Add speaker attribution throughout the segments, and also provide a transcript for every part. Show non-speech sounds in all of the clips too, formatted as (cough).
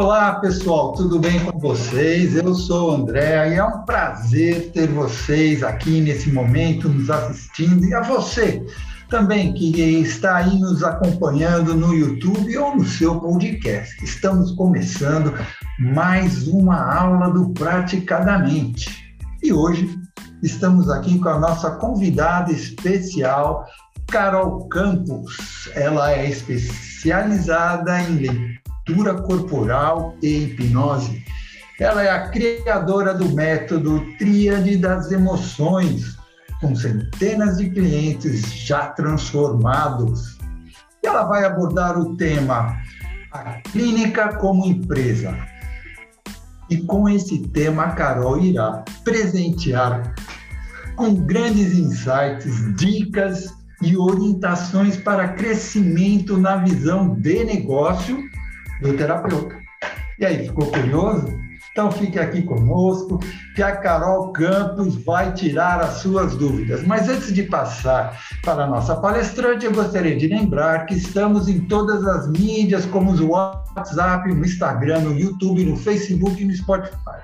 Speaker 1: Olá, pessoal, tudo bem com vocês? Eu sou o André e é um prazer ter vocês aqui nesse momento nos assistindo e a você também que está aí nos acompanhando no YouTube ou no seu podcast. Estamos começando mais uma aula do Praticadamente. E hoje estamos aqui com a nossa convidada especial, Carol Campos. Ela é especializada em leitura corporal e hipnose. Ela é a criadora do método Tríade das Emoções, com centenas de clientes já transformados. Ela vai abordar o tema A Clínica como Empresa. E com esse tema, a Carol irá presentear com grandes insights, dicas e orientações para crescimento na visão de negócio do terapeuta. E aí, ficou curioso? Então fique aqui conosco, que a Carol Campos vai tirar as suas dúvidas. Mas antes de passar para a nossa palestrante, eu gostaria de lembrar que estamos em todas as mídias, como o WhatsApp, no Instagram, no YouTube, no Facebook e no Spotify.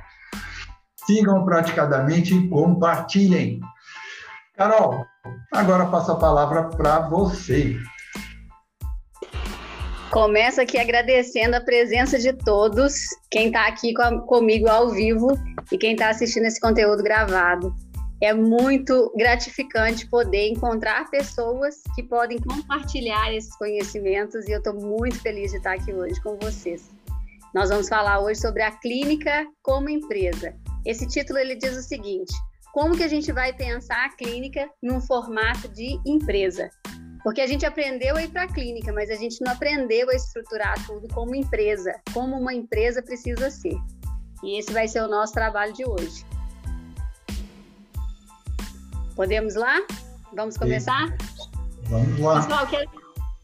Speaker 1: Sigam praticadamente e compartilhem. Carol, agora passo a palavra para você.
Speaker 2: Começo aqui agradecendo a presença de todos, quem está aqui com comigo ao vivo e quem está assistindo esse conteúdo gravado. É muito gratificante poder encontrar pessoas que podem compartilhar esses conhecimentos e eu estou muito feliz de estar aqui hoje com vocês. Nós vamos falar hoje sobre a clínica como empresa. Esse título ele diz o seguinte: como que a gente vai pensar a clínica num formato de empresa? Porque a gente aprendeu a ir para a clínica, mas a gente não aprendeu a estruturar tudo como empresa, como uma empresa precisa ser. E esse vai ser o nosso trabalho de hoje. Podemos lá? Vamos começar?
Speaker 1: Vamos lá.
Speaker 2: Pessoal, quero,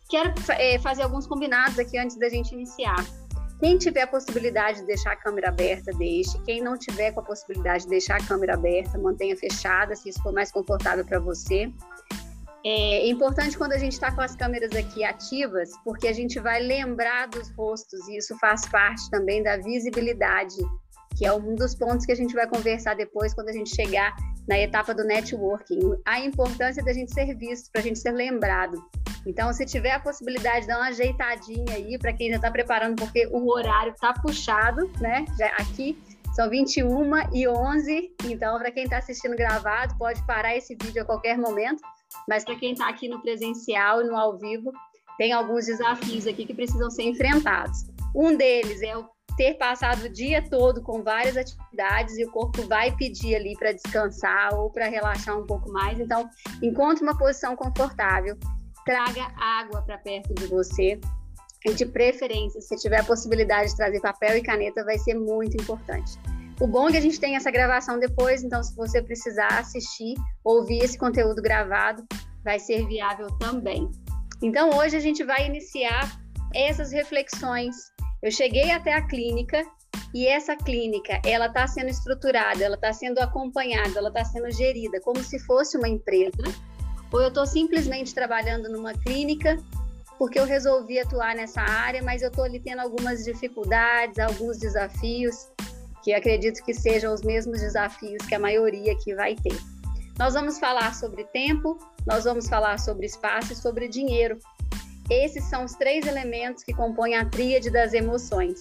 Speaker 2: quero é, fazer alguns combinados aqui antes da gente iniciar. Quem tiver a possibilidade de deixar a câmera aberta, deixe. Quem não tiver com a possibilidade de deixar a câmera aberta, mantenha fechada, se isso for mais confortável para você. É importante quando a gente está com as câmeras aqui ativas, porque a gente vai lembrar dos rostos e isso faz parte também da visibilidade, que é um dos pontos que a gente vai conversar depois quando a gente chegar na etapa do networking. A importância da gente ser visto, para a gente ser lembrado. Então, se tiver a possibilidade de dar uma ajeitadinha aí para quem já está preparando, porque o horário está puxado, né? Já aqui são 21 e 11, então para quem está assistindo gravado, pode parar esse vídeo a qualquer momento mas para quem está aqui no presencial e no ao vivo, tem alguns desafios aqui que precisam ser enfrentados. Um deles é o ter passado o dia todo com várias atividades e o corpo vai pedir ali para descansar ou para relaxar um pouco mais. Então, encontre uma posição confortável, traga água para perto de você. E de preferência, se tiver a possibilidade de trazer papel e caneta, vai ser muito importante. O bom é que a gente tem essa gravação depois, então se você precisar assistir, ouvir esse conteúdo gravado, vai ser viável também. Então hoje a gente vai iniciar essas reflexões. Eu cheguei até a clínica e essa clínica, ela está sendo estruturada, ela está sendo acompanhada, ela está sendo gerida como se fosse uma empresa, ou eu estou simplesmente trabalhando numa clínica porque eu resolvi atuar nessa área, mas eu estou ali tendo algumas dificuldades, alguns desafios que acredito que sejam os mesmos desafios que a maioria aqui vai ter. Nós vamos falar sobre tempo, nós vamos falar sobre espaço e sobre dinheiro. Esses são os três elementos que compõem a tríade das emoções.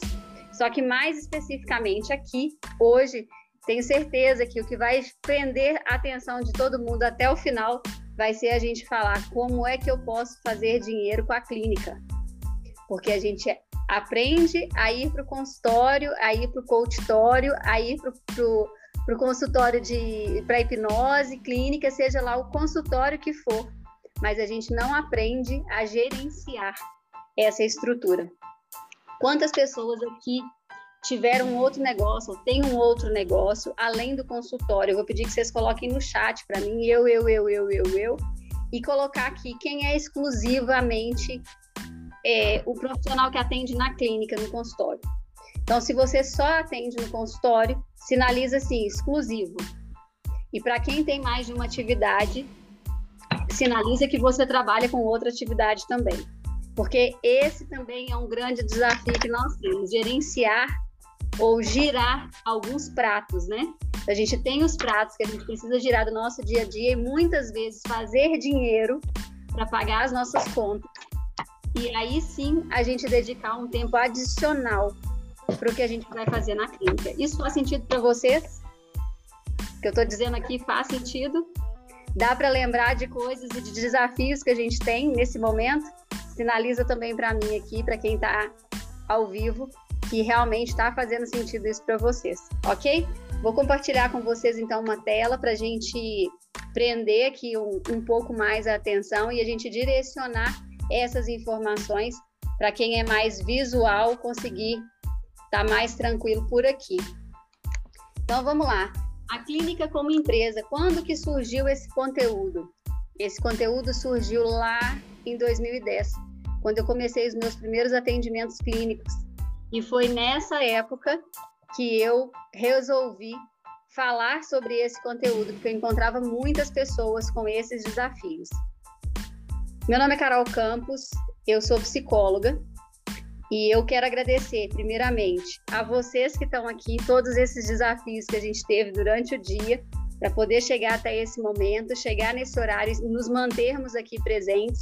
Speaker 2: Só que mais especificamente aqui, hoje, tenho certeza que o que vai prender a atenção de todo mundo até o final vai ser a gente falar como é que eu posso fazer dinheiro com a clínica. Porque a gente aprende a ir para o consultório, a ir para o coachitório, a ir para o consultório de para hipnose clínica, seja lá o consultório que for, mas a gente não aprende a gerenciar essa estrutura. Quantas pessoas aqui tiveram um outro negócio, ou têm um outro negócio além do consultório? Eu vou pedir que vocês coloquem no chat para mim, eu, eu, eu, eu, eu, eu, e colocar aqui quem é exclusivamente é, o profissional que atende na clínica, no consultório. Então, se você só atende no consultório, sinaliza assim, exclusivo. E para quem tem mais de uma atividade, sinaliza que você trabalha com outra atividade também. porque esse também é um grande desafio que nós temos, gerenciar ou girar alguns pratos, né? A gente tem os pratos que a gente precisa girar do nosso dia a dia e muitas vezes fazer dinheiro para pagar as nossas contas. E aí sim a gente dedicar um tempo adicional para o que a gente vai fazer na clínica. Isso faz sentido para vocês? O que eu estou dizendo aqui faz sentido? Dá para lembrar de coisas e de desafios que a gente tem nesse momento? Sinaliza também para mim aqui, para quem está ao vivo, que realmente está fazendo sentido isso para vocês, ok? Vou compartilhar com vocês então uma tela para a gente prender aqui um, um pouco mais a atenção e a gente direcionar essas informações para quem é mais visual conseguir estar tá mais tranquilo por aqui. Então vamos lá. A clínica como empresa, quando que surgiu esse conteúdo? Esse conteúdo surgiu lá em 2010, quando eu comecei os meus primeiros atendimentos clínicos. E foi nessa época que eu resolvi falar sobre esse conteúdo, porque eu encontrava muitas pessoas com esses desafios. Meu nome é Carol Campos, eu sou psicóloga e eu quero agradecer, primeiramente, a vocês que estão aqui, todos esses desafios que a gente teve durante o dia, para poder chegar até esse momento, chegar nesse horário e nos mantermos aqui presentes,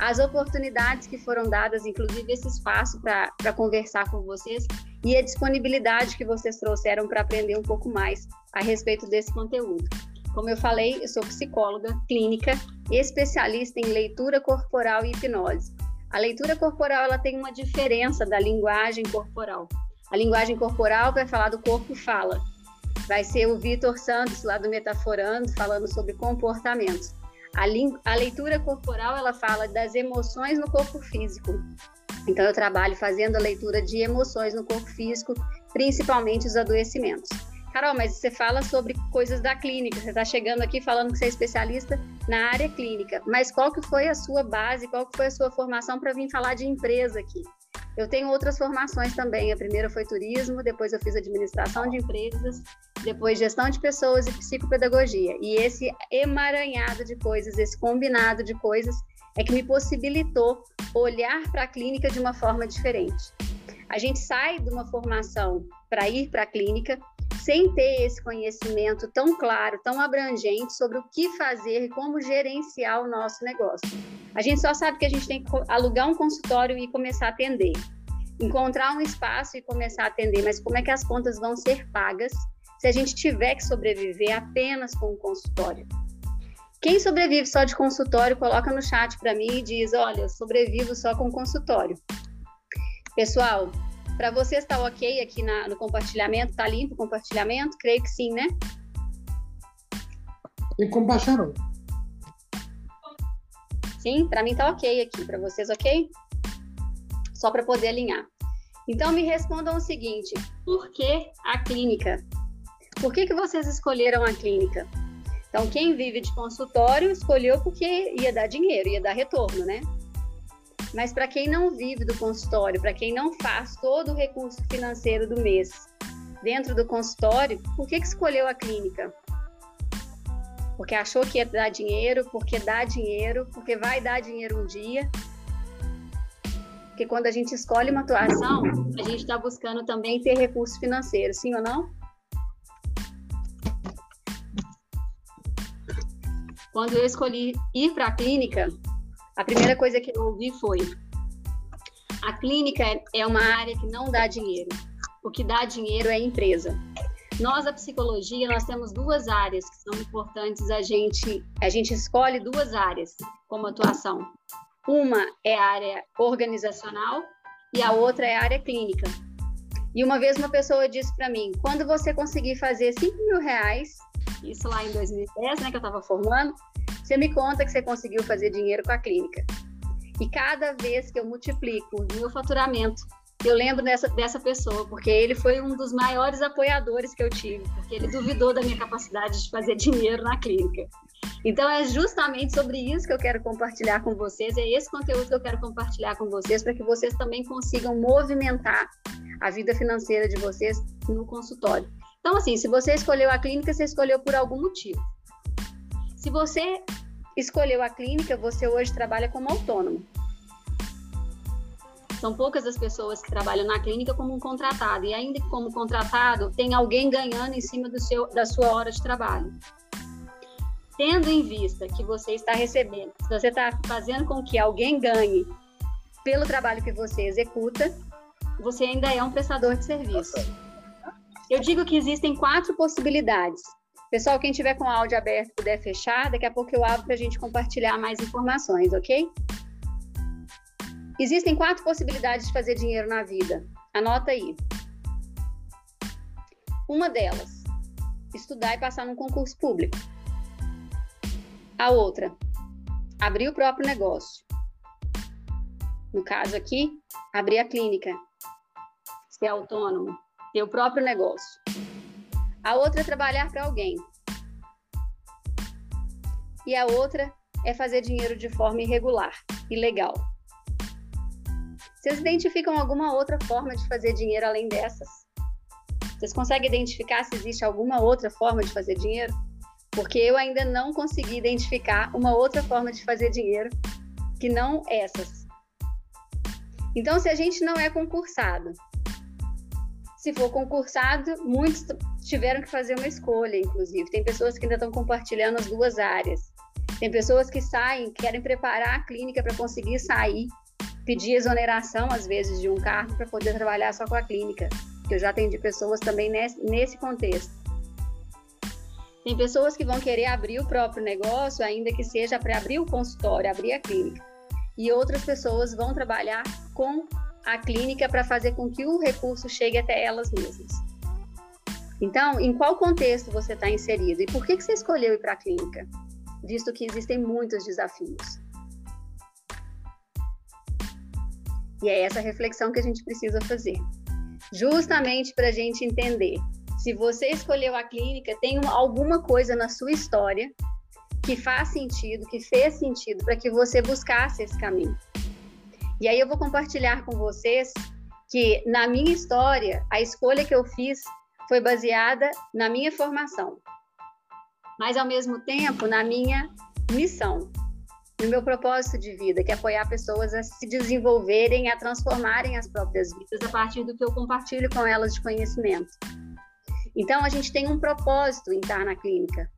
Speaker 2: as oportunidades que foram dadas, inclusive esse espaço para conversar com vocês e a disponibilidade que vocês trouxeram para aprender um pouco mais a respeito desse conteúdo. Como eu falei, eu sou psicóloga clínica, especialista em leitura corporal e hipnose. A leitura corporal ela tem uma diferença da linguagem corporal. A linguagem corporal vai falar do corpo fala. Vai ser o Vitor Santos lá do Metaforando falando sobre comportamentos. A, a leitura corporal ela fala das emoções no corpo físico. Então eu trabalho fazendo a leitura de emoções no corpo físico, principalmente os adoecimentos. Carol, mas você fala sobre coisas da clínica, você está chegando aqui falando que você é especialista na área clínica, mas qual que foi a sua base, qual que foi a sua formação para vir falar de empresa aqui? Eu tenho outras formações também, a primeira foi turismo, depois eu fiz administração de empresas, depois gestão de pessoas e psicopedagogia. E esse emaranhado de coisas, esse combinado de coisas, é que me possibilitou olhar para a clínica de uma forma diferente. A gente sai de uma formação para ir para a clínica sem ter esse conhecimento tão claro, tão abrangente sobre o que fazer e como gerenciar o nosso negócio. A gente só sabe que a gente tem que alugar um consultório e começar a atender, encontrar um espaço e começar a atender, mas como é que as contas vão ser pagas se a gente tiver que sobreviver apenas com o consultório? Quem sobrevive só de consultório, coloca no chat para mim e diz: Olha, eu sobrevivo só com consultório. Pessoal, para você está ok aqui na, no compartilhamento? Está limpo o compartilhamento? Creio que sim, né?
Speaker 3: E compartilhou.
Speaker 2: Sim, para mim está ok aqui. Para vocês, ok? Só para poder alinhar. Então, me respondam o seguinte: por que a clínica? Por que, que vocês escolheram a clínica? Então, quem vive de consultório escolheu porque ia dar dinheiro, ia dar retorno, né? Mas para quem não vive do consultório, para quem não faz todo o recurso financeiro do mês dentro do consultório, por que, que escolheu a clínica? Porque achou que ia dar dinheiro, porque dá dinheiro, porque vai dar dinheiro um dia. Porque quando a gente escolhe uma atuação, a gente está buscando também ter recurso financeiro, sim ou não? Quando eu escolhi ir para a clínica, a primeira coisa que eu ouvi foi: a clínica é uma área que não dá dinheiro. O que dá dinheiro é a empresa. Nós, a psicologia, nós temos duas áreas que são importantes. A gente, a gente escolhe duas áreas como atuação. Uma é a área organizacional e a outra é a área clínica. E uma vez uma pessoa disse para mim: quando você conseguir fazer 5 mil reais, isso lá em 2010, né, que eu estava formando, você me conta que você conseguiu fazer dinheiro com a clínica. E cada vez que eu multiplico o meu faturamento, eu lembro dessa, dessa pessoa, porque ele foi um dos maiores apoiadores que eu tive, porque ele duvidou da minha capacidade de fazer dinheiro na clínica. Então, é justamente sobre isso que eu quero compartilhar com vocês, é esse conteúdo que eu quero compartilhar com vocês, para que vocês também consigam movimentar a vida financeira de vocês no consultório. Então, assim, se você escolheu a clínica, você escolheu por algum motivo. Se você escolheu a clínica, você hoje trabalha como autônomo. São poucas as pessoas que trabalham na clínica como um contratado, e ainda que como contratado, tem alguém ganhando em cima do seu, da sua hora de trabalho. Tendo em vista que você está recebendo, se você está fazendo com que alguém ganhe pelo trabalho que você executa, você ainda é um prestador de serviço. Eu digo que existem quatro possibilidades. Pessoal, quem tiver com o áudio aberto puder fechar, daqui a pouco eu abro para a gente compartilhar mais informações, ok? Existem quatro possibilidades de fazer dinheiro na vida. Anota aí. Uma delas, estudar e passar num concurso público. A outra, abrir o próprio negócio. No caso aqui, abrir a clínica, ser autônomo, ter o próprio negócio. A outra é trabalhar para alguém. E a outra é fazer dinheiro de forma irregular, ilegal. Vocês identificam alguma outra forma de fazer dinheiro além dessas? Vocês conseguem identificar se existe alguma outra forma de fazer dinheiro? Porque eu ainda não consegui identificar uma outra forma de fazer dinheiro que não essas. Então, se a gente não é concursado, se for concursado, muitos tiveram que fazer uma escolha, inclusive. Tem pessoas que ainda estão compartilhando as duas áreas. Tem pessoas que saem, querem preparar a clínica para conseguir sair pedir exoneração, às vezes, de um cargo para poder trabalhar só com a clínica. Eu já atendi pessoas também nesse, contexto. Tem pessoas que vão querer abrir o próprio negócio, ainda que seja para abrir o consultório, abrir a clínica. E outras pessoas vão trabalhar com a clínica para fazer com que o recurso chegue até elas mesmas. Então, em qual contexto você está inserido e por que, que você escolheu ir para a clínica? Visto que existem muitos desafios. E é essa reflexão que a gente precisa fazer. Justamente para a gente entender se você escolheu a clínica, tem uma, alguma coisa na sua história que faz sentido, que fez sentido para que você buscasse esse caminho. E aí eu vou compartilhar com vocês que na minha história, a escolha que eu fiz foi baseada na minha formação, mas ao mesmo tempo na minha missão no meu propósito de vida, que é apoiar pessoas a se desenvolverem, a transformarem as próprias vidas a partir do que eu compartilho com elas de conhecimento. Então, a gente tem um propósito em estar na clínica.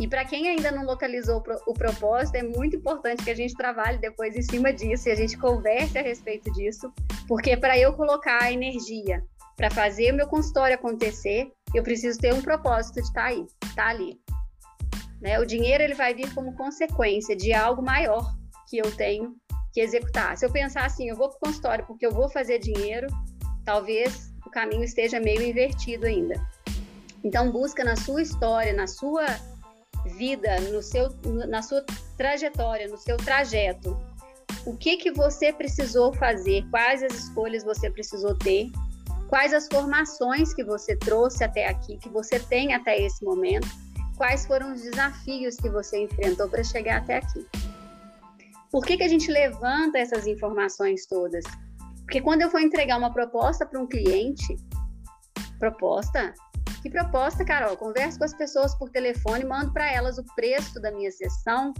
Speaker 2: E para quem ainda não localizou o propósito, é muito importante que a gente trabalhe depois em cima disso e a gente converse a respeito disso, porque para eu colocar a energia para fazer o meu consultório acontecer, eu preciso ter um propósito de estar aí, estar tá ali. Né? O dinheiro ele vai vir como consequência de algo maior que eu tenho que executar. Se eu pensar assim, eu vou para o consultório porque eu vou fazer dinheiro, talvez o caminho esteja meio invertido ainda. Então busca na sua história, na sua vida, no seu, na sua trajetória, no seu trajeto, o que que você precisou fazer, quais as escolhas você precisou ter, quais as formações que você trouxe até aqui, que você tem até esse momento quais foram os desafios que você enfrentou para chegar até aqui. Por que, que a gente levanta essas informações todas? Porque quando eu for entregar uma proposta para um cliente, proposta? Que proposta, Carol? Converso com as pessoas por telefone, mando para elas o preço da minha sessão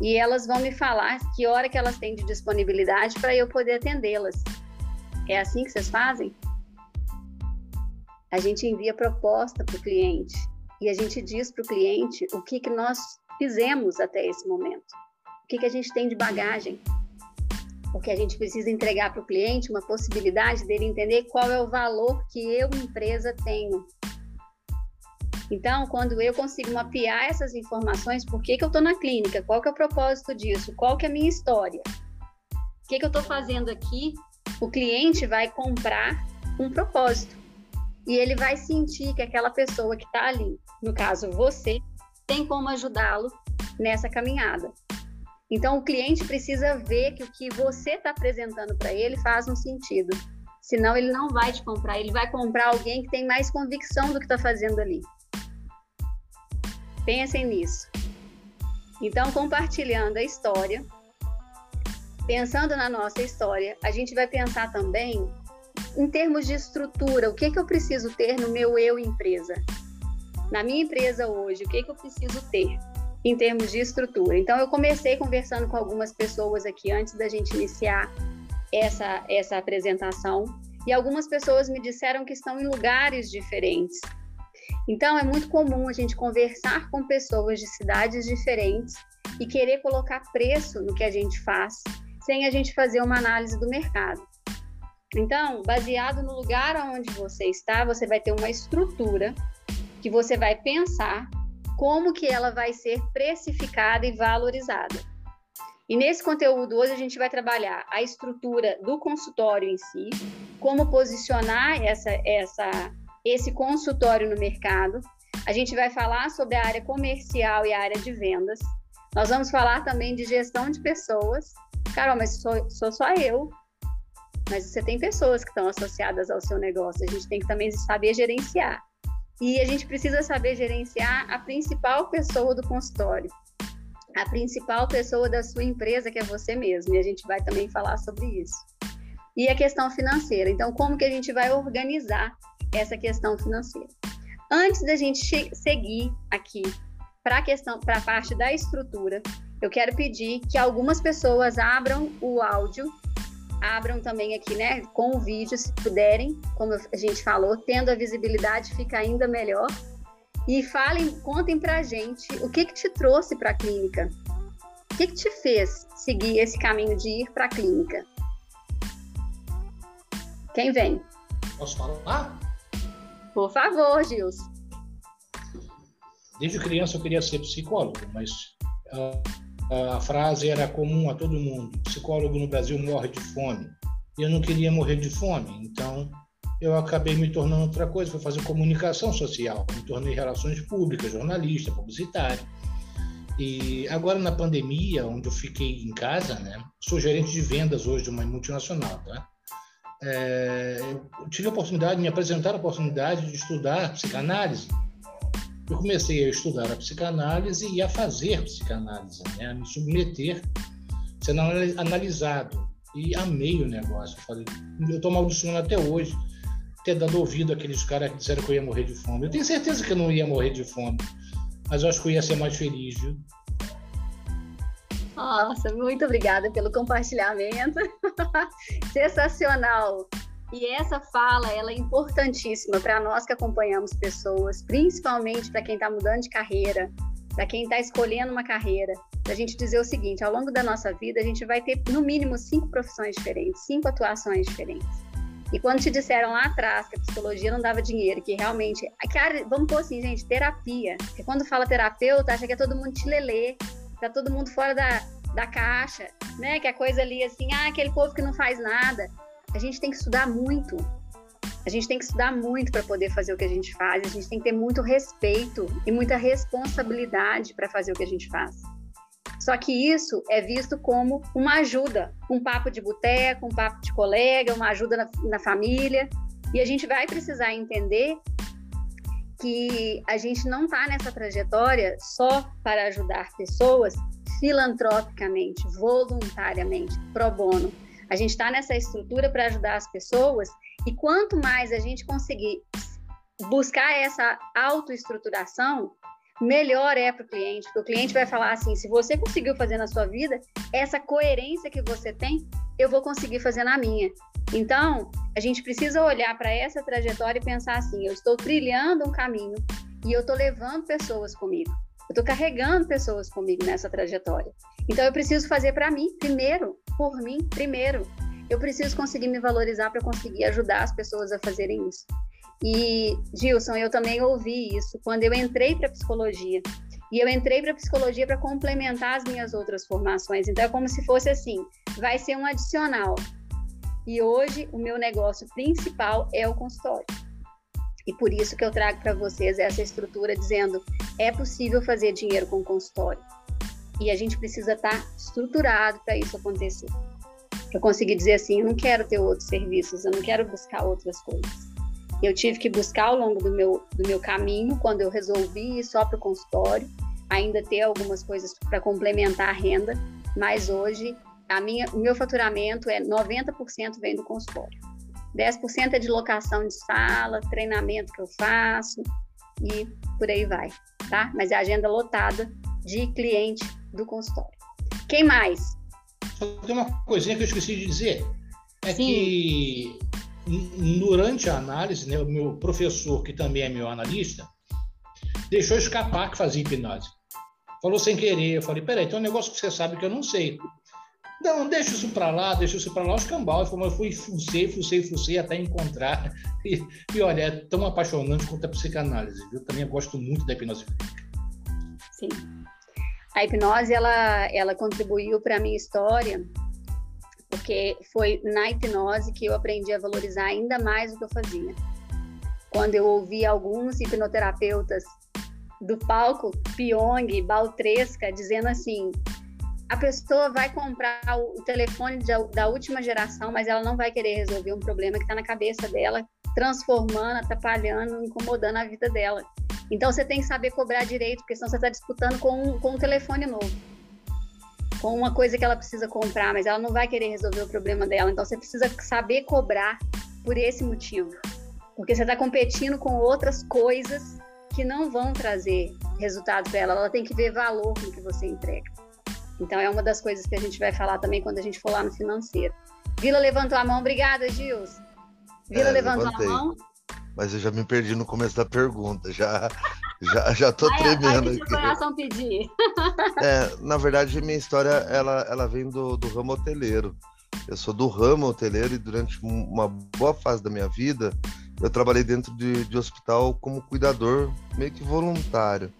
Speaker 2: e elas vão me falar que hora que elas têm de disponibilidade para eu poder atendê-las. É assim que vocês fazem? A gente envia proposta para o cliente e a gente diz para o cliente o que, que nós fizemos até esse momento, o que, que a gente tem de bagagem, o que a gente precisa entregar para o cliente, uma possibilidade dele entender qual é o valor que eu, empresa, tenho. Então, quando eu consigo mapear essas informações, por que, que eu estou na clínica, qual que é o propósito disso, qual que é a minha história, o que, que eu estou fazendo aqui, o cliente vai comprar um propósito e ele vai sentir que aquela pessoa que está ali, no caso você, tem como ajudá-lo nessa caminhada. Então o cliente precisa ver que o que você está apresentando para ele faz um sentido. Senão ele não vai te comprar, ele vai comprar alguém que tem mais convicção do que está fazendo ali. Pensem nisso. Então, compartilhando a história, pensando na nossa história, a gente vai pensar também em termos de estrutura, o que, que eu preciso ter no meu eu empresa? Na minha empresa hoje, o que, que eu preciso ter em termos de estrutura? Então, eu comecei conversando com algumas pessoas aqui antes da gente iniciar essa, essa apresentação e algumas pessoas me disseram que estão em lugares diferentes. Então, é muito comum a gente conversar com pessoas de cidades diferentes e querer colocar preço no que a gente faz, sem a gente fazer uma análise do mercado. Então, baseado no lugar onde você está, você vai ter uma estrutura que você vai pensar como que ela vai ser precificada e valorizada. E nesse conteúdo hoje a gente vai trabalhar a estrutura do consultório em si, como posicionar essa, essa, esse consultório no mercado. A gente vai falar sobre a área comercial e a área de vendas. Nós vamos falar também de gestão de pessoas. Carol, mas sou, sou só eu. Mas você tem pessoas que estão associadas ao seu negócio. A gente tem que também saber gerenciar. E a gente precisa saber gerenciar a principal pessoa do consultório, a principal pessoa da sua empresa, que é você mesmo. E a gente vai também falar sobre isso. E a questão financeira. Então, como que a gente vai organizar essa questão financeira? Antes da gente seguir aqui para a questão, para a parte da estrutura, eu quero pedir que algumas pessoas abram o áudio, abram também aqui, né, com o vídeo, se puderem, como a gente falou, tendo a visibilidade fica ainda melhor e falem, contem pra gente o que que te trouxe para a clínica. O que que te fez seguir esse caminho de ir para a clínica? Quem vem?
Speaker 3: Posso falar?
Speaker 2: Por favor, Gilson.
Speaker 3: Desde criança eu queria ser psicólogo, mas a, a frase era comum a todo mundo: psicólogo no Brasil morre de fome. Eu não queria morrer de fome, então eu acabei me tornando outra coisa, fui fazer comunicação social, me tornei relações públicas, jornalista, publicitário. E agora na pandemia, onde eu fiquei em casa, né, sou gerente de vendas hoje de uma multinacional, tá? É, eu tive a oportunidade, me apresentar a oportunidade de estudar psicanálise. Eu comecei a estudar a psicanálise e a fazer psicanálise, né, a me submeter, sendo analisado. E amei o negócio. Falei, eu estou maldicionando até hoje ter dado ouvido àqueles caras que disseram que eu ia morrer de fome. Eu tenho certeza que eu não ia morrer de fome, mas eu acho que eu ia ser mais feliz, viu?
Speaker 2: Nossa, muito obrigada pelo compartilhamento. (laughs) Sensacional. E essa fala, ela é importantíssima para nós que acompanhamos pessoas, principalmente para quem está mudando de carreira, para quem está escolhendo uma carreira, a gente dizer o seguinte: ao longo da nossa vida, a gente vai ter no mínimo cinco profissões diferentes, cinco atuações diferentes. E quando te disseram lá atrás que a psicologia não dava dinheiro, que realmente. Cara, vamos pôr assim, gente, terapia. Porque quando fala terapeuta, acha que é todo mundo lelê, tá todo mundo fora da, da caixa, né? Que a coisa ali assim, ah, aquele povo que não faz nada. A gente tem que estudar muito. A gente tem que estudar muito para poder fazer o que a gente faz. A gente tem que ter muito respeito e muita responsabilidade para fazer o que a gente faz. Só que isso é visto como uma ajuda, um papo de boteco, um papo de colega, uma ajuda na, na família. E a gente vai precisar entender que a gente não está nessa trajetória só para ajudar pessoas filantropicamente, voluntariamente, pro bono. A gente está nessa estrutura para ajudar as pessoas e quanto mais a gente conseguir buscar essa autoestruturação, melhor é para o cliente, porque o cliente vai falar assim: se você conseguiu fazer na sua vida, essa coerência que você tem, eu vou conseguir fazer na minha. Então, a gente precisa olhar para essa trajetória e pensar assim: eu estou trilhando um caminho e eu estou levando pessoas comigo. Eu estou carregando pessoas comigo nessa trajetória. Então, eu preciso fazer para mim primeiro, por mim primeiro. Eu preciso conseguir me valorizar para conseguir ajudar as pessoas a fazerem isso. E, Gilson, eu também ouvi isso quando eu entrei para psicologia. E eu entrei para psicologia para complementar as minhas outras formações. Então, é como se fosse assim: vai ser um adicional. E hoje, o meu negócio principal é o consultório. E por isso que eu trago para vocês essa estrutura dizendo: é possível fazer dinheiro com consultório. E a gente precisa estar tá estruturado para isso acontecer. Para conseguir dizer assim: eu não quero ter outros serviços, eu não quero buscar outras coisas eu tive que buscar ao longo do meu, do meu caminho, quando eu resolvi ir só para o consultório, ainda ter algumas coisas para complementar a renda, mas hoje a minha, o meu faturamento é 90% vem do consultório. 10% é de locação de sala, treinamento que eu faço e por aí vai, tá? Mas é a agenda lotada de cliente do consultório. Quem mais?
Speaker 3: Só tem uma coisinha que eu esqueci de dizer. é Sim. que durante a análise, né, o meu professor, que também é meu analista, deixou escapar que fazia hipnose. Falou sem querer. Eu falei, peraí, tem um negócio que você sabe que eu não sei. Não, deixa isso para lá, deixa isso para lá, os cambal. Eu fui, fucei, fucei, fucei até encontrar. E, e, olha, é tão apaixonante quanto a psicanálise. Eu também gosto muito da hipnose
Speaker 2: Sim. A hipnose, ela, ela contribuiu para a minha história, porque foi na hipnose que eu aprendi a valorizar ainda mais o que eu fazia. Quando eu ouvi alguns hipnoterapeutas do palco Pyong, Baltresca, dizendo assim: a pessoa vai comprar o telefone da última geração, mas ela não vai querer resolver um problema que está na cabeça dela, transformando, atrapalhando, incomodando a vida dela. Então você tem que saber cobrar direito, porque senão você está disputando com, com um telefone novo, com uma coisa que ela precisa comprar, mas ela não vai querer resolver o problema dela. Então você precisa saber cobrar por esse motivo, porque você está competindo com outras coisas que não vão trazer resultado para ela. Ela tem que ver valor no que você entrega. Então, é uma das coisas que a gente vai falar também quando a gente for lá no financeiro. Vila levantou a mão. Obrigada, Gils. Vila é, levantou levantei. a mão.
Speaker 4: Mas eu já me perdi no começo da pergunta. Já já já tô tremendo
Speaker 2: aqui. coração pedir. (laughs)
Speaker 4: É, na verdade, minha história ela, ela vem do, do ramo hoteleiro. Eu sou do ramo hoteleiro e durante uma boa fase da minha vida eu trabalhei dentro de, de hospital como cuidador, meio que voluntário.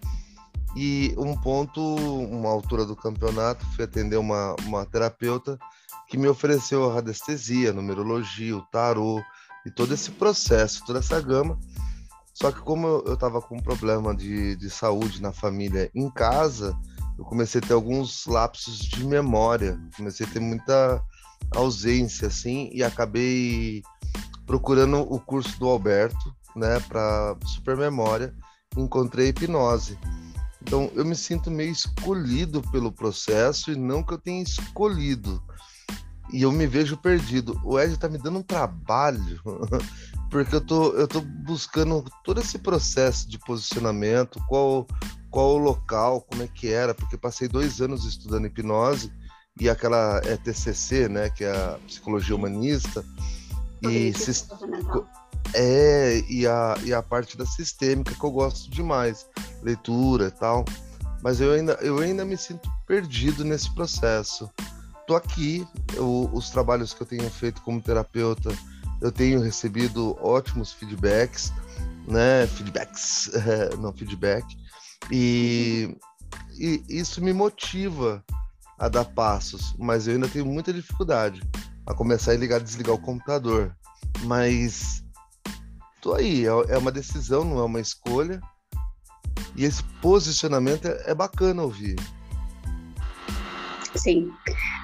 Speaker 4: E um ponto, uma altura do campeonato, fui atender uma, uma terapeuta que me ofereceu a radiestesia, numerologia, o tarô e todo esse processo, toda essa gama. Só que como eu estava com um problema de, de saúde na família em casa, eu comecei a ter alguns lapsos de memória, comecei a ter muita ausência, assim, e acabei procurando o curso do Alberto, né, para supermemória, encontrei hipnose. Então eu me sinto meio escolhido pelo processo e não que eu tenha escolhido. E eu me vejo perdido. O Ed tá me dando um trabalho, (laughs) porque eu tô, eu tô buscando todo esse processo de posicionamento, qual, qual o local, como é que era, porque passei dois anos estudando hipnose e aquela é TCC, né, que é a psicologia humanista, e se, é, e a, e a parte da sistêmica que eu gosto demais, leitura e tal. Mas eu ainda, eu ainda me sinto perdido nesse processo. Tô aqui, eu, os trabalhos que eu tenho feito como terapeuta, eu tenho recebido ótimos feedbacks, né? Feedbacks, (laughs) não feedback. E, e isso me motiva a dar passos, mas eu ainda tenho muita dificuldade a começar a ligar desligar o computador. Mas tô aí, é, é uma decisão, não é uma escolha. E esse posicionamento é, é bacana ouvir.
Speaker 2: Sim.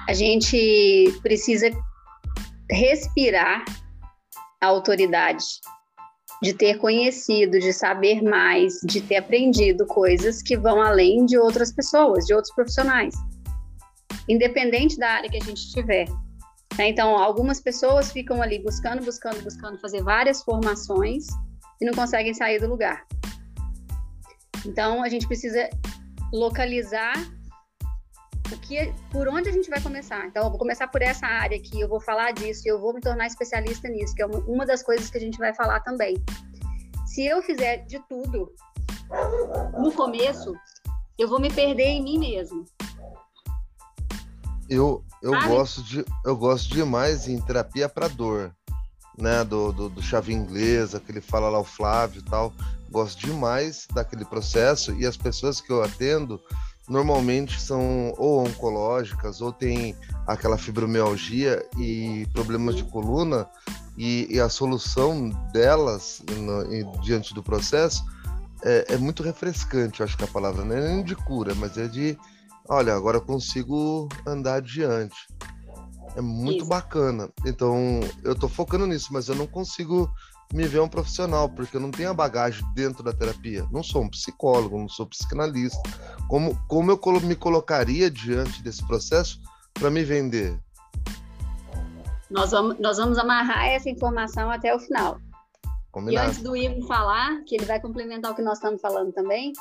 Speaker 2: A gente precisa respirar a autoridade, de ter conhecido, de saber mais, de ter aprendido coisas que vão além de outras pessoas, de outros profissionais. Independente da área que a gente estiver. Né? Então, algumas pessoas ficam ali buscando, buscando, buscando fazer várias formações e não conseguem sair do lugar. Então, a gente precisa localizar o que, por onde a gente vai começar. Então, eu vou começar por essa área aqui, eu vou falar disso, eu vou me tornar especialista nisso, que é uma das coisas que a gente vai falar também. Se eu fizer de tudo no começo, eu vou me perder em mim mesmo.
Speaker 4: Eu, eu gosto de eu gosto demais em terapia para dor, né? Do, do, do chave inglesa, que ele fala lá o Flávio e tal. Gosto demais daquele processo e as pessoas que eu atendo normalmente são ou oncológicas ou tem aquela fibromialgia e problemas de coluna e, e a solução delas no, diante do processo é, é, muito refrescante, eu acho que a palavra não é nem de cura, mas é de olha, agora eu consigo andar adiante. É muito Isso. bacana. Então, eu tô focando nisso, mas eu não consigo me ver um profissional, porque eu não tenho a bagagem dentro da terapia. Não sou um psicólogo, não sou psicanalista. Como, como eu me colocaria diante desse processo para me vender?
Speaker 2: Nós vamos, nós vamos amarrar essa informação até o final. Combinado. E antes do Ivo falar, que ele vai complementar o que nós estamos falando também,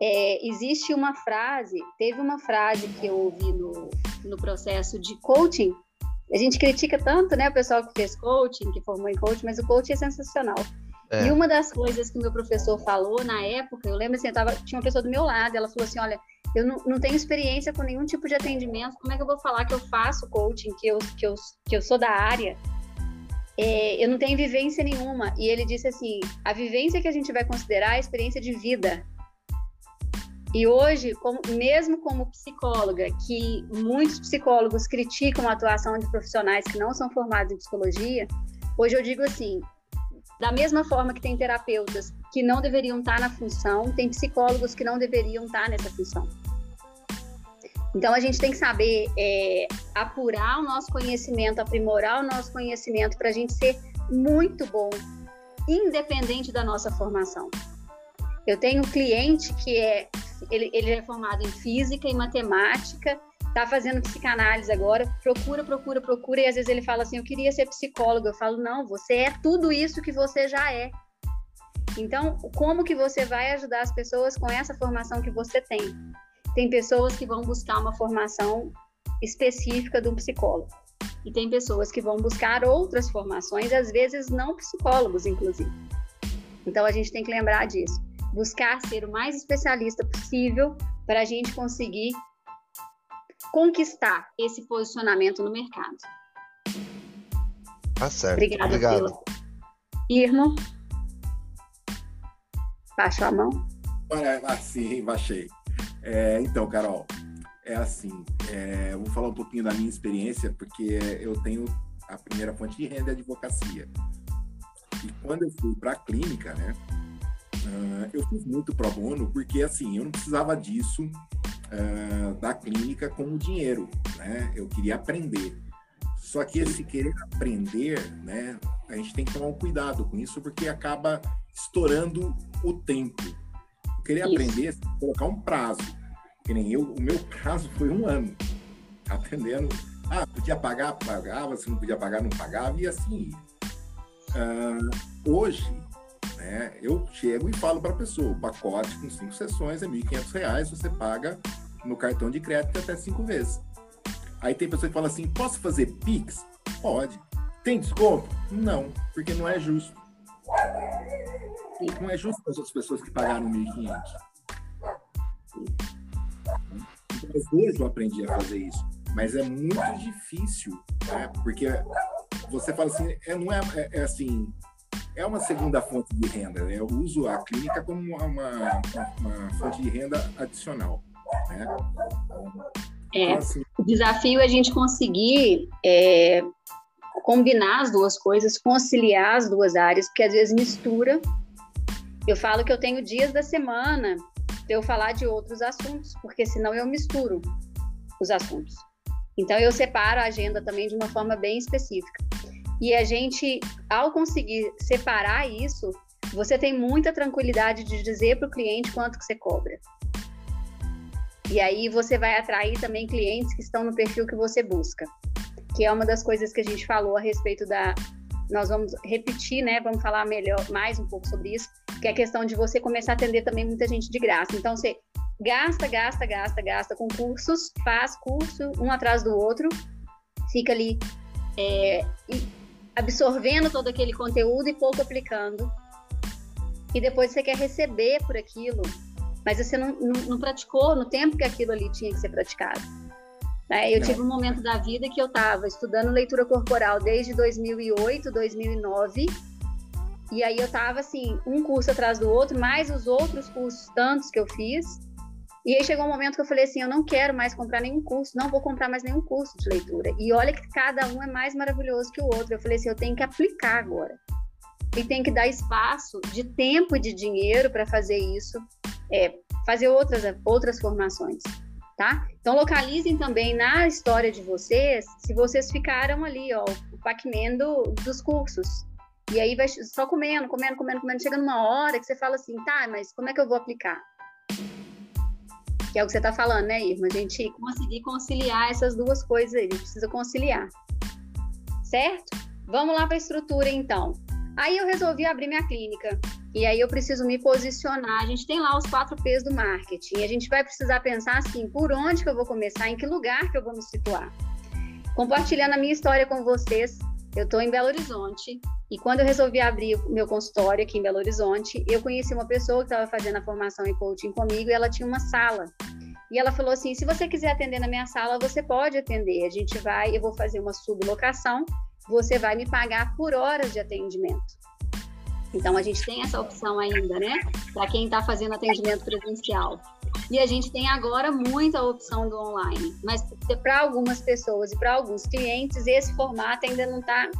Speaker 2: é, existe uma frase, teve uma frase que eu ouvi no, no processo de coaching, a gente critica tanto, né, o pessoal que fez coaching, que formou em coaching, mas o coaching é sensacional. É. E uma das coisas que o meu professor falou na época, eu lembro assim, eu tava, tinha uma pessoa do meu lado, ela falou assim, olha, eu não, não tenho experiência com nenhum tipo de atendimento, como é que eu vou falar que eu faço coaching, que eu, que eu, que eu sou da área? É, eu não tenho vivência nenhuma. E ele disse assim, a vivência que a gente vai considerar é a experiência de vida. E hoje, como, mesmo como psicóloga, que muitos psicólogos criticam a atuação de profissionais que não são formados em psicologia, hoje eu digo assim: da mesma forma que tem terapeutas que não deveriam estar na função, tem psicólogos que não deveriam estar nessa função. Então a gente tem que saber é, apurar o nosso conhecimento, aprimorar o nosso conhecimento para a gente ser muito bom, independente da nossa formação. Eu tenho um cliente que é ele, ele é formado em física e matemática, está fazendo psicanálise agora, procura, procura, procura, e às vezes ele fala assim: Eu queria ser psicólogo. Eu falo: Não, você é tudo isso que você já é. Então, como que você vai ajudar as pessoas com essa formação que você tem? Tem pessoas que vão buscar uma formação específica de um psicólogo. E tem pessoas que vão buscar outras formações, às vezes não psicólogos, inclusive. Então, a gente tem que lembrar disso buscar ser o mais especialista possível para a gente conseguir conquistar esse posicionamento no mercado.
Speaker 4: Tá certo.
Speaker 2: Obrigada,
Speaker 4: Obrigado.
Speaker 2: Pela... Irmo, baixou a mão?
Speaker 5: Assim, baixei. É, então, Carol, é assim, é, eu vou falar um pouquinho da minha experiência, porque eu tenho a primeira fonte de renda é advocacia. E quando eu fui para a clínica, né, Uh, eu fiz muito pro bono porque, assim, eu não precisava disso uh, da clínica como dinheiro, né? Eu queria aprender. Só que esse querer aprender, né? A gente tem que tomar um cuidado com isso porque acaba estourando o tempo. Eu queria isso. aprender, colocar um prazo. Que nem eu, o meu (laughs) prazo foi um ano. Atendendo. Ah, podia pagar, pagava, se não podia pagar, não pagava, e assim. Uh, hoje, né? Eu chego e falo para a pessoa, o pacote com cinco sessões é R$ 1.500, você paga no cartão de crédito até cinco vezes. Aí tem pessoa que fala assim, posso fazer Pix? Pode. Tem desconto? Não, porque não é justo. Não é justo para as outras pessoas que pagaram 1.500. Então, hoje eu aprendi a fazer isso, mas é muito difícil, né? porque você fala assim, é, não é, é, é assim, é uma segunda fonte de renda. Né? Eu uso a clínica como uma, uma, uma fonte de renda adicional. Né?
Speaker 2: É, então, assim... O desafio é a gente conseguir é, combinar as duas coisas, conciliar as duas áreas, porque às vezes mistura. Eu falo que eu tenho dias da semana para eu falar de outros assuntos, porque senão eu misturo os assuntos. Então eu separo a agenda também de uma forma bem específica. E a gente, ao conseguir separar isso, você tem muita tranquilidade de dizer para o cliente quanto que você cobra. E aí você vai atrair também clientes que estão no perfil que você busca, que é uma das coisas que a gente falou a respeito da. Nós vamos repetir, né? Vamos falar melhor, mais um pouco sobre isso, que é a questão de você começar a atender também muita gente de graça. Então você gasta, gasta, gasta, gasta com cursos, faz curso um atrás do outro, fica ali é, absorvendo todo aquele conteúdo e pouco aplicando. E depois você quer receber por aquilo, mas você não, não, não praticou no tempo que aquilo ali tinha que ser praticado. Né? Eu não. tive um momento da vida que eu estava estudando leitura corporal desde 2008, 2009, e aí eu estava assim, um curso atrás do outro, mais os outros cursos tantos que eu fiz, e aí chegou um momento que eu falei assim, eu não quero mais comprar nenhum curso, não vou comprar mais nenhum curso de leitura. E olha que cada um é mais maravilhoso que o outro. Eu falei assim, eu tenho que aplicar agora. E tem que dar espaço de tempo e de dinheiro para fazer isso, é, fazer outras, outras formações. Tá? Então localizem também na história de vocês se vocês ficaram ali, ó, o Pac-Man do, dos cursos. E aí vai só comendo, comendo, comendo, comendo. Chega numa hora que você fala assim, tá, mas como é que eu vou aplicar? Que é o que você está falando, né, Irma? A gente conseguir conciliar essas duas coisas aí, a gente precisa conciliar. Certo? Vamos lá para a estrutura, então. Aí eu resolvi abrir minha clínica. E aí eu preciso me posicionar. A gente tem lá os quatro P's do marketing. A gente vai precisar pensar assim, por onde que eu vou começar, em que lugar que eu vou me situar. Compartilhando a minha história com vocês, eu estou em Belo Horizonte e quando eu resolvi abrir o meu consultório aqui em Belo Horizonte, eu conheci uma pessoa que estava fazendo a formação em coaching comigo e ela tinha uma sala. E ela falou assim: se você quiser atender na minha sala, você pode atender. A gente vai, eu vou fazer uma sublocação, você vai me pagar por horas de atendimento. Então a gente tem essa opção ainda, né? Para quem está fazendo atendimento presencial. E a gente tem agora muita opção do online, mas para algumas pessoas e para alguns clientes esse formato ainda não está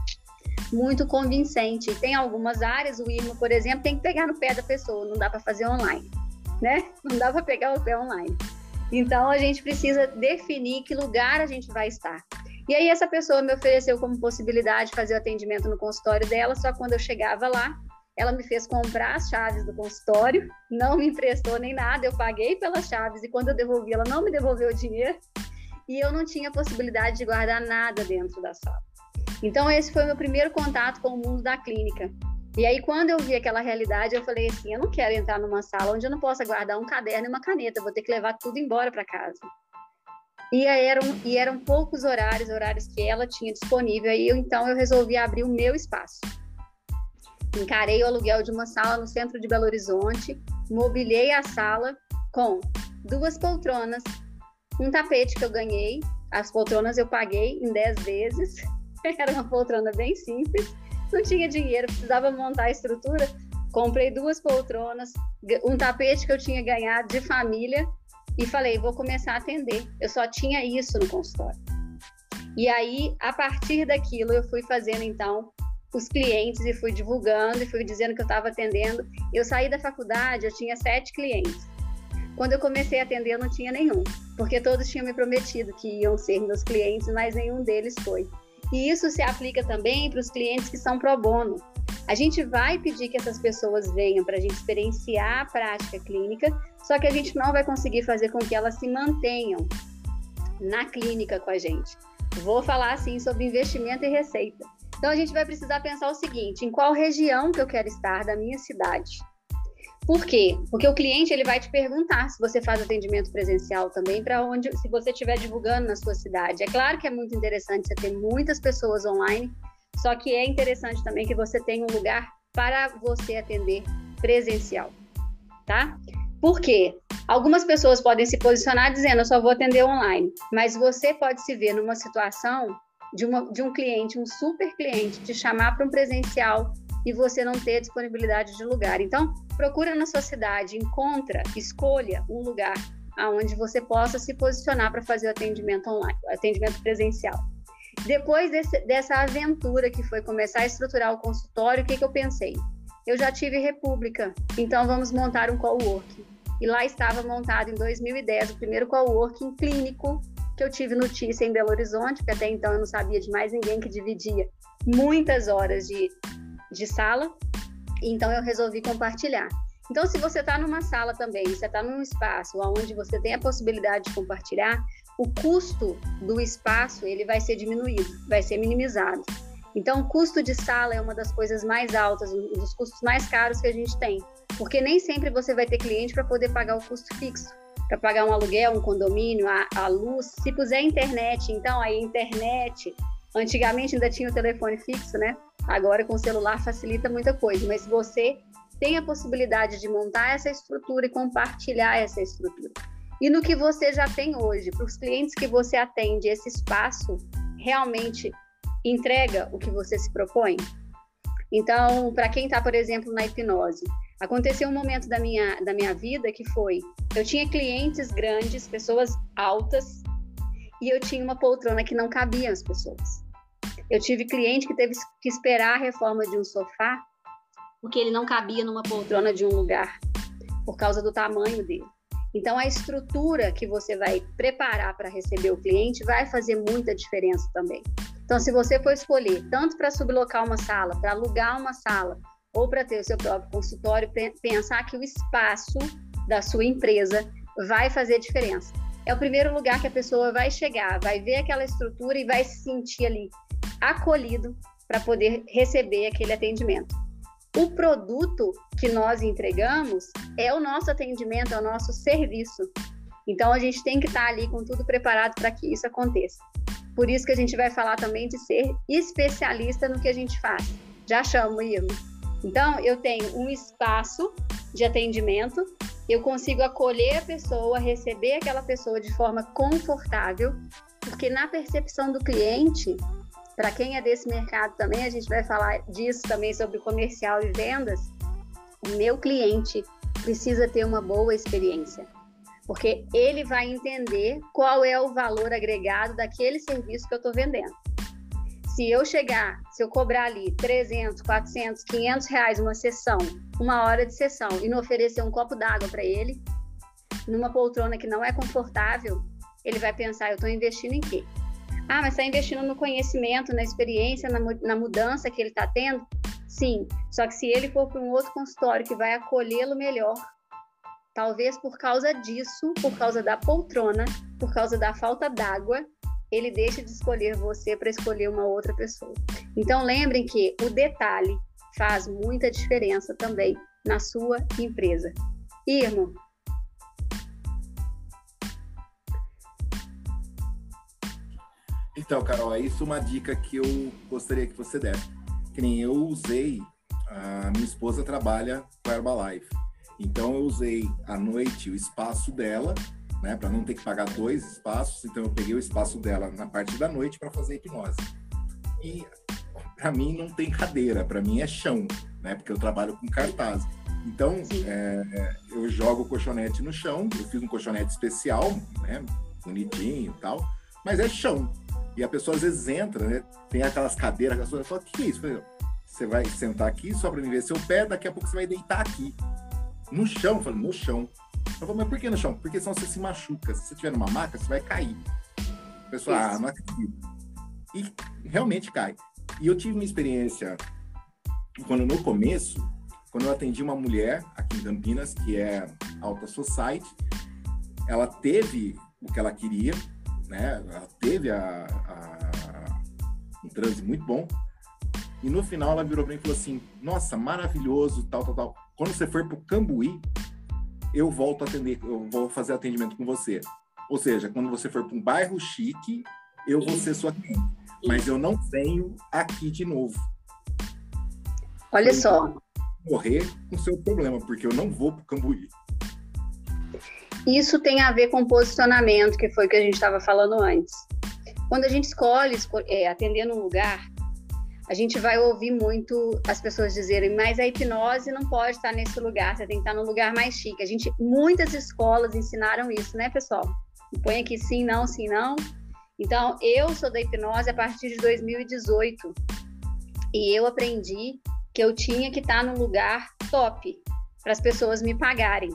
Speaker 2: muito convincente. Tem algumas áreas, o IRMA, por exemplo, tem que pegar no pé da pessoa, não dá para fazer online, né? (laughs) Não dá para pegar o pé online. Então a gente precisa definir que lugar a gente vai estar. E aí essa pessoa me ofereceu como possibilidade fazer o atendimento no consultório dela, só quando eu chegava lá, ela me fez comprar as chaves do consultório, não me emprestou nem nada, eu paguei pelas chaves e quando eu devolvi, ela não me devolveu o dinheiro e eu não tinha possibilidade de guardar nada dentro da sala. Então, esse foi meu primeiro contato com o mundo da clínica. E aí, quando eu vi aquela realidade, eu falei assim: eu não quero entrar numa sala onde eu não possa guardar um caderno e uma caneta, vou ter que levar tudo embora para casa. E eram, e eram poucos horários, horários que ela tinha disponível, aí eu, então eu resolvi abrir o meu espaço. Encarei o aluguel de uma sala no centro de Belo Horizonte, mobilei a sala com duas poltronas, um tapete que eu ganhei, as poltronas eu paguei em 10 vezes, (laughs) era uma poltrona bem simples, não tinha dinheiro, precisava montar a estrutura, comprei duas poltronas, um tapete que eu tinha ganhado de família e falei, vou começar a atender. Eu só tinha isso no consultório. E aí, a partir daquilo, eu fui fazendo então os clientes e fui divulgando e fui dizendo que eu estava atendendo. Eu saí da faculdade, eu tinha sete clientes. Quando eu comecei a atender, eu não tinha nenhum, porque todos tinham me prometido que iam ser meus clientes, mas nenhum deles foi. E isso se aplica também para os clientes que são pro bono. A gente vai pedir que essas pessoas venham para a gente experienciar a prática clínica, só que a gente não vai conseguir fazer com que elas se mantenham na clínica com a gente. Vou falar assim sobre investimento e receita. Então a gente vai precisar pensar o seguinte: em qual região que eu quero estar da minha cidade? Por quê? Porque o cliente ele vai te perguntar se você faz atendimento presencial também para onde, se você estiver divulgando na sua cidade. É claro que é muito interessante você ter muitas pessoas online, só que é interessante também que você tenha um lugar para você atender presencial, tá? Por quê? Algumas pessoas podem se posicionar dizendo eu só vou atender online, mas você pode se ver numa situação de, uma, de um cliente, um super cliente, te chamar para um presencial e você não ter disponibilidade de lugar. Então, procura na sua cidade, encontra, escolha um lugar aonde você possa se posicionar para fazer o atendimento online, o atendimento presencial. Depois desse, dessa aventura que foi começar a estruturar o consultório, o que, que eu pensei? Eu já tive República, então vamos montar um coworking. E lá estava montado em 2010 o primeiro coworking clínico que eu tive notícia em Belo Horizonte, porque até então eu não sabia de mais ninguém que dividia muitas horas de, de sala, então eu resolvi compartilhar. Então, se você está numa sala também, você está num espaço onde você tem a possibilidade de compartilhar, o custo do espaço ele vai ser diminuído, vai ser minimizado. Então, o custo de sala é uma das coisas mais altas, um dos custos mais caros que a gente tem, porque nem sempre você vai ter cliente para poder pagar o custo fixo para pagar um aluguel, um condomínio, a, a, luz. Se puser internet, então aí internet. Antigamente ainda tinha o telefone fixo, né? Agora com o celular facilita muita coisa, mas você tem a possibilidade de montar essa estrutura e compartilhar essa estrutura. E no que você já tem hoje, para os clientes que você atende, esse espaço realmente entrega o que você se propõe? Então, para quem está, por exemplo, na hipnose, Aconteceu um momento da minha, da minha vida que foi: eu tinha clientes grandes, pessoas altas, e eu tinha uma poltrona que não cabia as pessoas. Eu tive cliente que teve que esperar a reforma de um sofá porque ele não cabia numa poltrona de um lugar por causa do tamanho dele. Então a estrutura que você vai preparar para receber o cliente vai fazer muita diferença também. Então se você for escolher tanto para sublocar uma sala, para alugar uma sala, ou para ter o seu próprio consultório, pensar que o espaço da sua empresa vai fazer diferença. É o primeiro lugar que a pessoa vai chegar, vai ver aquela estrutura e vai se sentir ali acolhido para poder receber aquele atendimento. O produto que nós entregamos é o nosso atendimento, é o nosso serviço. Então a gente tem que estar tá ali com tudo preparado para que isso aconteça. Por isso que a gente vai falar também de ser especialista no que a gente faz. Já chamo, Irma. Então, eu tenho um espaço de atendimento, eu consigo acolher a pessoa, receber aquela pessoa de forma confortável, porque na percepção do cliente, para quem é desse mercado também, a gente vai falar disso também sobre comercial e vendas. O meu cliente precisa ter uma boa experiência, porque ele vai entender qual é o valor agregado daquele serviço que eu estou vendendo. Se eu chegar, se eu cobrar ali 300, 400, 500 reais uma sessão, uma hora de sessão, e não oferecer um copo d'água para ele, numa poltrona que não é confortável, ele vai pensar: eu estou investindo em quê? Ah, mas está investindo no conhecimento, na experiência, na, na mudança que ele está tendo? Sim, só que se ele for para um outro consultório que vai acolhê-lo melhor, talvez por causa disso, por causa da poltrona, por causa da falta d'água, ele deixa de escolher você para escolher uma outra pessoa. Então lembrem que o detalhe faz muita diferença também na sua empresa. Irmo,
Speaker 5: Então, Carol, é isso uma dica que eu gostaria que você desse. Que nem eu usei, a minha esposa trabalha com Herbalife. Então eu usei à noite o espaço dela, né, para não ter que pagar dois espaços. Então eu peguei o espaço dela na parte da noite para fazer hipnose. E para mim não tem cadeira, para mim é chão, né, porque eu trabalho com cartaz. Então é, eu jogo o colchonete no chão. Eu fiz um colchonete especial, né, bonitinho e tal, mas é chão. E a pessoa às vezes entra, né? Tem aquelas cadeiras, a pessoa fala, o que é isso? Você vai sentar aqui só para me ver seu pé, daqui a pouco você vai deitar aqui. No chão, eu falo, no chão. Eu falo, mas por que no chão? Porque senão você se machuca. Se você estiver numa maca, você vai cair. A pessoa, ah, não acredito. E realmente cai. E eu tive uma experiência quando no começo, quando eu atendi uma mulher aqui em Campinas, que é Alta Society, ela teve o que ela queria, né? Ela teve a, a, um transe muito bom. E no final ela virou para mim e falou assim: Nossa, maravilhoso, tal, tal, tal. Quando você for para o Cambuí, eu volto a atender, eu vou fazer atendimento com você. Ou seja, quando você for para um bairro chique, eu vou ser sua cliente. Mas eu não venho aqui de novo.
Speaker 2: Olha só.
Speaker 5: Morrer com seu problema, porque eu não vou para o Cambuí.
Speaker 2: Isso tem a ver com posicionamento, que foi o que a gente estava falando antes. Quando a gente escolhe é, atender num lugar, a gente vai ouvir muito as pessoas dizerem, mas a hipnose não pode estar nesse lugar, você tem que estar num lugar mais chique. A gente, muitas escolas ensinaram isso, né, pessoal? Põe aqui sim, não, sim, não. Então, eu sou da hipnose a partir de 2018 e eu aprendi que eu tinha que estar num lugar top para as pessoas me pagarem.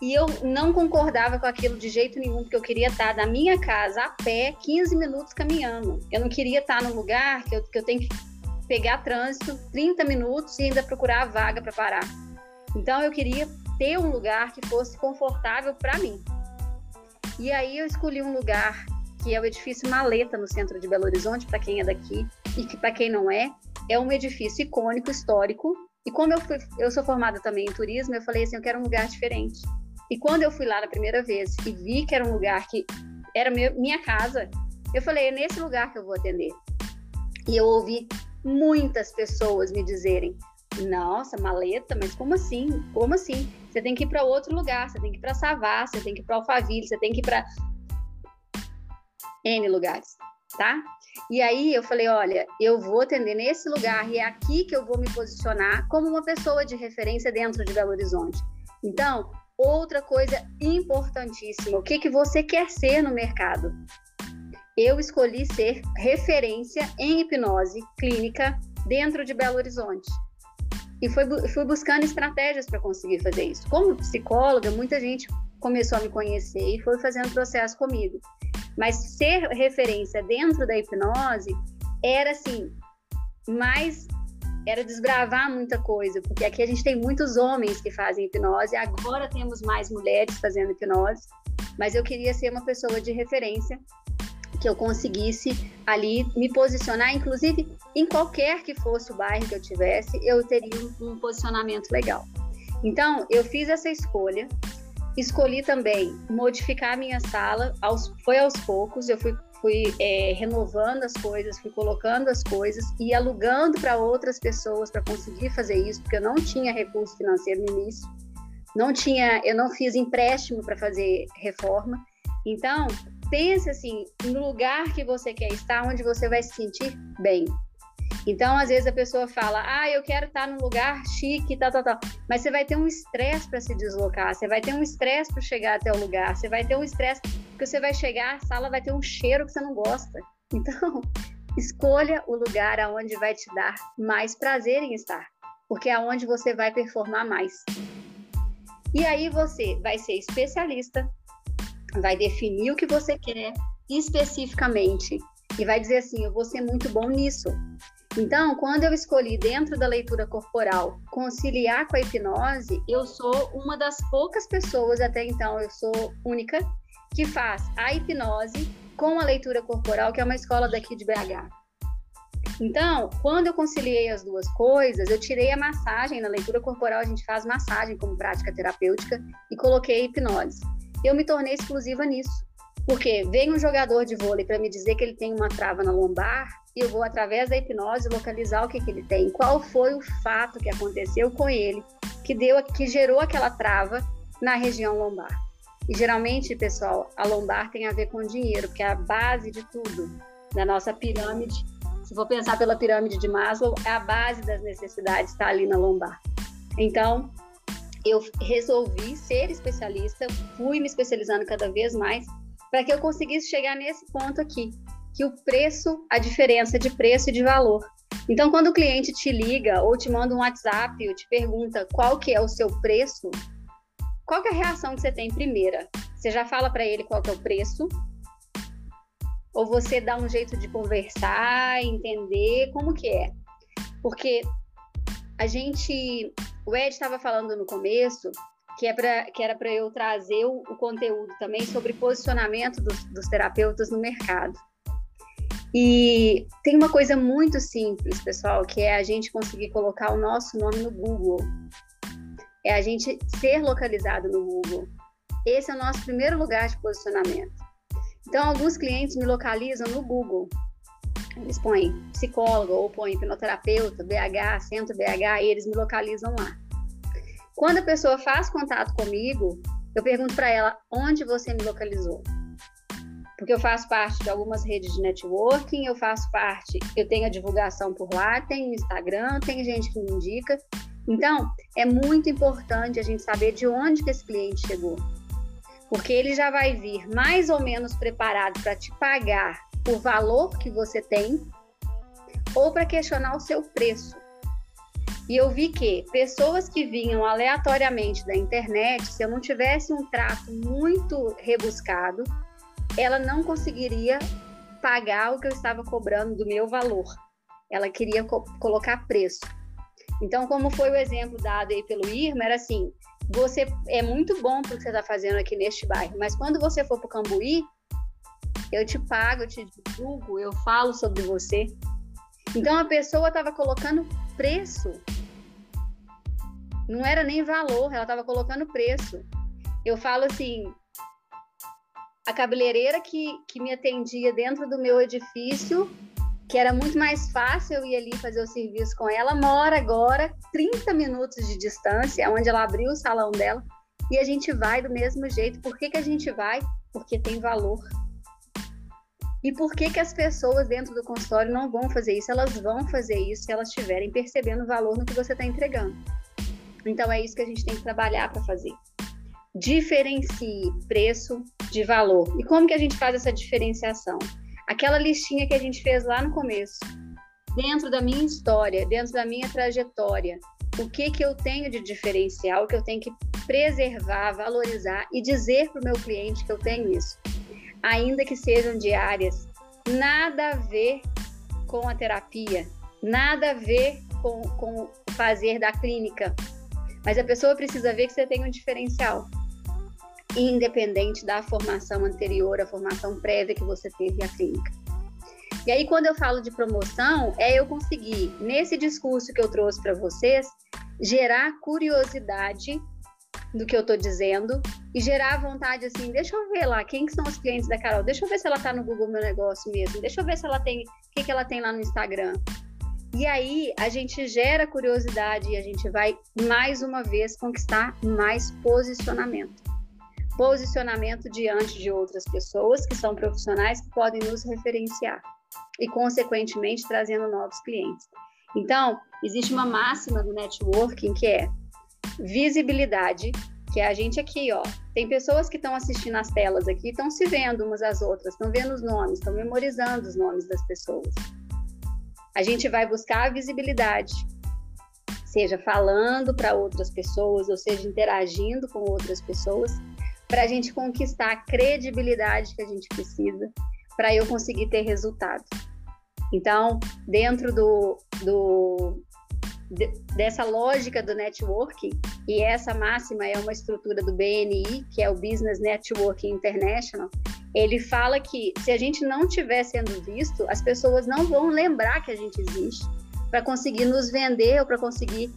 Speaker 2: E eu não concordava com aquilo de jeito nenhum, porque eu queria estar da minha casa a pé, 15 minutos caminhando. Eu não queria estar num lugar que eu, que eu tenho que pegar trânsito 30 minutos e ainda procurar a vaga para parar. Então eu queria ter um lugar que fosse confortável para mim. E aí eu escolhi um lugar que é o edifício Maleta no centro de Belo Horizonte, para quem é daqui e que para quem não é, é um edifício icônico, histórico. E como eu, fui, eu sou formada também em turismo, eu falei assim, eu quero um lugar diferente. E quando eu fui lá na primeira vez e vi que era um lugar que era meu, minha casa, eu falei, é nesse lugar que eu vou atender. E eu ouvi muitas pessoas me dizerem: Nossa, maleta, mas como assim? Como assim? Você tem que ir para outro lugar, você tem que ir para Savá, você tem que ir para Alphaville, você tem que ir para N lugares, tá? E aí eu falei: Olha, eu vou atender nesse lugar e é aqui que eu vou me posicionar como uma pessoa de referência dentro de Belo Horizonte. Então, Outra coisa importantíssima, o que, que você quer ser no mercado? Eu escolhi ser referência em hipnose clínica dentro de Belo Horizonte. E fui, fui buscando estratégias para conseguir fazer isso. Como psicóloga, muita gente começou a me conhecer e foi fazendo processo comigo. Mas ser referência dentro da hipnose era assim, mais era desbravar muita coisa, porque aqui a gente tem muitos homens que fazem hipnose, agora temos mais mulheres fazendo hipnose, mas eu queria ser uma pessoa de referência que eu conseguisse ali me posicionar, inclusive em qualquer que fosse o bairro que eu tivesse, eu teria um posicionamento legal. Então, eu fiz essa escolha, escolhi também modificar a minha sala, aos, foi aos poucos, eu fui fui é, renovando as coisas, fui colocando as coisas e alugando para outras pessoas para conseguir fazer isso, porque eu não tinha recurso financeiro no início, não tinha, eu não fiz empréstimo para fazer reforma. Então, pense assim, no lugar que você quer estar, onde você vai se sentir bem. Então, às vezes a pessoa fala: "Ah, eu quero estar num lugar chique, tal, tal, tal". Mas você vai ter um estresse para se deslocar, você vai ter um estresse para chegar até o lugar, você vai ter um estresse porque você vai chegar, a sala vai ter um cheiro que você não gosta. Então, (laughs) escolha o lugar aonde vai te dar mais prazer em estar, porque é aonde você vai performar mais. E aí você vai ser especialista, vai definir o que você quer especificamente e vai dizer assim: eu vou ser muito bom nisso. Então, quando eu escolhi dentro da leitura corporal conciliar com a hipnose, eu sou uma das poucas pessoas, até então eu sou única, que faz a hipnose com a leitura corporal, que é uma escola daqui de BH. Então, quando eu conciliei as duas coisas, eu tirei a massagem, na leitura corporal a gente faz massagem como prática terapêutica e coloquei a hipnose. Eu me tornei exclusiva nisso. Porque vem um jogador de vôlei para me dizer que ele tem uma trava na lombar e eu vou, através da hipnose, localizar o que, que ele tem. Qual foi o fato que aconteceu com ele que, deu, que gerou aquela trava na região lombar. E geralmente, pessoal, a lombar tem a ver com dinheiro, porque é a base de tudo da nossa pirâmide. Se for pensar pela pirâmide de Maslow, é a base das necessidades está ali na lombar. Então, eu resolvi ser especialista, fui me especializando cada vez mais para que eu conseguisse chegar nesse ponto aqui, que o preço, a diferença de preço e de valor. Então, quando o cliente te liga ou te manda um WhatsApp ou te pergunta qual que é o seu preço, qual é a reação que você tem primeira? Você já fala para ele qual é o preço? Ou você dá um jeito de conversar, entender como que é? Porque a gente, o Ed estava falando no começo que, é pra, que era para eu trazer o, o, conteúdo também sobre posicionamento dos, dos terapeutas no mercado. E tem uma coisa muito simples, pessoal, que é a gente conseguir colocar o nosso nome no Google. É a gente ser localizado no Google. Esse é o nosso primeiro lugar de posicionamento. Então, alguns clientes me localizam no Google. Eles põem psicólogo ou põem hipnoterapeuta, BH, centro BH, e eles me localizam lá. Quando a pessoa faz contato comigo, eu pergunto para ela onde você me localizou. Porque eu faço parte de algumas redes de networking, eu faço parte, eu tenho a divulgação por lá, tenho Instagram, tem gente que me indica. Então, é muito importante a gente saber de onde que esse cliente chegou. Porque ele já vai vir mais ou menos preparado para te pagar o valor que você tem ou para questionar o seu preço. E eu vi que pessoas que vinham aleatoriamente da internet, se eu não tivesse um trato muito rebuscado, ela não conseguiria pagar o que eu estava cobrando do meu valor. Ela queria co colocar preço. Então, como foi o exemplo dado aí pelo Irma, era assim: você é muito bom para o que você está fazendo aqui neste bairro, mas quando você for para o Cambuí, eu te pago, eu te divulgo, eu falo sobre você. Então, a pessoa estava colocando preço não era nem valor, ela estava colocando preço. Eu falo assim, a cabeleireira que, que me atendia dentro do meu edifício, que era muito mais fácil eu ir ali fazer o serviço com ela, mora agora 30 minutos de distância, onde ela abriu o salão dela, e a gente vai do mesmo jeito. Por que, que a gente vai? Porque tem valor. E por que, que as pessoas dentro do consultório não vão fazer isso? Elas vão fazer isso se elas estiverem percebendo valor no que você está entregando. Então é isso que a gente tem que trabalhar para fazer. Diferencie preço de valor. E como que a gente faz essa diferenciação? Aquela listinha que a gente fez lá no começo. Dentro da minha história, dentro da minha trajetória, o que que eu tenho de diferencial, que eu tenho que preservar, valorizar e dizer para o meu cliente que eu tenho isso. Ainda que sejam diárias, nada a ver com a terapia, nada a ver com, com o fazer da clínica, mas a pessoa precisa ver que você tem um diferencial, independente da formação anterior, a formação prévia que você teve à clínica. E aí, quando eu falo de promoção, é eu conseguir, nesse discurso que eu trouxe para vocês, gerar curiosidade do que eu estou dizendo e gerar vontade assim, deixa eu ver lá quem que são os clientes da Carol, deixa eu ver se ela está no Google Meu Negócio mesmo, deixa eu ver se ela tem, o que, que ela tem lá no Instagram. E aí a gente gera curiosidade e a gente vai mais uma vez conquistar mais posicionamento. Posicionamento diante de outras pessoas que são profissionais que podem nos referenciar e, consequentemente, trazendo novos clientes. Então, existe uma máxima do networking que é visibilidade, que é a gente aqui, ó. Tem pessoas que estão assistindo as telas aqui, estão se vendo umas às outras, estão vendo os nomes, estão memorizando os nomes das pessoas. A gente vai buscar a visibilidade, seja falando para outras pessoas, ou seja, interagindo com outras pessoas, para a gente conquistar a credibilidade que a gente precisa para eu conseguir ter resultado. Então, dentro do, do de, dessa lógica do networking, e essa máxima é uma estrutura do BNI, que é o Business Networking International, ele fala que se a gente não estiver sendo visto, as pessoas não vão lembrar que a gente existe para conseguir nos vender ou para conseguir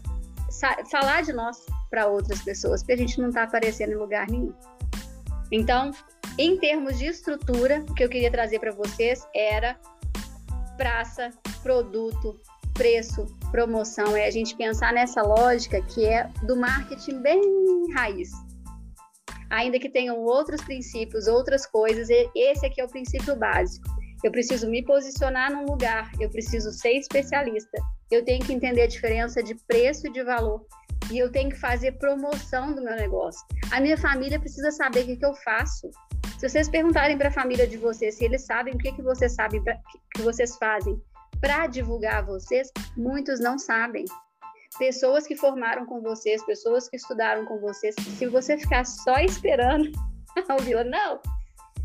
Speaker 2: falar de nós para outras pessoas, porque a gente não está aparecendo em lugar nenhum. Então, em termos de estrutura, o que eu queria trazer para vocês era praça, produto, preço, promoção. É a gente pensar nessa lógica que é do marketing bem raiz. Ainda que tenham outros princípios, outras coisas, esse aqui é o princípio básico. Eu preciso me posicionar num lugar, eu preciso ser especialista, eu tenho que entender a diferença de preço e de valor, e eu tenho que fazer promoção do meu negócio. A minha família precisa saber o que, que eu faço. Se vocês perguntarem para a família de vocês se eles sabem o que, que vocês sabem, pra, que vocês fazem para divulgar vocês, muitos não sabem. Pessoas que formaram com vocês, pessoas que estudaram com vocês, se você ficar só esperando (laughs) ouvi-la, não.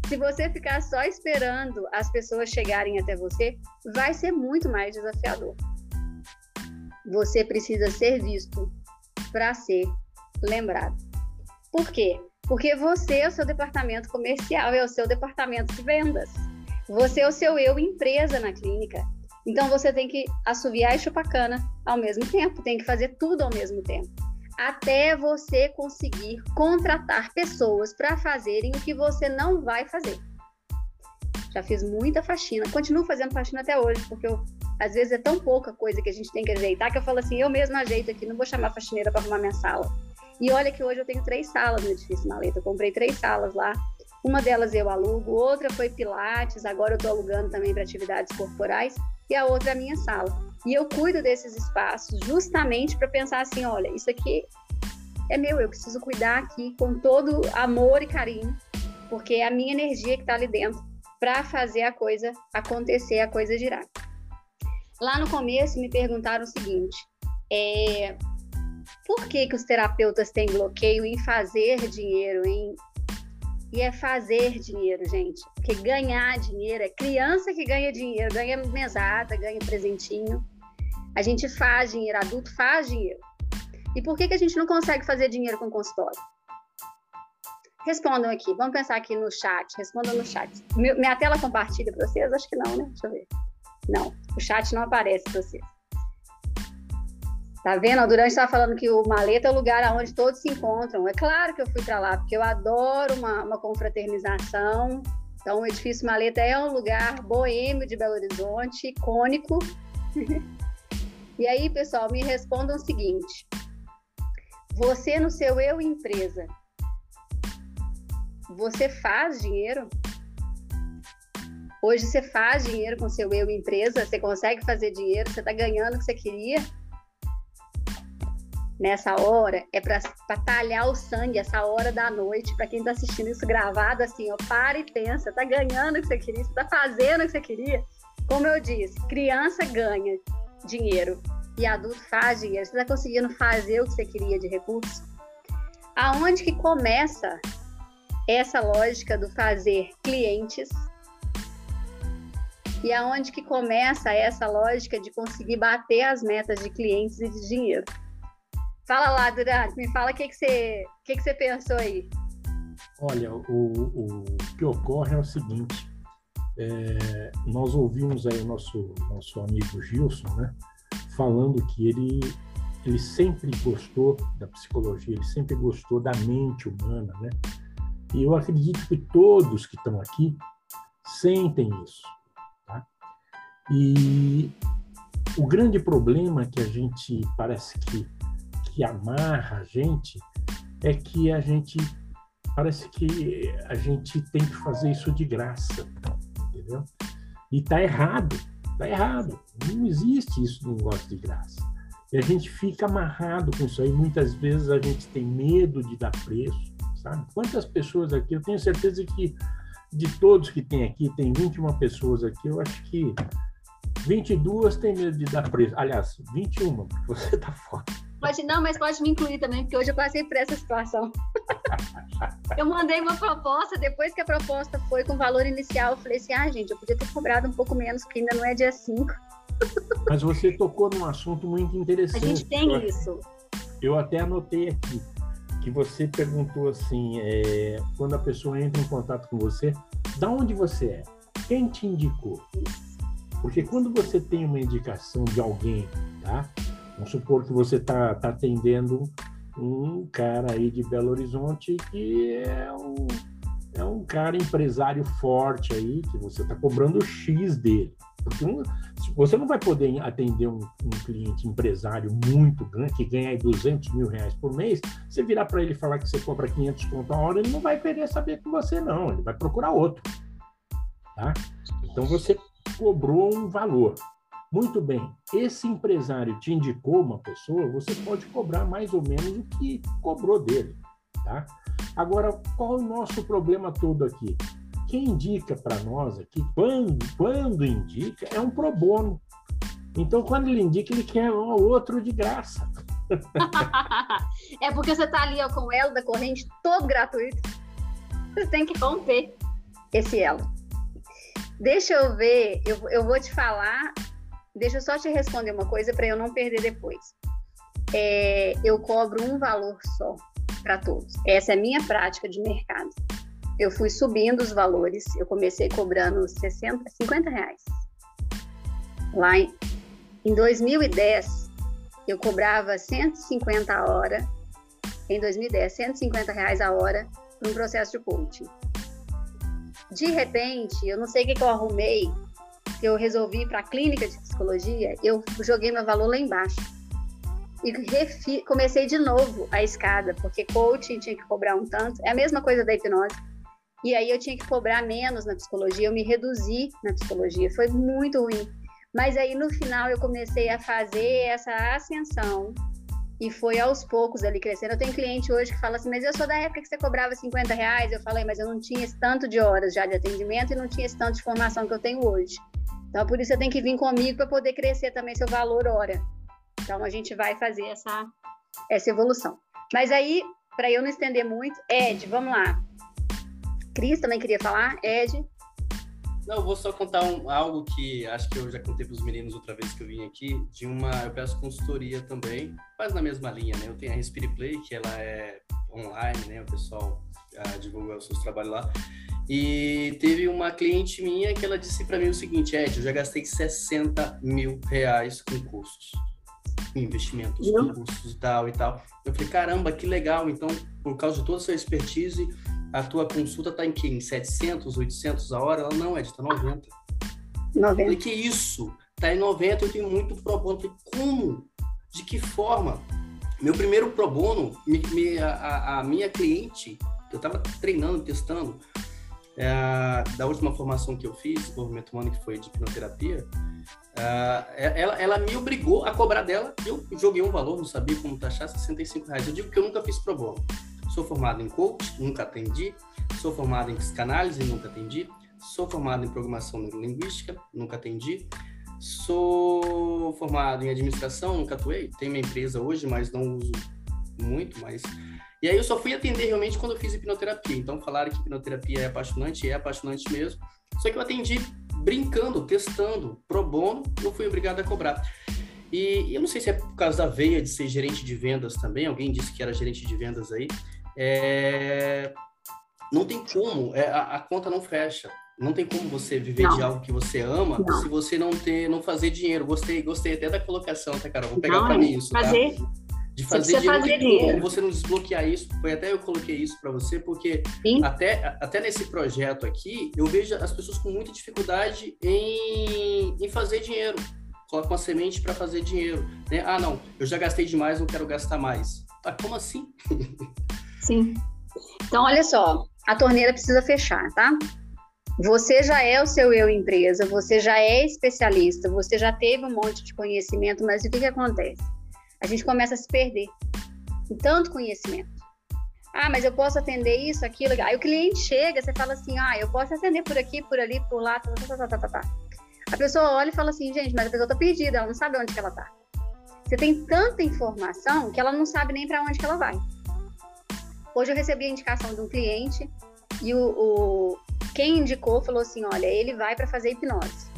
Speaker 2: Se você ficar só esperando as pessoas chegarem até você, vai ser muito mais desafiador. Você precisa ser visto, para ser lembrado. Por quê? Porque você é o seu departamento comercial, é o seu departamento de vendas. Você é o seu eu empresa na clínica. Então você tem que assoviar e chupar cana ao mesmo tempo, tem que fazer tudo ao mesmo tempo. Até você conseguir contratar pessoas para fazerem o que você não vai fazer. Já fiz muita faxina, continuo fazendo faxina até hoje, porque eu às vezes é tão pouca coisa que a gente tem que ajeitar que eu falo assim, eu mesma ajeito aqui, não vou chamar a faxineira para arrumar minha sala. E olha que hoje eu tenho três salas no edifício Maleta, eu comprei três salas lá. Uma delas eu alugo, outra foi Pilates, agora eu estou alugando também para atividades corporais, e a outra é a minha sala. E eu cuido desses espaços justamente para pensar assim, olha, isso aqui é meu, eu preciso cuidar aqui com todo amor e carinho, porque é a minha energia que está ali dentro para fazer a coisa acontecer, a coisa girar. Lá no começo me perguntaram o seguinte: é, por que, que os terapeutas têm bloqueio em fazer dinheiro, em e é fazer dinheiro, gente. Porque ganhar dinheiro é criança que ganha dinheiro, ganha mesada, ganha presentinho. A gente faz dinheiro, adulto faz dinheiro. E por que, que a gente não consegue fazer dinheiro com consultório? Respondam aqui, vamos pensar aqui no chat, respondam no chat. Minha tela compartilha para vocês? Acho que não, né? Deixa eu ver. Não, o chat não aparece para vocês. Tá vendo? O Durante estava falando que o Maleta é o lugar onde todos se encontram. É claro que eu fui para lá, porque eu adoro uma, uma confraternização. Então, o edifício Maleta é um lugar boêmio de Belo Horizonte, icônico. (laughs) e aí, pessoal, me respondam o seguinte: você, no seu eu empresa, você faz dinheiro? Hoje você faz dinheiro com seu eu empresa, você consegue fazer dinheiro, você está ganhando o que você queria. Nessa hora é para talhar o sangue, essa hora da noite, para quem está assistindo isso gravado, assim, ó, para e pensa, tá ganhando o que você queria, você tá fazendo o que você queria. Como eu disse, criança ganha dinheiro e adulto faz dinheiro. Você está conseguindo fazer o que você queria de recurso? Aonde que começa essa lógica do fazer clientes e aonde que começa essa lógica de conseguir bater as metas de clientes e de dinheiro? Fala lá, Durante, me fala o que, que, você, que, que você pensou aí.
Speaker 6: Olha, o, o que ocorre é o seguinte: é, nós ouvimos aí o nosso, nosso amigo Gilson, né, falando que ele ele sempre gostou da psicologia, ele sempre gostou da mente humana, né? E eu acredito que todos que estão aqui sentem isso. E o grande problema que a gente parece que, que amarra a gente é que a gente parece que a gente tem que fazer isso de graça, entendeu? E tá errado, tá errado. Não existe isso negócio de graça. E a gente fica amarrado com isso aí. Muitas vezes a gente tem medo de dar preço, sabe? Quantas pessoas aqui, eu tenho certeza que de todos que tem aqui, tem 21 pessoas aqui, eu acho que 22 tem medo de dar preço. Aliás, 21, porque você tá fora.
Speaker 2: Pode, não, mas pode me incluir também, porque hoje eu passei por essa situação. (laughs) eu mandei uma proposta, depois que a proposta foi com valor inicial, eu falei assim: ah, gente, eu podia ter cobrado um pouco menos, porque ainda não é dia 5.
Speaker 6: Mas você tocou num assunto muito interessante.
Speaker 2: A gente tem isso.
Speaker 6: Eu até anotei aqui que você perguntou assim, é, quando a pessoa entra em contato com você, da onde você é? Quem te indicou? Porque quando você tem uma indicação de alguém, tá? Vamos supor que você está tá atendendo um cara aí de Belo Horizonte que é um, é um cara empresário forte aí, que você está cobrando X dele. Porque um, você não vai poder atender um, um, cliente empresário muito grande, que ganha 200 mil reais por mês, você virar para ele e falar que você cobra 500 conto a hora, ele não vai querer saber com você, não. Ele vai procurar outro. Tá? Então você cobrou um valor. Muito bem, esse empresário te indicou uma pessoa, você pode cobrar mais ou menos o que cobrou dele. Tá? Agora, qual é o nosso problema todo aqui? quem indica para nós aqui, quando, quando indica, é um pro bono. Então, quando ele indica, ele quer um outro de graça. (laughs)
Speaker 2: é porque você está ali ó, com o elo da corrente todo gratuito. Você tem que romper esse elo. Deixa eu ver, eu, eu vou te falar, deixa eu só te responder uma coisa para eu não perder depois. É, eu cobro um valor só para todos. Essa é a minha prática de mercado eu fui subindo os valores. Eu comecei cobrando 60, 50 reais. Lá em, em 2010, eu cobrava 150 a hora. Em 2010, 150 reais a hora um processo de coaching. De repente, eu não sei o que, que eu arrumei, que eu resolvi para a clínica de psicologia, eu joguei meu valor lá embaixo. E refi, comecei de novo a escada, porque coaching tinha que cobrar um tanto. É a mesma coisa da hipnose e aí eu tinha que cobrar menos na psicologia, eu me reduzi na psicologia, foi muito ruim. Mas aí no final eu comecei a fazer essa ascensão e foi aos poucos ali crescendo. Eu tenho cliente hoje que fala assim, mas eu sou da época que você cobrava 50 reais. Eu falei, mas eu não tinha esse tanto de horas já de atendimento e não tinha esse tanto de formação que eu tenho hoje. Então, por isso tem que vir comigo para poder crescer também seu valor hora. Então, a gente vai fazer essa, essa evolução. Mas aí, para eu não estender muito, Ed, vamos lá. Cris também queria falar. Ed?
Speaker 7: Não, eu vou só contar um, algo que acho que eu já contei para os meninos outra vez que eu vim aqui, de uma, eu peço consultoria também, quase na mesma linha, né? Eu tenho a Respire Play, que ela é online, né? O pessoal uh, divulga os seus trabalhos lá. E teve uma cliente minha que ela disse para mim o seguinte, Ed, eu já gastei 60 mil reais com com investimentos, com custos e tal e tal. Eu falei, caramba, que legal, então, por causa de toda a sua expertise, a tua consulta está em que? Em 700, 800 a hora? Ela não, Ed, está 90.
Speaker 2: 90.
Speaker 7: Falei, que isso? Está em 90, eu tenho muito pro bono. Falei, como? De que forma? Meu primeiro pro bono, me, me, a, a, minha cliente, que eu estava treinando, testando, é, da última formação que eu fiz, desenvolvimento humano, que foi de hipnoterapia, é, ela, ela me obrigou a cobrar dela, eu joguei um valor, não sabia como taxar, 65 reais. Eu digo que eu nunca fiz pro bono. Sou formado em coach, nunca atendi. Sou formado em psicanálise, nunca atendi. Sou formado em programação neurolinguística, nunca atendi. Sou formado em administração, nunca atuei. Tenho minha empresa hoje, mas não uso muito, mas... E aí eu só fui atender realmente quando eu fiz hipnoterapia. Então falaram que hipnoterapia é apaixonante, é apaixonante mesmo. Só que eu atendi brincando, testando, pro bono, não fui obrigado a cobrar. E eu não sei se é por causa da veia de ser gerente de vendas também, alguém disse que era gerente de vendas aí, é, não tem como, é, a, a, conta não fecha. Não tem como você viver
Speaker 2: Não.
Speaker 7: de algo que você ama
Speaker 2: Não.
Speaker 7: se você não ter, não fazer dinheiro. Gostei, gostei até da colocação, tá, cara? Vou pegar
Speaker 2: é
Speaker 7: mim isso, tá? De
Speaker 2: Você
Speaker 7: fazer dinheiro.
Speaker 2: fazer dinheiro.
Speaker 7: você não desbloquear isso. Foi até eu coloquei isso pra você, porque
Speaker 2: Sim.
Speaker 7: até, até nesse projeto aqui, eu vejo as pessoas com muita dificuldade em, em fazer dinheiro. Colocam uma semente para fazer dinheiro. Né? Ah, não, eu já gastei demais, não quero gastar mais. Ah, como assim? (laughs)
Speaker 2: Sim. Então, olha só, a torneira precisa fechar, tá? Você já é o seu eu empresa, você já é especialista, você já teve um monte de conhecimento, mas o que, que acontece? A gente começa a se perder em tanto conhecimento. Ah, mas eu posso atender isso, aquilo. Aí o cliente chega, você fala assim, ah, eu posso atender por aqui, por ali, por lá, tá, tá, tá, tá, tá, tá. A pessoa olha e fala assim, gente, mas a pessoa tá perdida, ela não sabe onde que ela tá. Você tem tanta informação que ela não sabe nem para onde que ela vai. Hoje eu recebi a indicação de um cliente e o, o- quem indicou falou assim, olha, ele vai para fazer hipnose.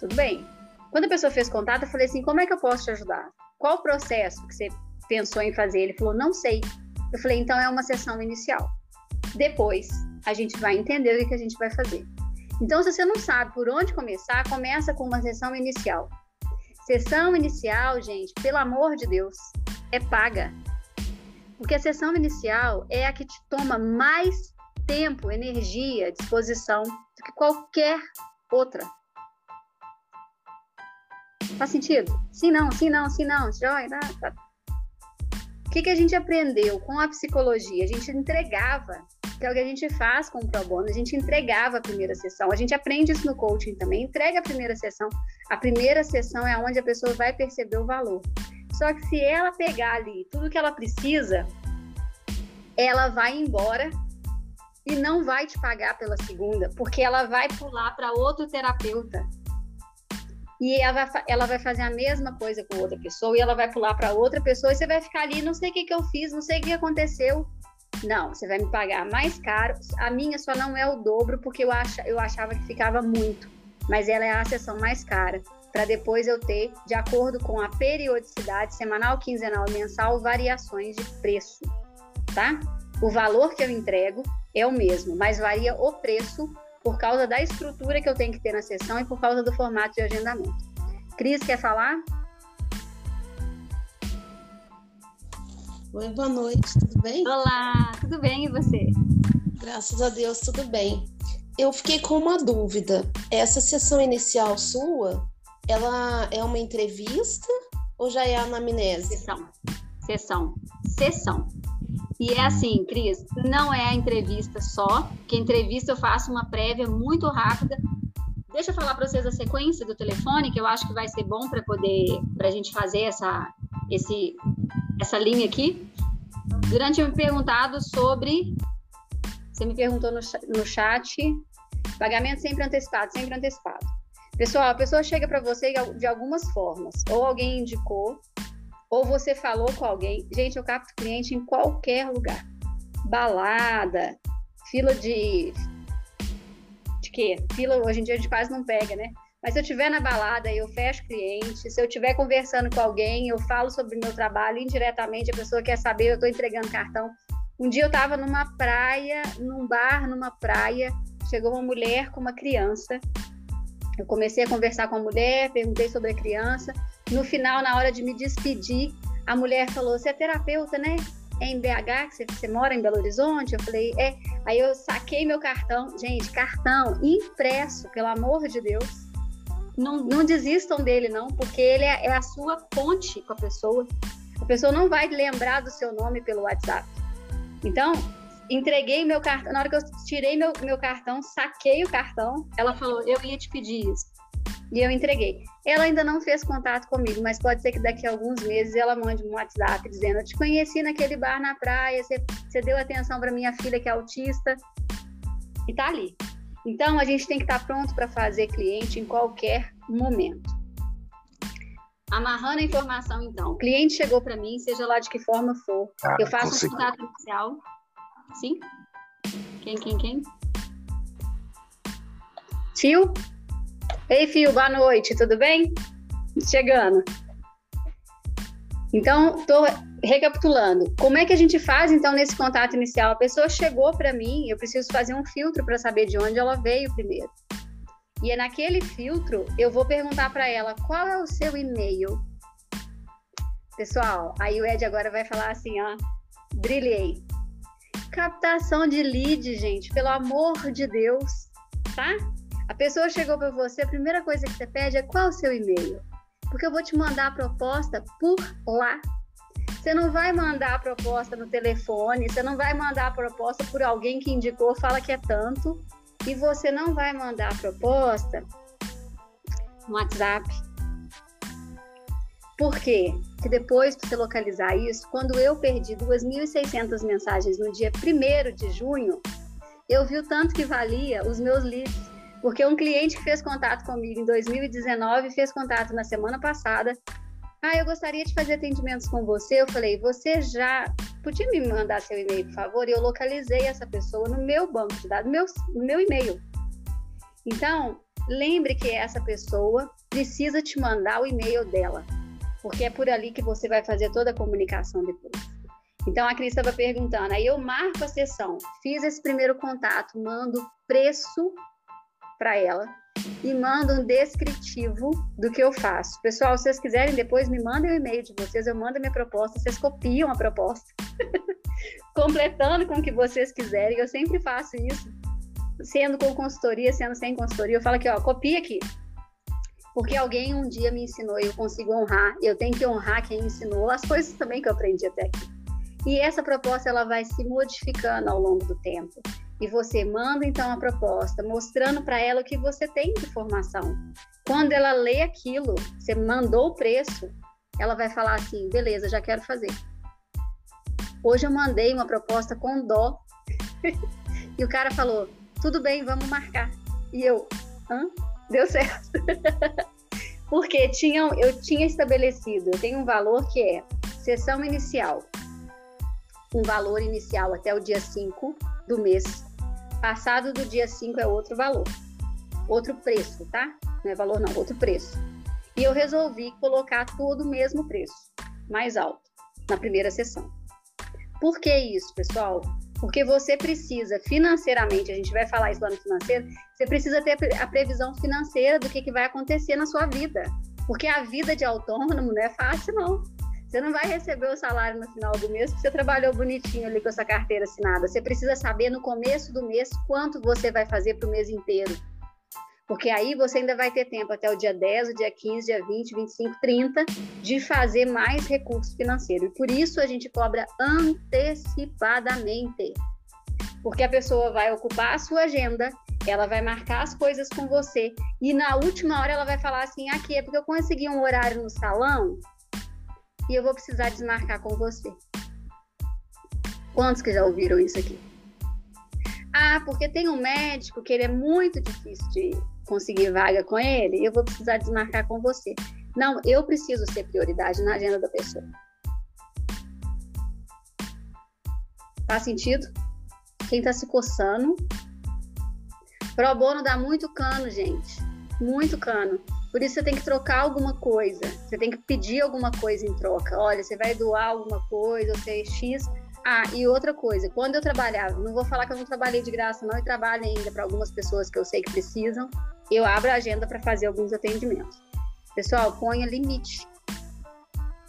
Speaker 2: Tudo bem. Quando a pessoa fez contato, eu falei assim, como é que eu posso te ajudar? Qual o processo que você pensou em fazer? Ele falou, não sei. Eu falei, então é uma sessão inicial. Depois a gente vai entender o que que a gente vai fazer. Então, se você não sabe por onde começar, começa com uma sessão inicial. Sessão inicial, gente, pelo amor de Deus, é paga. Porque a sessão inicial é a que te toma mais tempo, energia, disposição do que qualquer outra. Faz sentido? Sim, não, sim, não, sim, não. Joia, tá, tá. O que, que a gente aprendeu com a psicologia? A gente entregava, que é o que a gente faz com o Pro Bono, a gente entregava a primeira sessão. A gente aprende isso no coaching também, entrega a primeira sessão. A primeira sessão é onde a pessoa vai perceber o valor. Só que se ela pegar ali tudo que ela precisa, ela vai embora e não vai te pagar pela segunda, porque ela vai pular para outro terapeuta. E ela vai, ela vai fazer a mesma coisa com outra pessoa, e ela vai pular para outra pessoa, e você vai ficar ali, não sei o que, que eu fiz, não sei o que aconteceu. Não, você vai me pagar mais caro. A minha só não é o dobro, porque eu, acha, eu achava que ficava muito. Mas ela é a sessão mais cara, para depois eu ter, de acordo com a periodicidade semanal, quinzenal mensal, variações de preço, tá? O valor que eu entrego é o mesmo, mas varia o preço por causa da estrutura que eu tenho que ter na sessão e por causa do formato de agendamento. Cris, quer falar?
Speaker 8: Oi, boa noite, tudo bem?
Speaker 2: Olá, tudo bem e você?
Speaker 8: Graças a Deus, tudo bem. Eu fiquei com uma dúvida. Essa sessão inicial sua, ela é uma entrevista ou já é a anamnese?
Speaker 2: Sessão. Sessão. Sessão. E é assim, Cris, não é a entrevista só, que entrevista eu faço uma prévia muito rápida. Deixa eu falar para vocês a sequência do telefone, que eu acho que vai ser bom para poder, para a gente fazer essa, esse, essa linha aqui. Durante eu me perguntado sobre, você me perguntou no, no chat, pagamento sempre antecipado, sempre antecipado. Pessoal, a pessoa chega para você de algumas formas. Ou alguém indicou, ou você falou com alguém. Gente, eu capto cliente em qualquer lugar. Balada, fila de. De quê? Fila hoje em dia a gente quase não pega, né? Mas se eu estiver na balada, eu fecho cliente. Se eu estiver conversando com alguém, eu falo sobre o meu trabalho indiretamente. A pessoa quer saber, eu estou entregando cartão. Um dia eu estava numa praia, num bar, numa praia. Chegou uma mulher com uma criança. Eu comecei a conversar com a mulher, perguntei sobre a criança. No final, na hora de me despedir, a mulher falou: Você é terapeuta, né? É em BH, você, você mora em Belo Horizonte? Eu falei: É. Aí eu saquei meu cartão. Gente, cartão impresso, pelo amor de Deus. Não, não desistam dele, não, porque ele é, é a sua ponte com a pessoa. A pessoa não vai lembrar do seu nome pelo WhatsApp. Então, entreguei meu cartão. Na hora que eu tirei meu, meu cartão, saquei o cartão, ela falou: Eu ia te pedir isso. E eu entreguei. Ela ainda não fez contato comigo, mas pode ser que daqui a alguns meses ela mande um WhatsApp dizendo: Eu te conheci naquele bar na praia, você, você deu atenção para minha filha que é autista. E tá ali. Então a gente tem que estar pronto para fazer cliente em qualquer momento. Amarrando a informação, então. O cliente chegou para mim, seja lá de que forma for.
Speaker 4: Ah,
Speaker 2: eu faço um contato inicial. Sim? Quem, quem, quem? Fio? Ei, Fio, boa noite, tudo bem? Chegando. Então, tô recapitulando, como é que a gente faz então nesse contato inicial? A pessoa chegou para mim, eu preciso fazer um filtro para saber de onde ela veio primeiro. E é naquele filtro eu vou perguntar para ela qual é o seu e-mail. Pessoal, aí o Ed agora vai falar assim, ó, brilhei. Captação de lead, gente, pelo amor de Deus, tá? A pessoa chegou para você, a primeira coisa que você pede é qual o seu e-mail? Porque eu vou te mandar a proposta por lá. Você não vai mandar a proposta no telefone, você não vai mandar a proposta por alguém que indicou, fala que é tanto, e você não vai mandar a proposta no WhatsApp. Por quê? Porque depois, para você localizar isso, quando eu perdi 2.600 mensagens no dia 1 de junho, eu vi o tanto que valia os meus leads. Porque um cliente que fez contato comigo em 2019 fez contato na semana passada. Ah, eu gostaria de fazer atendimentos com você. Eu falei, você já podia me mandar seu e-mail, por favor? E eu localizei essa pessoa no meu banco de dados, no meu, no meu e-mail. Então, lembre que essa pessoa precisa te mandar o e-mail dela, porque é por ali que você vai fazer toda a comunicação depois. Então, a Cris estava perguntando, aí eu marco a sessão, fiz esse primeiro contato, mando preço para ela e mando um descritivo do que eu faço. Pessoal, se vocês quiserem, depois me mandem o e-mail de vocês, eu mando a minha proposta, vocês copiam a proposta, (laughs) completando com o que vocês quiserem. Eu sempre faço isso, sendo com consultoria, sendo sem consultoria. Eu falo aqui, ó, copia aqui. Porque alguém um dia me ensinou e eu consigo honrar, eu tenho que honrar quem ensinou as coisas também que eu aprendi até aqui. E essa proposta ela vai se modificando ao longo do tempo e você manda então a proposta, mostrando para ela o que você tem de informação. Quando ela lê aquilo, você mandou o preço, ela vai falar assim: beleza, já quero fazer. Hoje eu mandei uma proposta com dó (laughs) e o cara falou: tudo bem, vamos marcar. E eu, hã? Deu certo. (laughs) Porque tinham, eu tinha estabelecido, eu tenho um valor que é sessão inicial, um valor inicial até o dia 5 do mês Passado do dia 5 é outro valor, outro preço, tá? Não é valor, não, outro preço. E eu resolvi colocar todo o mesmo preço, mais alto, na primeira sessão. Por que isso, pessoal? Porque você precisa financeiramente, a gente vai falar isso lá no financeiro, você precisa ter a previsão financeira do que, que vai acontecer na sua vida. Porque a vida de autônomo não é fácil, não. Você não vai receber o salário no final do mês porque você trabalhou bonitinho ali com essa carteira assinada. Você precisa saber no começo do mês quanto você vai fazer para o mês inteiro. Porque aí você ainda vai ter tempo até o dia 10, o dia 15, dia 20, 25, 30 de fazer mais recurso financeiro. E por isso a gente cobra antecipadamente. Porque a pessoa vai ocupar a sua agenda, ela vai marcar as coisas com você e na última hora ela vai falar assim: aqui é porque eu consegui um horário no salão e eu vou precisar desmarcar com você. Quantos que já ouviram isso aqui? Ah, porque tem um médico que ele é muito difícil de conseguir vaga com ele, eu vou precisar desmarcar com você. Não, eu preciso ser prioridade na agenda da pessoa. Faz sentido? Quem tá se coçando? Pro bono dá muito cano, gente. Muito cano. Por isso você tem que trocar alguma coisa, você tem que pedir alguma coisa em troca. Olha, você vai doar alguma coisa, você é X. Ah, e outra coisa, quando eu trabalhava, não vou falar que eu não trabalhei de graça, não, e trabalho ainda para algumas pessoas que eu sei que precisam, eu abro a agenda para fazer alguns atendimentos. Pessoal, ponha limite.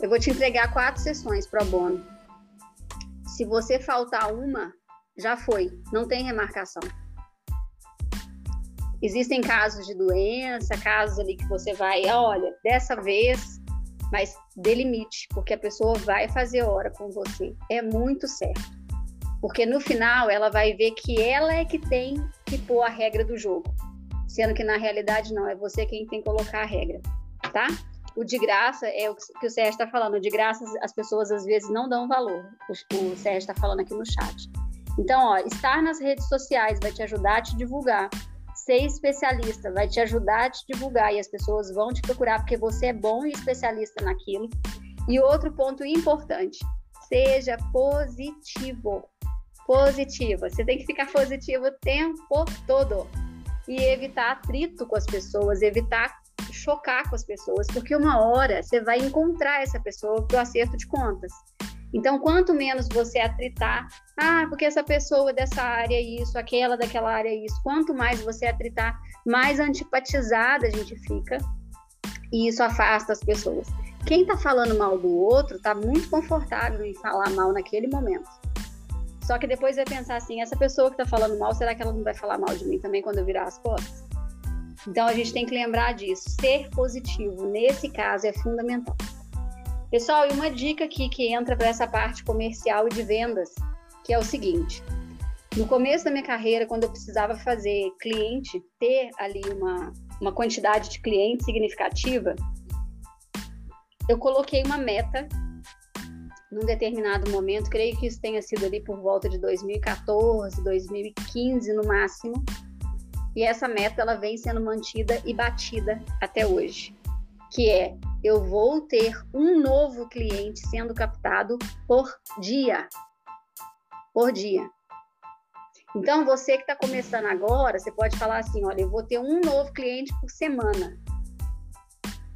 Speaker 2: Eu vou te entregar quatro sessões pro bono. Se você faltar uma, já foi, não tem remarcação. Existem casos de doença, casos ali que você vai, olha, dessa vez, mas delimite, porque a pessoa vai fazer hora com você. É muito certo. Porque no final ela vai ver que ela é que tem que pôr a regra do jogo. Sendo que na realidade não, é você quem tem que colocar a regra, tá? O de graça é o que o Sérgio está falando. O de graça as pessoas às vezes não dão valor. O, Sérgio está falando aqui no chat. Então, ó, estar nas redes sociais vai te ajudar a te divulgar ser especialista, vai te ajudar a te divulgar e as pessoas vão te procurar porque você é bom e especialista naquilo. E outro ponto importante, seja positivo. Positiva. Você tem que ficar positivo o tempo todo e evitar atrito com as pessoas, evitar chocar com as pessoas, porque uma hora você vai encontrar essa pessoa para o acerto de contas. Então, quanto menos você atritar, ah, porque essa pessoa dessa área é isso, aquela daquela área é isso, quanto mais você atritar, mais antipatizada a gente fica e isso afasta as pessoas. Quem está falando mal do outro está muito confortável em falar mal naquele momento. Só que depois vai pensar assim: essa pessoa que está falando mal, será que ela não vai falar mal de mim também quando eu virar as costas? Então a gente tem que lembrar disso. Ser positivo nesse caso é fundamental. Pessoal, e uma dica aqui que entra para essa parte comercial e de vendas, que é o seguinte: no começo da minha carreira, quando eu precisava fazer cliente, ter ali uma, uma quantidade de clientes significativa, eu coloquei uma meta num determinado momento, creio que isso tenha sido ali por volta de 2014, 2015 no máximo. E essa meta ela vem sendo mantida e batida até hoje, que é eu vou ter um novo cliente sendo captado por dia. Por dia. Então, você que está começando agora, você pode falar assim: olha, eu vou ter um novo cliente por semana.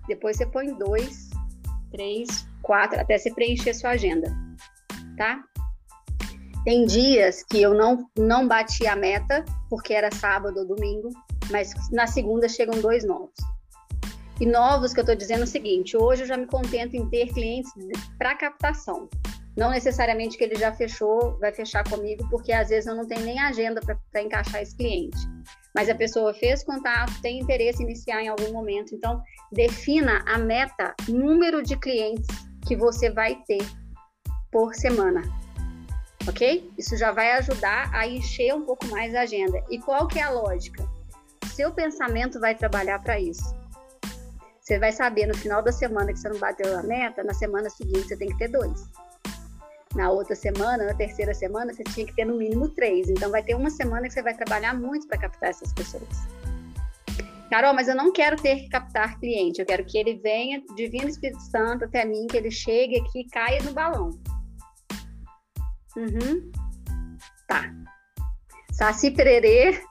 Speaker 2: Depois você põe dois, três, quatro, até você preencher sua agenda, tá? Tem dias que eu não, não bati a meta, porque era sábado ou domingo, mas na segunda chegam dois novos. E novos que eu estou dizendo é o seguinte: hoje eu já me contento em ter clientes para captação. Não necessariamente que ele já fechou, vai fechar comigo, porque às vezes eu não tenho nem agenda para encaixar esse cliente. Mas a pessoa fez contato, tem interesse em iniciar em algum momento. Então, defina a meta, número de clientes que você vai ter por semana. Ok? Isso já vai ajudar a encher um pouco mais a agenda. E qual que é a lógica? Seu pensamento vai trabalhar para isso. Você vai saber no final da semana que você não bateu a meta, na semana seguinte você tem que ter dois. Na outra semana, na terceira semana, você tinha que ter no mínimo três. Então vai ter uma semana que você vai trabalhar muito para captar essas pessoas. Carol, mas eu não quero ter que captar cliente, eu quero que ele venha, Divino Espírito Santo, até mim, que ele chegue aqui e caia no balão. Uhum. Tá. Saci Pererê,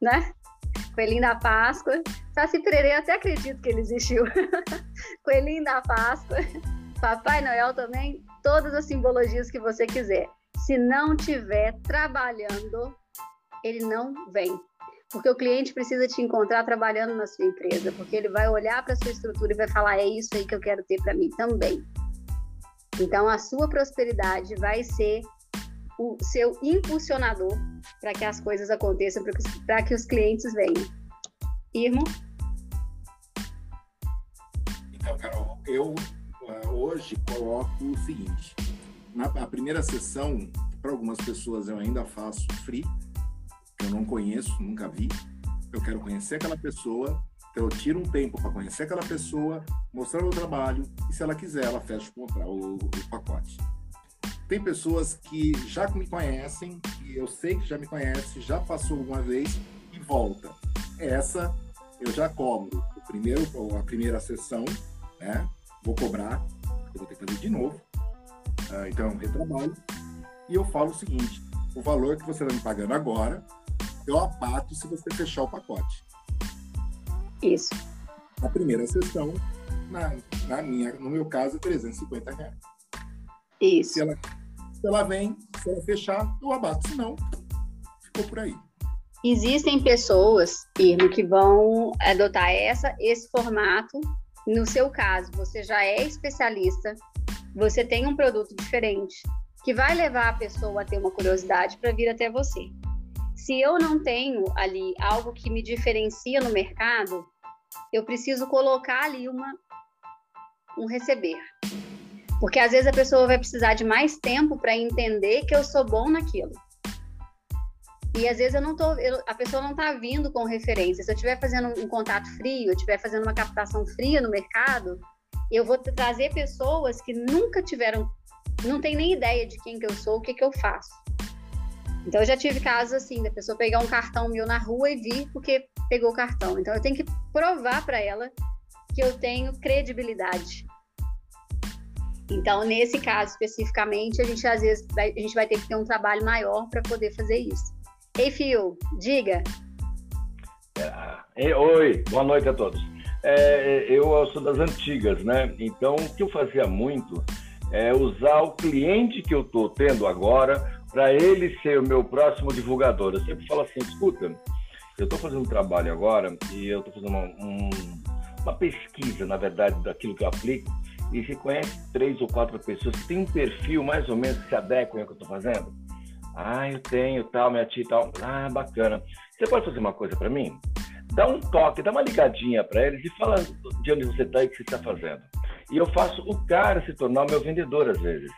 Speaker 2: né? Coelhinho da Páscoa. Saci Pererê, até acredito que ele existiu. (laughs) Coelhinho da Páscoa. Papai Noel também. Todas as simbologias que você quiser. Se não tiver trabalhando, ele não vem. Porque o cliente precisa te encontrar trabalhando na sua empresa, porque ele vai olhar para a sua estrutura e vai falar: é isso aí que eu quero ter para mim também. Então, a sua prosperidade vai ser o seu impulsionador para que as coisas aconteçam, para que os clientes venham. Irmão?
Speaker 5: Então, Carol, eu uh, hoje coloco o seguinte: na primeira sessão, para algumas pessoas eu ainda faço free, eu não conheço, nunca vi. Eu quero conhecer aquela pessoa, então eu tiro um tempo para conhecer aquela pessoa, mostrar meu trabalho e se ela quiser, ela fecha comprar o, o pacote. Tem pessoas que já me conhecem, que eu sei que já me conhece, já passou alguma vez e volta. Essa eu já cobro o primeiro, a primeira sessão, né? Vou cobrar, eu vou ter que fazer de novo. Uh, então, retrabalho. E eu falo o seguinte: o valor que você está me pagando agora, eu abato se você fechar o pacote.
Speaker 2: Isso.
Speaker 5: A primeira sessão, na, na minha, no meu caso, é 350 reais.
Speaker 2: Isso.
Speaker 5: Se ela, se ela vem, se ela fechar, eu abato. Se não, ficou por aí.
Speaker 2: Existem pessoas, Irma, que vão adotar essa, esse formato. No seu caso, você já é especialista, você tem um produto diferente, que vai levar a pessoa a ter uma curiosidade para vir até você. Se eu não tenho ali algo que me diferencia no mercado, eu preciso colocar ali uma um receber. Porque às vezes a pessoa vai precisar de mais tempo para entender que eu sou bom naquilo. E às vezes eu não tô, eu, a pessoa não está vindo com referência. Se eu estiver fazendo um contato frio, eu estiver fazendo uma captação fria no mercado, eu vou trazer pessoas que nunca tiveram, não tem nem ideia de quem que eu sou, o que que eu faço. Então eu já tive casos assim, da pessoa pegar um cartão meu na rua e vir porque pegou o cartão. Então eu tenho que provar para ela que eu tenho credibilidade. Então, nesse caso especificamente, a gente às vezes vai, a gente vai ter que ter um trabalho maior para poder fazer isso. Ei, Fio, diga.
Speaker 9: É, oi, boa noite a todos. É, eu sou das antigas, né? Então, o que eu fazia muito é usar o cliente que eu estou tendo agora para ele ser o meu próximo divulgador. Eu sempre falo assim, escuta, eu estou fazendo um trabalho agora e eu estou fazendo uma, um, uma pesquisa, na verdade, daquilo que eu aplico e se conhece três ou quatro pessoas que têm um perfil mais ou menos que se adequam ao que eu estou fazendo. Ah, eu tenho tal, minha tia tal. Ah, bacana. Você pode fazer uma coisa para mim? Dá um toque, dá uma ligadinha para eles e fala de onde você está e o que você está fazendo. E eu faço o cara se tornar o meu vendedor às vezes.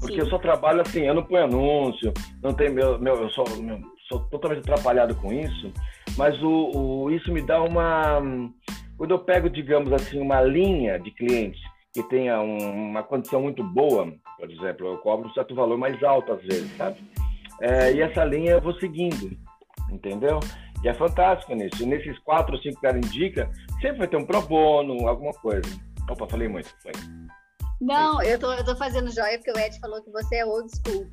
Speaker 9: Porque Sim. eu só trabalho assim, eu não ponho anúncio, não tem meu, meu eu sou, meu, sou totalmente atrapalhado com isso, mas o, o, isso me dá uma. Quando eu pego, digamos assim, uma linha de clientes que tenha um, uma condição muito boa, por exemplo, eu cobro um certo valor mais alto às vezes, sabe? É, e essa linha eu vou seguindo, entendeu? E é fantástico nisso. E nesses quatro ou cinco que ela indica, sempre vai ter um pro bono, alguma coisa. Opa, falei muito. Foi.
Speaker 2: Não, eu tô, eu tô fazendo joia porque o Ed falou que você é old school.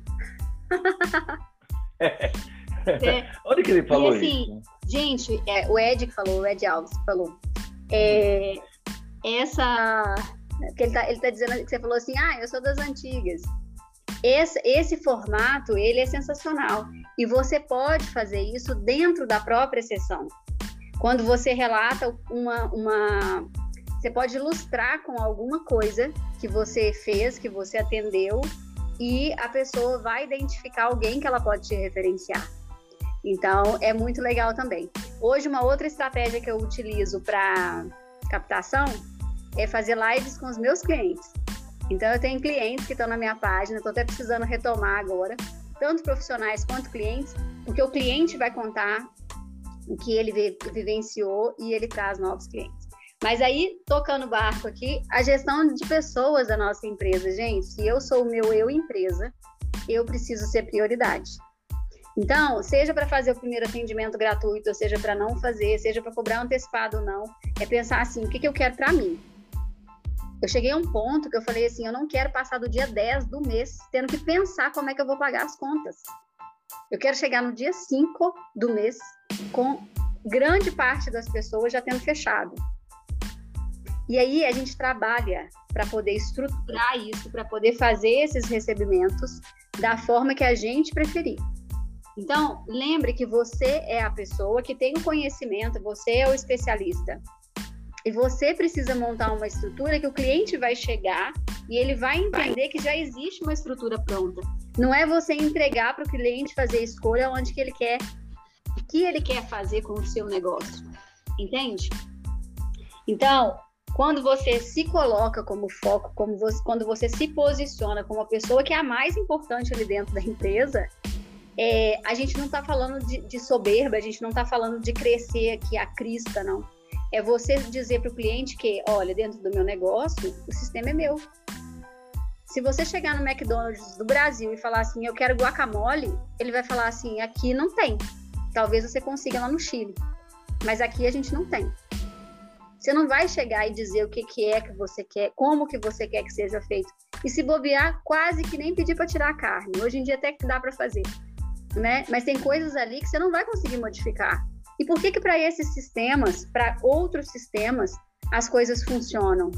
Speaker 9: é. (laughs) Onde que ele falou
Speaker 2: e, assim,
Speaker 9: isso?
Speaker 2: Gente, é, o Ed que falou, o Ed Alves que falou. É, essa. Que ele, tá, ele tá dizendo que você falou assim, ah, eu sou das antigas. Esse, esse formato, ele é sensacional. E você pode fazer isso dentro da própria sessão. Quando você relata uma, uma você pode ilustrar com alguma coisa que você fez, que você atendeu, e a pessoa vai identificar alguém que ela pode te referenciar. Então, é muito legal também. Hoje, uma outra estratégia que eu utilizo para captação é fazer lives com os meus clientes. Então, eu tenho clientes que estão na minha página, estou até precisando retomar agora, tanto profissionais quanto clientes, porque o cliente vai contar o que ele vivenciou e ele traz novos clientes. Mas aí, tocando o barco aqui, a gestão de pessoas da nossa empresa, gente, se eu sou o meu eu empresa, eu preciso ser prioridade. Então, seja para fazer o primeiro atendimento gratuito, ou seja para não fazer, seja para cobrar antecipado ou não, é pensar assim, o que, que eu quero para mim? Eu cheguei a um ponto que eu falei assim, eu não quero passar do dia 10 do mês tendo que pensar como é que eu vou pagar as contas. Eu quero chegar no dia 5 do mês com grande parte das pessoas já tendo fechado. E aí a gente trabalha para poder estruturar isso, para poder fazer esses recebimentos da forma que a gente preferir. Então, lembre que você é a pessoa que tem o conhecimento, você é o especialista. E você precisa montar uma estrutura que o cliente vai chegar e ele vai entender que já existe uma estrutura pronta. Não é você entregar para o cliente fazer a escolha onde que ele quer, o que ele quer fazer com o seu negócio. Entende? Então, quando você se coloca como foco, como você, quando você se posiciona como a pessoa que é a mais importante ali dentro da empresa, é, a gente não está falando de, de, soberba, a gente não está falando de crescer aqui a crista, não. É você dizer para o cliente que, olha, dentro do meu negócio, o sistema é meu. Se você chegar no McDonald's do Brasil e falar assim, eu quero guacamole, ele vai falar assim, aqui não tem. Talvez você consiga lá no Chile, mas aqui a gente não tem. Você não vai chegar e dizer o que, que é que você quer, como que você quer que seja feito. E se bobear, quase que nem pedir para tirar a carne. Hoje em dia até que dá para fazer, né? Mas tem coisas ali que você não vai conseguir modificar. E por que que para esses sistemas, para outros sistemas, as coisas funcionam?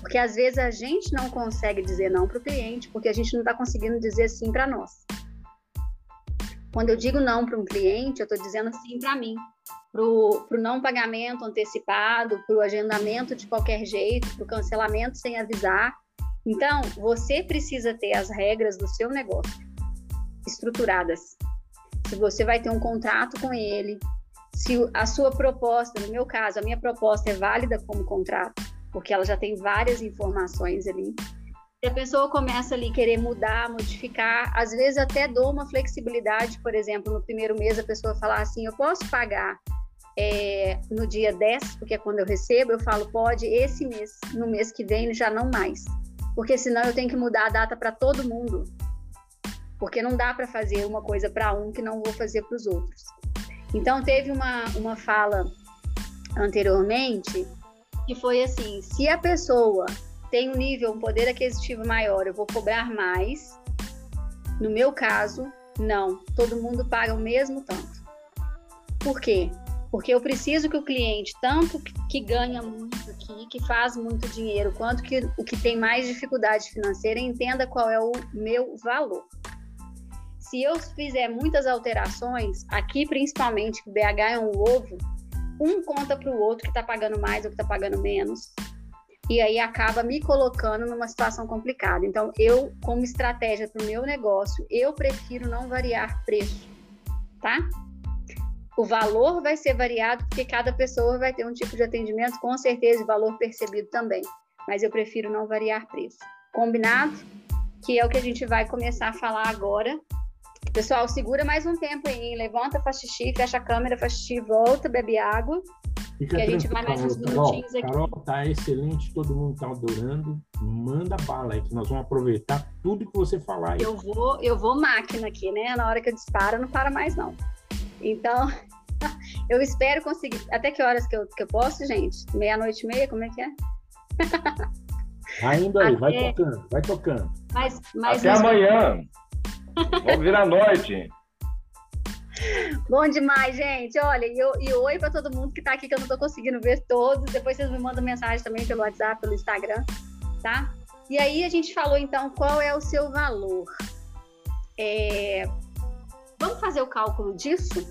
Speaker 2: Porque às vezes a gente não consegue dizer não para o cliente, porque a gente não está conseguindo dizer sim para nós. Quando eu digo não para um cliente, eu estou dizendo sim para mim para o não pagamento antecipado, para o agendamento de qualquer jeito, para o cancelamento sem avisar. Então, você precisa ter as regras do seu negócio estruturadas. Se você vai ter um contrato com ele, se a sua proposta, no meu caso, a minha proposta é válida como contrato, porque ela já tem várias informações ali. Se a pessoa começa ali querer mudar, modificar, às vezes até dou uma flexibilidade, por exemplo, no primeiro mês a pessoa falar assim, eu posso pagar é, no dia 10, porque é quando eu recebo, eu falo, pode esse mês, no mês que vem já não mais. Porque senão eu tenho que mudar a data para todo mundo. Porque não dá para fazer uma coisa para um que não vou fazer para os outros. Então, teve uma, uma fala anteriormente que foi assim: se a pessoa tem um nível, um poder aquisitivo maior, eu vou cobrar mais. No meu caso, não. Todo mundo paga o mesmo tanto. Por quê? Porque eu preciso que o cliente, tanto que ganha muito aqui, que faz muito dinheiro, quanto que o que tem mais dificuldade financeira, entenda qual é o meu valor. Se eu fizer muitas alterações, aqui principalmente, que BH é um ovo, um conta para o outro que está pagando mais ou que está pagando menos. E aí acaba me colocando numa situação complicada. Então, eu, como estratégia para o meu negócio, eu prefiro não variar preço, tá? O valor vai ser variado porque cada pessoa vai ter um tipo de atendimento, com certeza, e valor percebido também. Mas eu prefiro não variar preço. Combinado? Que é o que a gente vai começar a falar agora. Pessoal, segura mais um tempo aí. Levanta, faz xixi, fecha a câmera, faz xixi, volta, bebe água.
Speaker 6: Fica
Speaker 2: que a gente vai mais uns minutinhos
Speaker 6: Carol,
Speaker 2: aqui.
Speaker 6: Carol, tá excelente, todo mundo tá adorando. Manda bala aí, que nós vamos aproveitar tudo que você falar aí.
Speaker 2: Eu vou, eu vou máquina aqui, né? Na hora que eu disparo, não para mais, não. Então, (laughs) eu espero conseguir. Até que horas que eu, que eu posso, gente? Meia-noite e meia? Como é que é? (laughs)
Speaker 6: Ainda aí, vai
Speaker 2: Até-
Speaker 6: tocando, vai tocando.
Speaker 2: Mas, mas
Speaker 9: Até amanhã. Vamos vir à noite.
Speaker 2: Bom demais, gente. Olha, e, e oi para todo mundo que tá aqui, que eu não tô conseguindo ver todos. Depois vocês me mandam mensagem também pelo WhatsApp, pelo Instagram, tá? E aí a gente falou então qual é o seu valor. É, Vamos fazer o cálculo disso?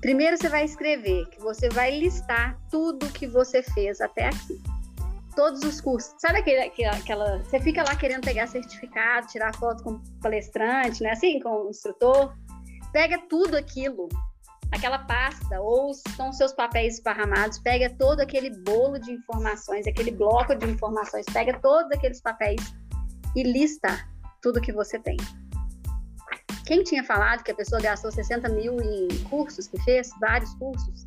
Speaker 2: Primeiro você vai escrever que você vai listar tudo que você fez até aqui. Todos os cursos. Sabe aquele, aquela, aquela- Você fica lá querendo pegar certificado, tirar foto com palestrante, né? Assim, com o instrutor. Pega tudo aquilo, aquela pasta, ou são seus papéis esparramados, pega todo aquele bolo de informações, aquele bloco de informações, pega todos aqueles papéis e lista tudo que você tem. Quem tinha falado que a pessoa gastou 60 mil em cursos que fez, vários cursos,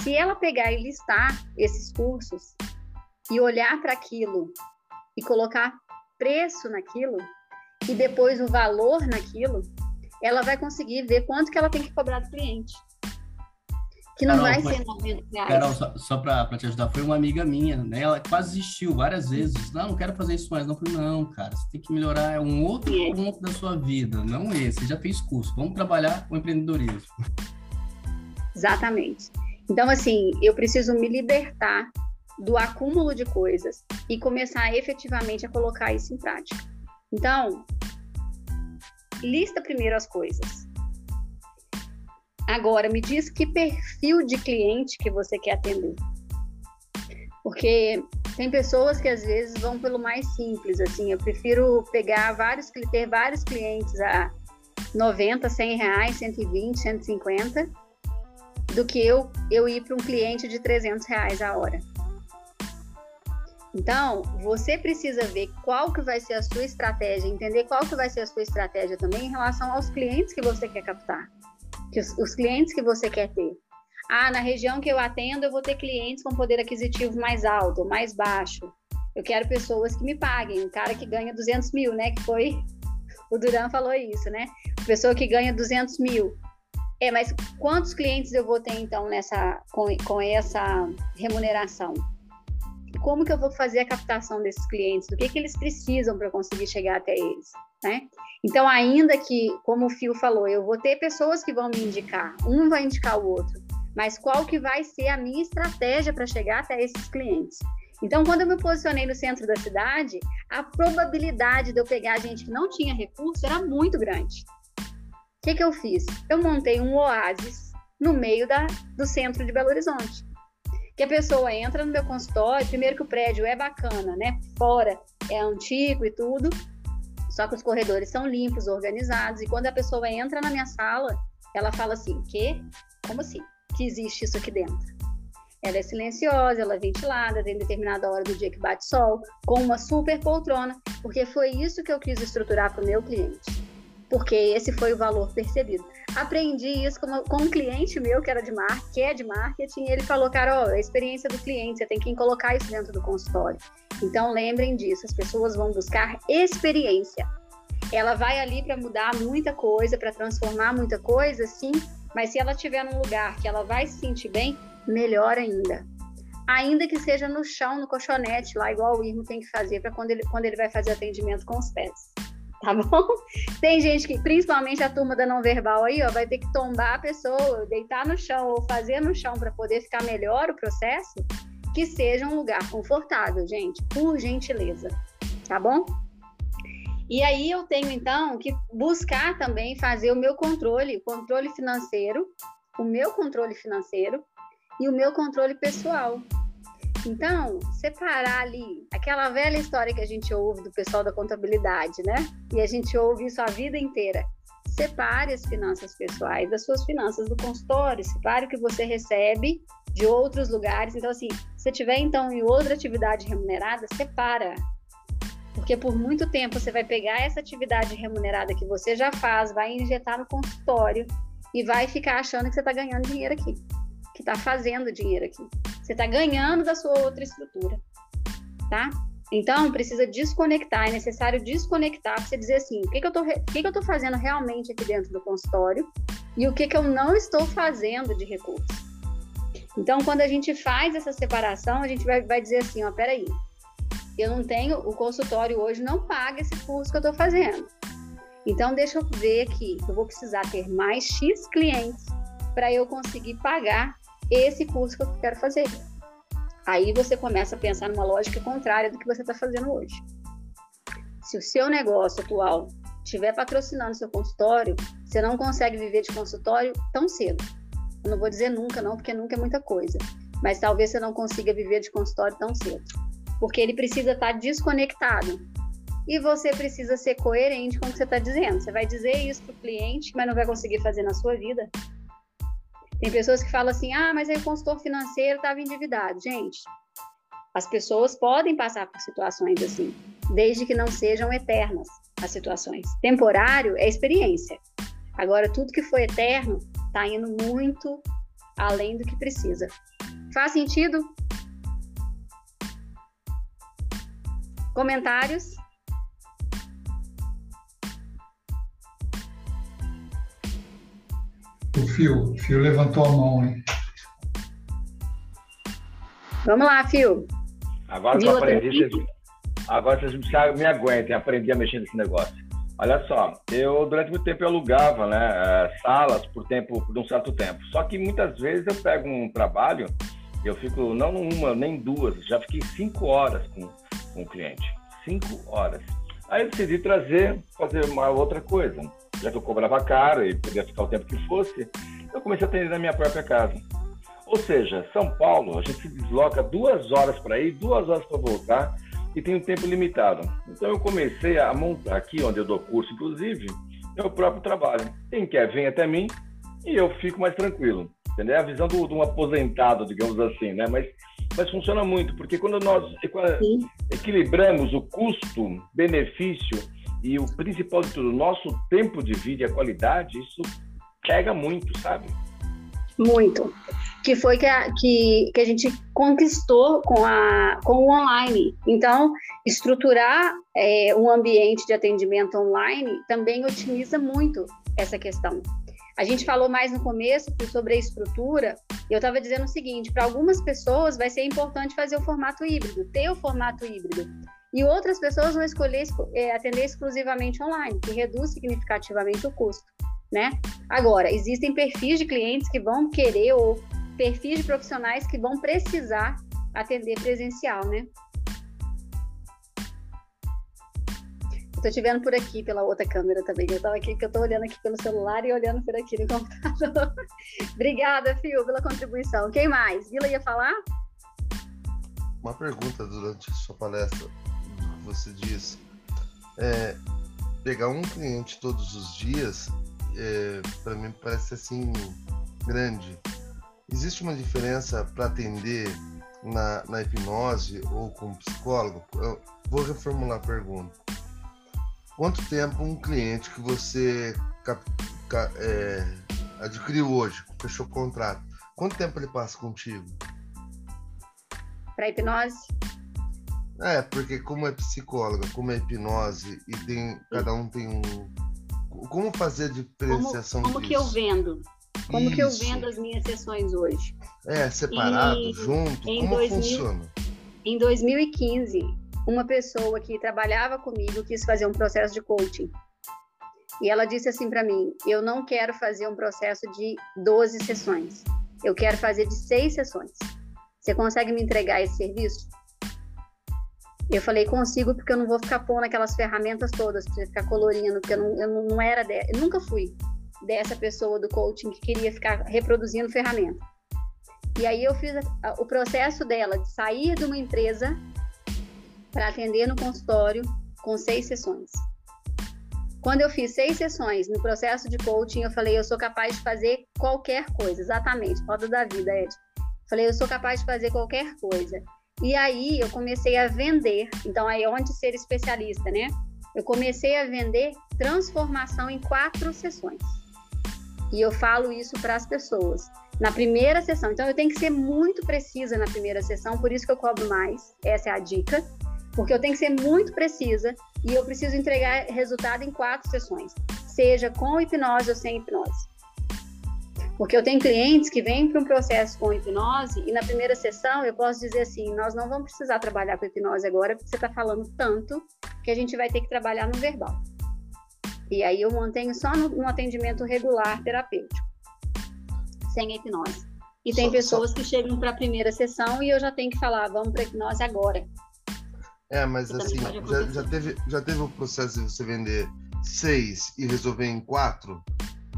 Speaker 2: se ela pegar e listar esses cursos e olhar para aquilo e colocar preço naquilo e depois o valor naquilo, ela vai conseguir ver quanto que ela tem que cobrar do cliente. Que não
Speaker 7: Carol,
Speaker 2: vai
Speaker 7: mas-
Speaker 2: ser 90 reais.
Speaker 7: Carol, só, só para te ajudar, foi uma amiga minha, né? Ela quase desistiu várias vezes. Não, não quero fazer isso mais. Não, falei, não, cara, você tem que melhorar um outro
Speaker 2: É.
Speaker 7: ponto da sua vida, não esse. Você já fez curso. Vamos trabalhar com empreendedorismo.
Speaker 2: Exatamente. Então, assim, eu preciso me libertar do acúmulo de coisas e começar efetivamente a colocar isso em prática. Então, lista primeiro as coisas. Agora, me diz que perfil de cliente que você quer atender. Porque tem pessoas que às vezes vão pelo mais simples, assim, eu prefiro pegar vários, ter vários clientes a 90, 100 reais, 120, 150, do que eu, eu ir para um cliente de 300 reais a hora. Então, você precisa ver qual que vai ser a sua estratégia, entender qual que vai ser a sua estratégia também em relação aos clientes que você quer captar, que os, os clientes que você quer ter. Ah, na região que eu atendo, eu vou ter clientes com poder aquisitivo mais alto mais baixo. Eu quero pessoas que me paguem. Um cara que ganha 200 mil, né? Que foi... O Duran falou isso, né? Pessoa que ganha 200 mil. É, mas quantos clientes eu vou ter então nessa com, com essa remuneração? Como que eu vou fazer a captação desses clientes? Do que que eles precisam para conseguir chegar até eles, né? Então, ainda que, como o Fio falou, eu vou ter pessoas que vão me indicar, um vai indicar o outro, mas qual que vai ser a minha estratégia para chegar até esses clientes? Então, quando eu me posicionei no centro da cidade, a probabilidade de eu pegar gente que não tinha recurso era muito grande. O que, que eu fiz? Eu montei um oásis no meio da, do centro de Belo Horizonte. Que a pessoa entra no meu consultório, primeiro que o prédio é bacana, né? Fora é antigo e tudo, só que os corredores são limpos, organizados, e quando a pessoa entra na minha sala, ela fala assim: que? Como assim? Que existe isso aqui dentro? Ela é silenciosa, ela é ventilada, tem determinada hora do dia que bate sol, com uma super poltrona, porque foi isso que eu quis estruturar para o meu cliente. Porque esse foi o valor percebido. Aprendi isso com, com um cliente meu que era de marketing, que é de marketing, ele falou, Carol, a experiência do cliente, você tem que colocar isso dentro do consultório. Então lembrem disso, as pessoas vão buscar experiência. Ela vai ali para mudar muita coisa, para transformar muita coisa, sim, mas se ela estiver num lugar que ela vai se sentir bem, melhor ainda. Ainda que seja no chão, no colchonete, lá igual o Irmo tem que fazer para quando ele, quando ele vai fazer atendimento com os pés. (laughs) tá bom? Tem gente que, principalmente a turma da não verbal aí, ó, vai ter que tombar a pessoa, deitar no chão ou fazer no chão para poder ficar melhor o processo, que seja um lugar confortável, gente, por gentileza, tá bom? E aí eu tenho então que buscar também fazer o meu controle, o controle financeiro, o meu controle financeiro e o meu controle pessoal. Então, separar ali aquela velha história que a gente ouve do pessoal da contabilidade, né? E a gente ouve isso a vida inteira. Separe as finanças pessoais das suas finanças do consultório, separe o que você recebe de outros lugares. Então, assim, se tiver então em outra atividade remunerada, separa. Porque por muito tempo você vai pegar essa atividade remunerada que você já faz, vai injetar no consultório e vai ficar achando que você está ganhando dinheiro aqui que está fazendo dinheiro aqui. Você está ganhando da sua outra estrutura, tá? Então, precisa desconectar, é necessário desconectar para você dizer assim, o que, que eu tô fazendo realmente aqui dentro do consultório e o que, que eu não estou fazendo de recurso. Então, quando a gente faz essa separação, a gente vai, vai dizer assim, ó, peraí, eu não tenho, o consultório hoje não paga esse curso que eu estou fazendo. Então, deixa eu ver aqui, eu vou precisar ter mais X clientes para eu conseguir pagar esse curso que eu quero fazer. Aí você começa a pensar numa lógica contrária do que você está fazendo hoje. Se o seu negócio atual estiver patrocinando seu consultório, você não consegue viver de consultório tão cedo. Eu não vou dizer nunca, não, porque nunca é muita coisa. Mas talvez você não consiga viver de consultório tão cedo. Porque ele precisa estar tá desconectado. E você precisa ser coerente com o que você está dizendo. Você vai dizer isso para o cliente, mas não vai conseguir fazer na sua vida. Tem pessoas que falam assim: ah, mas aí o consultor financeiro estava endividado. Gente, as pessoas podem passar por situações assim, desde que não sejam eternas as situações. Temporário é experiência. Agora, tudo que foi eterno está indo muito além do que precisa. Faz sentido? Comentários?
Speaker 1: Fio, o Fio levantou a mão, hein?
Speaker 2: Vamos lá, Fio.
Speaker 9: Agora que eu aprendi, vocês, agora vocês me aguentem, aprender a mexer nesse negócio. Olha só, eu durante muito tempo eu alugava né, eh, salas por tempo, por um certo tempo. Só que muitas vezes eu pego um trabalho e eu fico não uma nem duas, já fiquei cinco horas com, com o cliente, cinco horas. Aí eu decidi trazer, fazer uma outra coisa já que eu cobrava caro e podia ficar o tempo que fosse, eu comecei a atender na minha própria casa. Ou seja, São Paulo, a gente se desloca duas horas para ir, duas horas para voltar e tem um tempo limitado. Então eu comecei a montar aqui, onde eu dou curso, inclusive, meu próprio trabalho. Quem quer vem até mim e eu fico mais tranquilo. Entendeu? É a visão do, de um aposentado, digamos assim, né? Mas, mas funciona muito, porque quando nós equilibramos o custo-benefício e o principal de tudo, o nosso tempo de vida e a qualidade, isso pega muito, sabe?
Speaker 2: Muito. Que foi que a, que, que a gente conquistou com, a, com o online. Então, estruturar é, um ambiente de atendimento online também otimiza muito essa questão. A gente falou mais no começo sobre a estrutura, e eu estava dizendo o seguinte: para algumas pessoas vai ser importante fazer o formato híbrido, ter o formato híbrido. E outras pessoas vão escolher é, atender exclusivamente online, que reduz significativamente o custo, né? Agora, existem perfis de clientes que vão querer ou perfis de profissionais que vão precisar atender presencial, né? Estou te vendo por aqui, pela outra câmera também. Eu estava aqui, que eu estou olhando aqui pelo celular e olhando por aqui no computador. (laughs) Obrigada, Fio, pela contribuição. Quem mais? Vila ia falar?
Speaker 4: Uma pergunta durante a sua palestra você diz, é, pegar um cliente todos os dias, é, para mim parece assim grande. Existe uma diferença para atender na, na, hipnose ou com psicólogo? Eu vou reformular a pergunta. Quanto tempo um cliente que você cap, cap, é, adquiriu hoje, fechou o contrato, quanto tempo ele passa contigo?
Speaker 2: Para hipnose?
Speaker 4: É, porque como é psicóloga, como é hipnose e tem cada um tem um como fazer diferenciação
Speaker 2: como, como que eu vendo? Como Isso. que eu vendo as minhas sessões hoje?
Speaker 4: É, separado, e junto? Como 2000, funciona?
Speaker 2: Em 2015, uma pessoa que trabalhava comigo quis fazer um processo de coaching. E ela disse assim para mim: Eu não quero fazer um processo de 12 sessões. Eu quero fazer de seis sessões. Você consegue me entregar esse serviço? Eu falei, consigo, porque eu não vou ficar pondo aquelas ferramentas todas para ficar colorindo, porque eu não, eu não era, de, eu nunca fui dessa pessoa do coaching que queria ficar reproduzindo ferramenta. E aí eu fiz a, o processo dela de sair de uma empresa para atender no consultório com seis sessões. Quando eu fiz seis sessões no processo de coaching, eu falei, eu sou capaz de fazer qualquer coisa, exatamente, roda da vida, Ed. Falei, eu sou capaz de fazer qualquer coisa. E aí eu comecei a vender, então aí onde ser especialista, né? Eu comecei a vender transformação em quatro sessões. E eu falo isso para as pessoas. Na primeira sessão, então eu tenho que ser muito precisa na primeira sessão, por isso que eu cobro mais. Essa é a dica porque eu tenho que ser muito precisa e eu preciso entregar resultado em quatro sessões, seja com hipnose ou sem hipnose. Porque eu tenho clientes que vêm para um processo com hipnose e na primeira sessão eu posso dizer assim: nós não vamos precisar trabalhar com hipnose agora porque você está falando tanto que a gente vai ter que trabalhar no verbal. E aí eu mantenho só no, no atendimento regular terapêutico, sem hipnose. E tem só, pessoas só... que chegam para a primeira sessão e eu já tenho que falar: vamos para hipnose agora.
Speaker 4: É, mas assim, já, já, teve, já teve o processo de você vender seis e resolver em quatro?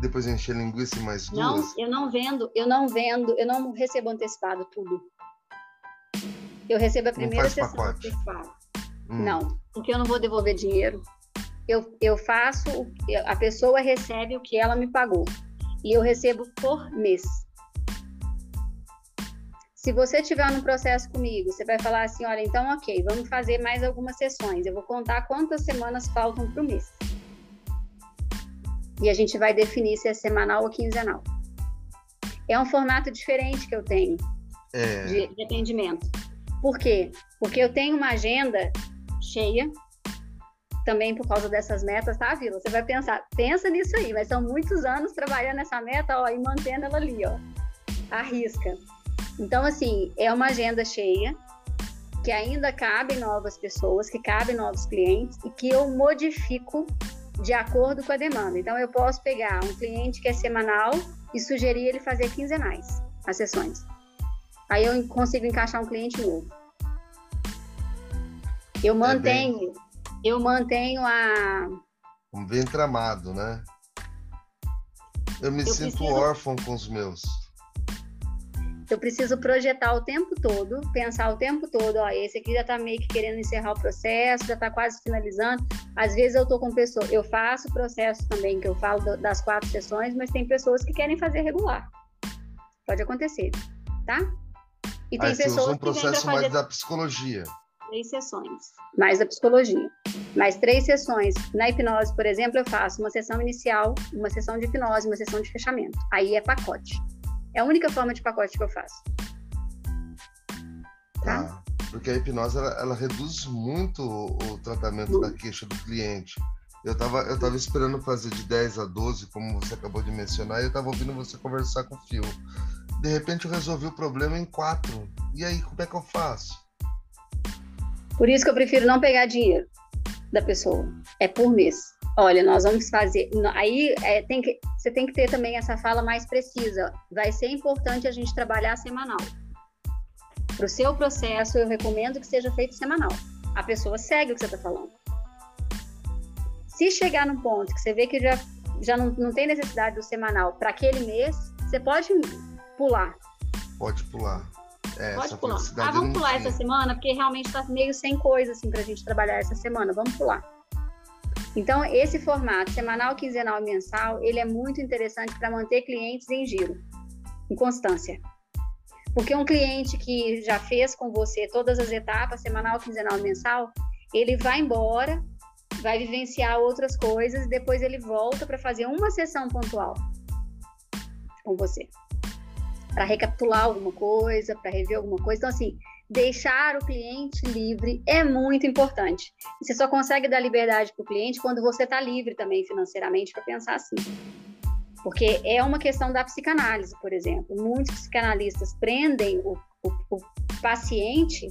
Speaker 4: Depois encher linguiça em mais duas?
Speaker 2: Não, eu não vendo, eu não vendo, eu não recebo antecipado tudo. Eu recebo a primeira sessão antecipada. Hum. Não, porque eu não vou devolver dinheiro. Eu, eu faço, a pessoa recebe o que ela me pagou. E eu recebo por mês. Se você estiver no processo comigo, você vai falar assim: olha, então, ok, vamos fazer mais algumas sessões. Eu vou contar quantas semanas faltam para o mês. E a gente vai definir se é semanal ou quinzenal. É um formato diferente que eu tenho é... de, de atendimento. Por quê? Porque eu tenho uma agenda cheia, também por causa dessas metas, tá, Vila? Você vai pensar, pensa nisso aí, mas são muitos anos trabalhando nessa meta, ó, e mantendo ela ali, ó. Arrisca. Então, assim, é uma agenda cheia, que ainda cabem novas pessoas, que cabem novos clientes e que eu modifico de acordo com a demanda. Então, eu posso pegar um cliente que é semanal e sugerir ele fazer quinzenais as sessões. Aí eu consigo encaixar um cliente novo. Eu mantenho, é bem... eu mantenho a.
Speaker 4: Um bem tramado, né? Eu me eu sinto preciso... órfão com os meus.
Speaker 2: Eu preciso projetar o tempo todo, pensar o tempo todo, ó, esse aqui já está meio que querendo encerrar o processo, já está quase finalizando. Às vezes eu estou com pessoas, eu faço o processo também, que eu falo das quatro sessões, mas tem pessoas que querem fazer regular. Pode acontecer, tá?
Speaker 4: E tem Aí pessoas um processo mais da psicologia.
Speaker 2: Três sessões, mais da psicologia. Mais três sessões. Na hipnose, por exemplo, eu faço uma sessão inicial, uma sessão de hipnose, uma sessão de fechamento. Aí é pacote. É a única forma de pacote que eu faço.
Speaker 4: Tá? Ah, porque a hipnose ela, ela reduz muito o, o tratamento da queixa do cliente. Eu estava eu tava esperando fazer de 10 a 12, como você acabou de mencionar, e eu estava ouvindo você conversar com o Fio. De repente eu resolvi o problema em quatro. E aí, como é que eu faço?
Speaker 2: Por isso que eu prefiro não pegar dinheiro da pessoa. É por mês olha, nós vamos fazer. Aí é, tem que, você tem que ter também essa fala mais precisa. Vai ser importante a gente trabalhar semanal. Para o seu processo, eu recomendo que seja feito semanal. A pessoa segue o que você está falando. Se chegar num ponto que você vê que já, já não, não tem necessidade do semanal para aquele mês, você pode pular.
Speaker 4: Pode pular.
Speaker 2: É, pode pular. Ah, vamos pular essa semana, porque realmente está meio sem coisa assim, para a gente trabalhar essa semana. Vamos pular. Então, esse formato semanal, quinzenal e mensal, ele é muito interessante para manter clientes em giro, em constância. Porque um cliente que já fez com você todas as etapas, semanal, quinzenal e mensal, ele vai embora, vai vivenciar outras coisas, e depois ele volta para fazer uma sessão pontual com você. Para recapitular alguma coisa, para rever alguma coisa. Então, assim, deixar o cliente livre é muito importante. você só consegue dar liberdade para o cliente quando você está livre também financeiramente para pensar assim. Porque é uma questão da psicanálise, por exemplo. Muitos psicanalistas prendem o, o, o paciente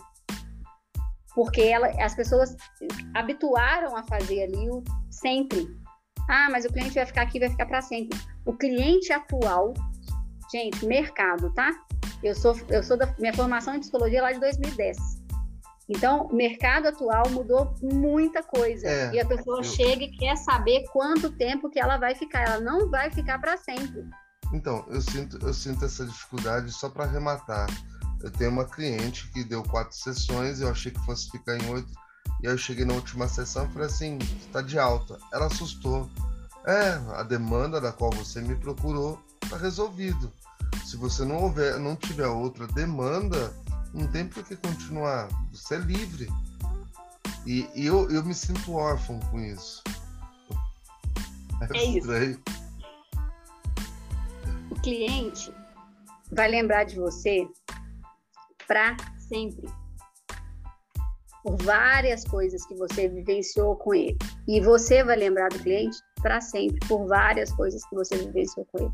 Speaker 2: porque ela, as pessoas habituaram a fazer ali o sempre. Ah, mas o cliente vai ficar aqui, vai ficar para sempre. O cliente atual, gente, mercado, tá? Eu sou, eu sou da minha formação em psicologia é lá de 2010. Então, o mercado atual mudou muita coisa. É, e a pessoa eu... chega e quer saber quanto tempo que ela vai ficar. Ela não vai ficar para sempre.
Speaker 4: Então, eu sinto, eu sinto essa dificuldade só para arrematar. Eu tenho uma cliente que deu quatro sessões, eu achei que fosse ficar em oito. E aí eu cheguei na última sessão e falei assim, está de alta. Ela assustou. É, a demanda da qual você me procurou está resolvido. Se você não houver, não tiver outra demanda, não tem por que continuar. Você é livre. E, e eu, eu me sinto órfão com isso.
Speaker 2: É, é isso. O cliente vai lembrar de você para sempre. Por várias coisas que você vivenciou com ele. E você vai lembrar do cliente para sempre por várias coisas que você vivenciou com ele.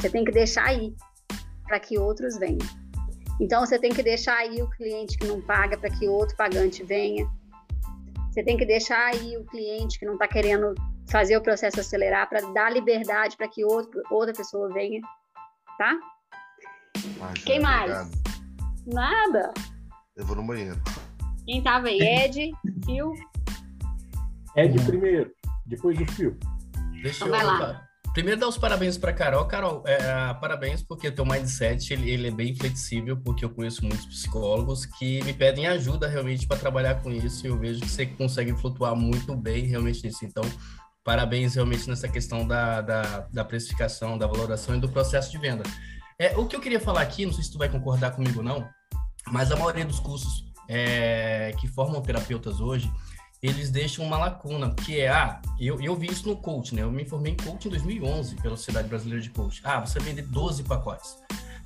Speaker 2: Você tem que deixar aí para que outros venham. Então você tem que deixar aí o cliente que não paga para que outro pagante venha. Você tem que deixar aí o cliente que não está querendo fazer o processo acelerar para dar liberdade para que outro, outra pessoa venha, tá? Quem mais? Obrigado. Nada.
Speaker 4: Eu vou no banheiro.
Speaker 2: Quem tava aí? Ed, Fio?
Speaker 6: Ed primeiro, depois o Fio.
Speaker 7: Deixa então, eu. Vai lá. Primeiro, dar os parabéns para Carol. Carol, é, parabéns porque teu mindset ele, ele, é bem flexível, porque eu conheço muitos psicólogos que me pedem ajuda realmente para trabalhar com isso e eu vejo que você consegue flutuar muito bem realmente nisso. Então, parabéns realmente nessa questão da, da, da precificação, da valoração e do processo de venda. É, o que eu queria falar aqui, não sei se tu vai concordar comigo ou não, mas a maioria dos cursos é, que formam terapeutas hoje, eles deixam uma lacuna, que é, ah, eu, eu vi isso no coach, né? Eu me formei em coach em 2011 pela Sociedade Brasileira de Coach. Ah, você vende 12 pacotes.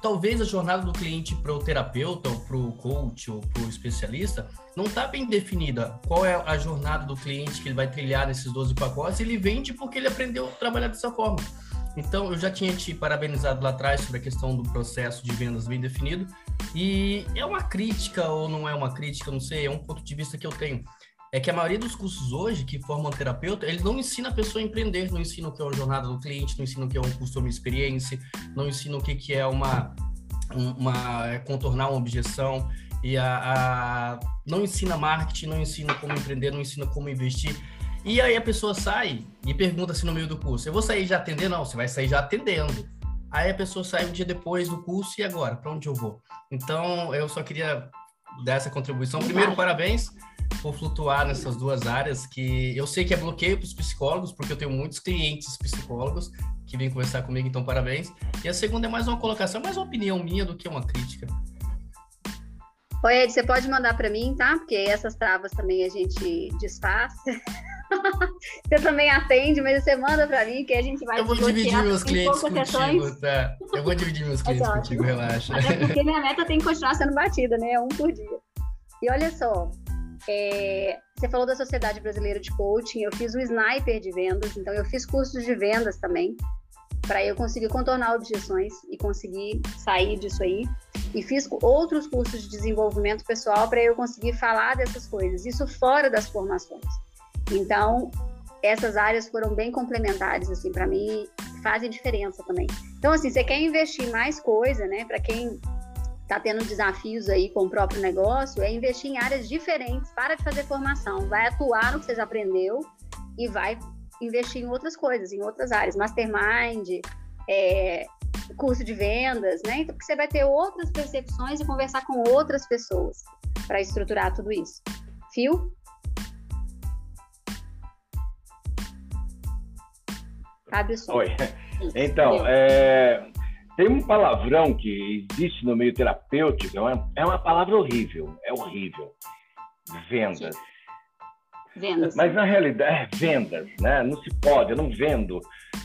Speaker 7: Talvez a jornada do cliente para o terapeuta, ou para o coach, ou para o especialista, não está bem definida. Qual é a jornada do cliente que ele vai trilhar nesses 12 pacotes? Ele vende porque ele aprendeu a trabalhar dessa forma. Então, eu já tinha te parabenizado lá atrás sobre a questão do processo de vendas bem definido. E é uma crítica ou não é uma crítica, não sei, é um ponto de vista que eu tenho. É que a maioria dos cursos hoje que formam terapeuta, eles não ensina a pessoa a empreender, não ensina o que é uma jornada do cliente, não ensina o que é um customer experience, não ensina o que, que é uma, uma é contornar uma objeção e a, a, não ensina marketing, não ensina como empreender, não ensina como investir. E aí a pessoa sai e pergunta assim no meio do curso: eu vou sair já atendendo? Não, você vai sair já atendendo. Aí a pessoa sai um dia depois do curso e agora? Para onde eu vou? Então eu só queria dar essa contribuição. Primeiro, parabéns por flutuar nessas duas áreas que eu sei que é bloqueio para os psicólogos, porque eu tenho muitos clientes psicólogos que vêm conversar comigo, então parabéns. E a segunda é mais uma colocação, mais uma opinião minha do que uma crítica.
Speaker 2: Oi, Ed, você pode mandar para mim, tá? Porque essas travas também a gente desfaz. (laughs) você também atende, mas você manda para mim que a gente vai.
Speaker 7: Eu vou dividir meus clientes contigo, sessões. tá? Eu vou dividir meus (laughs) clientes é contigo, relaxa.
Speaker 2: Até porque minha meta tem que continuar sendo batida, né? Um por dia. E olha só, é, você falou da Sociedade Brasileira de Coaching, eu fiz o Sniper de vendas, então eu fiz cursos de vendas também, para eu conseguir contornar objeções e conseguir sair disso aí. E fiz outros cursos de desenvolvimento pessoal para eu conseguir falar dessas coisas, isso fora das formações. Então, essas áreas foram bem complementares, assim, para mim, fazem diferença também. Então, assim, você quer investir mais coisa, né, para quem está tendo desafios aí com o próprio negócio, é investir em áreas diferentes, para de fazer formação, vai atuar no que você já aprendeu e vai investir em outras coisas, em outras áreas, mastermind, é, curso de vendas, né? Então, porque você vai ter outras percepções e conversar com outras pessoas para estruturar tudo isso. Fio?
Speaker 9: Cabe o som. Oi. (laughs) Então, é, tem um palavrão que existe no meio terapêutico, é uma, é uma palavra horrível, é horrível. Vendas.
Speaker 2: Vendas.
Speaker 9: Mas na realidade, é vendas, né? Não se pode, eu não vendo.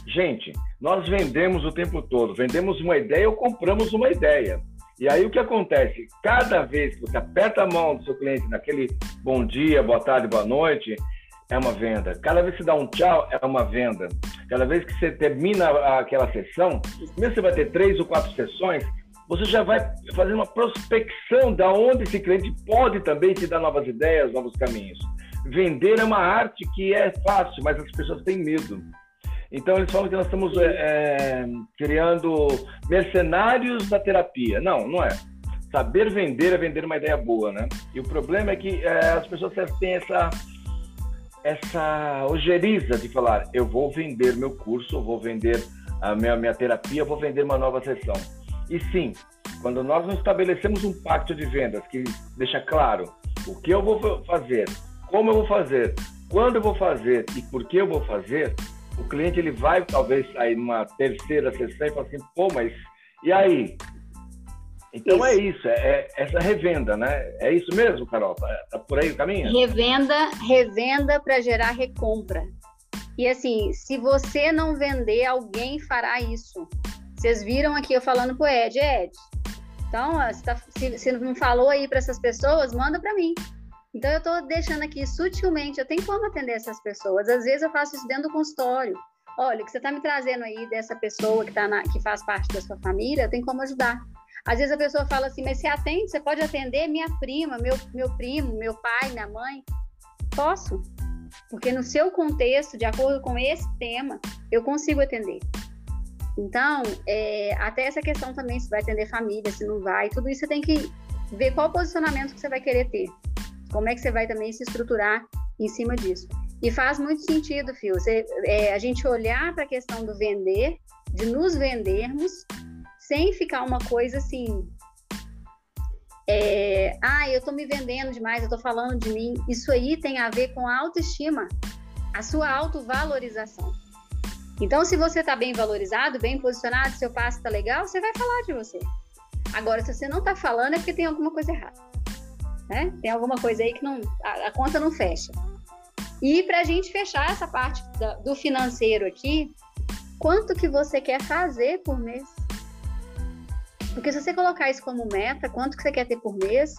Speaker 9: Gente, nós vendemos o tempo todo. Vendemos uma ideia ou compramos uma ideia. E aí o que acontece? Cada vez que você aperta a mão do seu cliente naquele bom dia, boa tarde, boa noite, é uma venda. Cada vez que você dá um tchau, é uma venda. Cada vez que você termina aquela sessão, mesmo você vai ter três ou quatro sessões, você já vai fazer uma prospecção da onde esse cliente pode também te dar novas ideias, novos caminhos. Vender é uma arte que é fácil, mas as pessoas têm medo. Então eles falam que nós estamos é, é, criando mercenários da terapia. Não, não é. Saber vender é vender uma ideia boa, né? E o problema é que é, as pessoas têm essa essa ojeriza de falar, eu vou vender meu curso, vou vender a minha, minha terapia, vou vender uma nova sessão. E sim, quando nós não estabelecemos um pacto de vendas que deixa claro o que eu vou fazer, como eu vou fazer, quando eu vou fazer e por que eu vou fazer, o cliente ele vai talvez sair numa terceira sessão e falar assim, pô, mas e aí? Então é isso. é é, essa revenda, né? É isso mesmo, Carol? Tá, tá por aí o caminho?
Speaker 2: Revenda, revenda para gerar recompra. E assim, se você não vender, alguém fará isso. Vocês viram aqui eu falando pro Ed, Ed. Então, se, tá, se, se não falou aí para essas pessoas, manda para mim. Então, eu estou deixando aqui sutilmente, eu tenho como atender essas pessoas. Às vezes, eu faço isso dentro do consultório. Olha, o que você está me trazendo aí dessa pessoa que, tá na, que faz parte da sua família, eu tenho como ajudar. Às vezes a pessoa fala assim, mas você atende, você pode atender minha prima, meu, meu primo, meu pai, minha mãe? Posso. Porque no seu contexto, de acordo com esse tema, eu consigo atender. Então, é, até essa questão também, se vai atender família, se não vai, tudo isso você tem que ver qual posicionamento que você vai querer ter. Como é que você vai também se estruturar em cima disso. E faz muito sentido, Fio, você, é, a gente olhar para a questão do vender, de nos vendermos, sem ficar uma coisa assim. É, ah, eu estou me vendendo demais, eu estou falando de mim. Isso aí tem a ver com a autoestima, a sua autovalorização. Então, se você está bem valorizado, bem posicionado, seu passo está legal, você vai falar de você. Agora, se você não está falando, é porque tem alguma coisa errada. Né? Tem alguma coisa aí que não, a, a conta não fecha. E para a gente fechar essa parte da, do financeiro aqui, quanto que você quer fazer por mês? Porque se você colocar isso como meta, quanto que você quer ter por mês,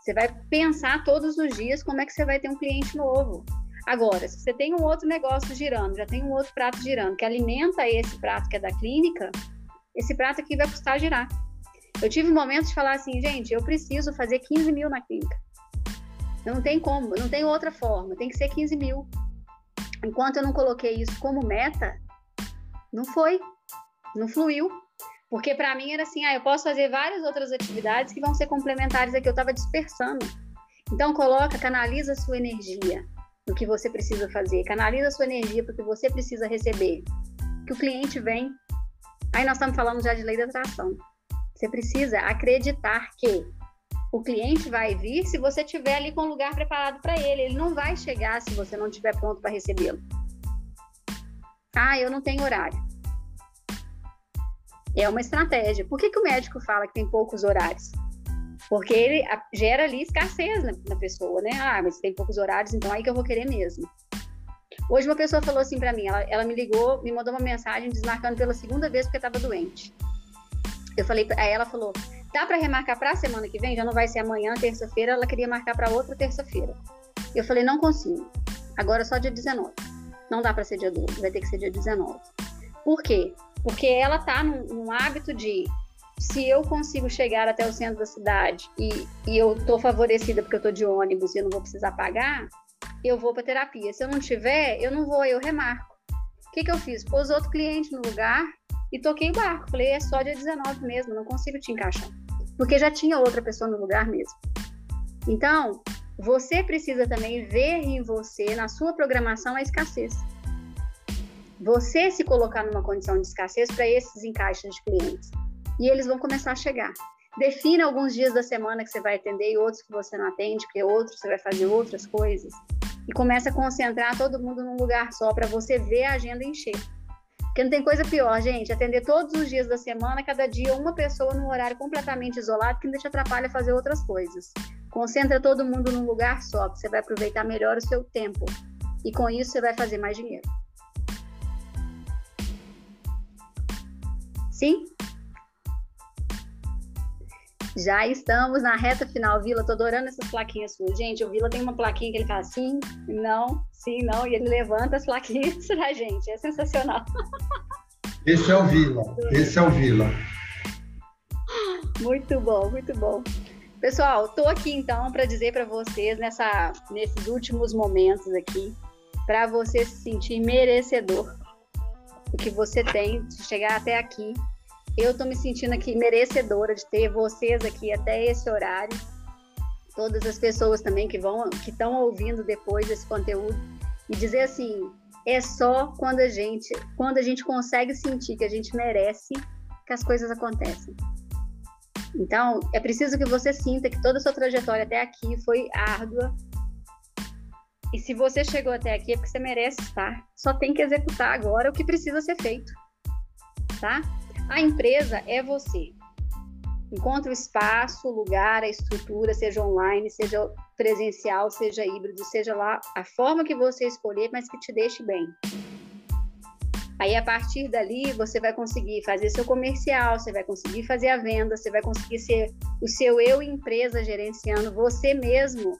Speaker 2: você vai pensar todos os dias como é que você vai ter um cliente novo. Agora, se você tem um outro negócio girando, já tem um outro prato girando, que alimenta esse prato que é da clínica, esse prato aqui vai custar girar. Eu tive momentos de falar assim, gente, eu preciso fazer 15 mil na clínica. Não tem como, não tem outra forma, tem que ser 15 mil. Enquanto eu não coloquei isso como meta, não foi, não fluiu. Porque para mim era assim, ah, eu posso fazer várias outras atividades que vão ser complementares aqui, eu estava dispersando. Então coloca, canaliza a sua energia do que você precisa fazer, canaliza a sua energia para o que você precisa receber. Que o cliente vem. Aí nós estamos falando já de lei da atração. Você precisa acreditar que o cliente vai vir se você tiver ali com o lugar preparado para ele. Ele não vai chegar se você não estiver pronto para recebê-lo. Ah, eu não tenho horário. É uma estratégia. Por que, que o médico fala que tem poucos horários? Porque ele gera ali escassez na, na, pessoa, né? Ah, mas tem poucos horários, então aí que eu vou querer mesmo. Hoje uma pessoa falou assim para mim, ela, ela, me ligou, me mandou uma mensagem desmarcando pela segunda vez porque estava doente. Eu falei, aí ela falou, dá para remarcar para semana que vem? Já não vai ser amanhã, terça-feira, ela queria marcar para outra terça-feira. Eu falei, não consigo. Agora é só dia 19. Não dá para ser dia 12, vai ter que ser dia 19. Por quê? Porque ela tá num, num hábito de se eu consigo chegar até o centro da cidade e, e eu estou favorecida porque eu estou de ônibus e eu não vou precisar pagar, eu vou para terapia. Se eu não tiver, eu não vou, eu remarco. O que, que eu fiz? Pôs outro cliente no lugar e toquei o barco. Falei, é só dia 19 mesmo, não consigo te encaixar. Porque já tinha outra pessoa no lugar mesmo. Então, você precisa também ver em você, na sua programação, a escassez. Você se colocar numa condição de escassez para esses encaixes de clientes e eles vão começar a chegar. Defina alguns dias da semana que você vai atender e outros que você não atende, porque outros você vai fazer outras coisas. E começa a concentrar todo mundo num lugar só para você ver a agenda encher. Porque não tem coisa pior, gente, atender todos os dias da semana, cada dia uma pessoa num horário completamente isolado que ainda te atrapalha a fazer outras coisas. Concentra todo mundo num lugar só, você vai aproveitar melhor o seu tempo. E com isso você vai fazer mais dinheiro. Sim? Já estamos na reta final, Vila. Tô adorando essas plaquinhas suas. Gente, o Vila tem uma plaquinha que ele fala sim, não, sim, não, e ele levanta as plaquinhas (laughs) pra gente. É sensacional.
Speaker 1: Esse é o Vila. Esse é o Vila.
Speaker 2: Muito bom, muito bom. Pessoal, estou aqui então para dizer para vocês nessa, nesses últimos momentos aqui, para você se sentir merecedor do que você tem de chegar até aqui. Eu estou me sentindo aqui merecedora de ter vocês aqui até esse horário. Todas as pessoas também que vão, que estão ouvindo depois desse conteúdo e dizer assim, é só quando a gente, quando a gente consegue sentir que a gente merece, que as coisas acontecem. Então, é preciso que você sinta que toda a sua trajetória até aqui foi árdua. E se você chegou até aqui é porque você merece estar. Só tem que executar agora o que precisa ser feito. Tá? A empresa é você. Encontre o espaço, o lugar, a estrutura, seja online, seja presencial, seja híbrido, seja lá a forma que você escolher, mas que te deixe bem. Aí, a partir dali, você vai conseguir fazer seu comercial, você vai conseguir fazer a venda, você vai conseguir ser o seu eu empresa gerenciando você mesmo,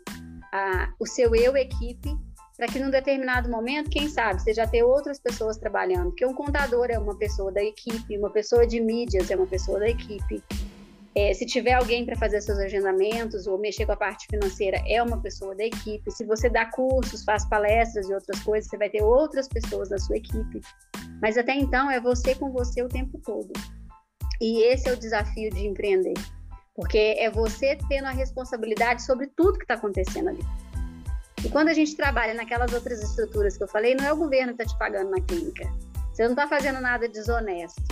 Speaker 2: a, o seu eu equipe, para que num determinado momento, quem sabe, você já ter outras pessoas trabalhando. Porque um contador é uma pessoa da equipe, uma pessoa de mídias é uma pessoa da equipe, é, se tiver alguém para fazer seus agendamentos ou mexer com a parte financeira, é uma pessoa da equipe. Se você dá cursos, faz palestras e outras coisas, você vai ter outras pessoas na sua equipe. Mas até então é você com você o tempo todo. E esse é o desafio de empreender, porque é você tendo a responsabilidade sobre tudo que está acontecendo ali. E quando a gente trabalha naquelas outras estruturas que eu falei, não é o governo que está te pagando na clínica. Você não está fazendo nada desonesto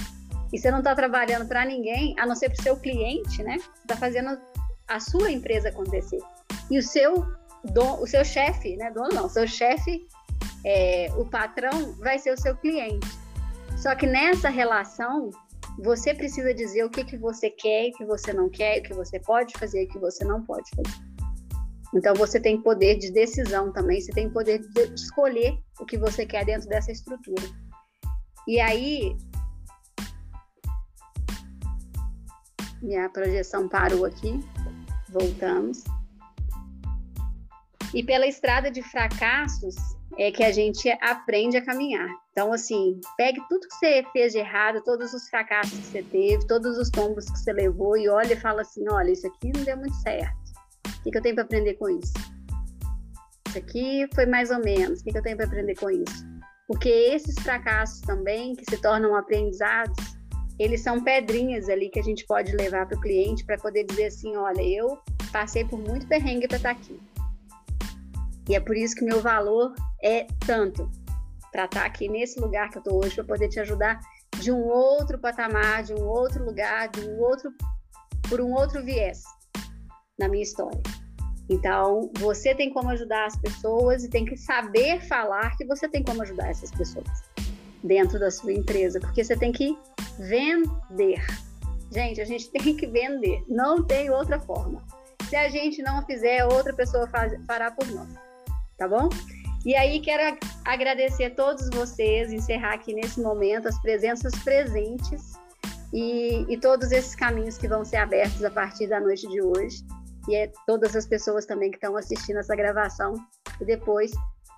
Speaker 2: e você não está trabalhando para ninguém, a não ser para o seu cliente, né? Está fazendo a sua empresa acontecer. E o seu, don, o seu chefe, né? Dono não, seu chefe, é, o patrão, vai ser o seu cliente. Só que nessa relação, você precisa dizer o que, que você quer o que você não quer, o que você pode fazer e o que você não pode fazer. Então você tem poder de decisão também, você tem poder de escolher o que você quer dentro dessa estrutura. E aí Minha projeção parou aqui. Voltamos. E pela estrada de fracassos é que a gente aprende a caminhar. Então, assim, pegue tudo que você fez de errado, todos os fracassos que você teve, todos os tombos que você levou e olha e fala assim: olha, isso aqui não deu muito certo. O que, eu tenho para aprender com isso? Isso aqui foi mais ou menos. O que eu tenho para aprender com isso? Porque esses fracassos também, que se tornam aprendizados, eles são pedrinhas ali que a gente pode levar para o cliente para poder dizer assim, olha, eu passei por muito perrengue para estar tá aqui. E é por isso que meu valor é tanto para estar tá aqui nesse lugar que eu estou hoje, para poder te ajudar de um outro patamar, de um outro lugar, de um outro por um outro viés na minha história. Então, você tem como ajudar as pessoas e tem que saber falar que você tem como ajudar essas pessoas dentro da sua empresa, porque você tem que vender. Gente, a gente (laughs) tem que vender, não tem outra forma. Se a gente não fizer, outra pessoa faz, fará por nós, tá bom? E aí quero agradecer a todos vocês, encerrar aqui nesse momento as presenças presentes e, e todos esses caminhos que vão ser abertos a partir da noite de hoje. E é todas as pessoas também que estão assistindo essa gravação e depois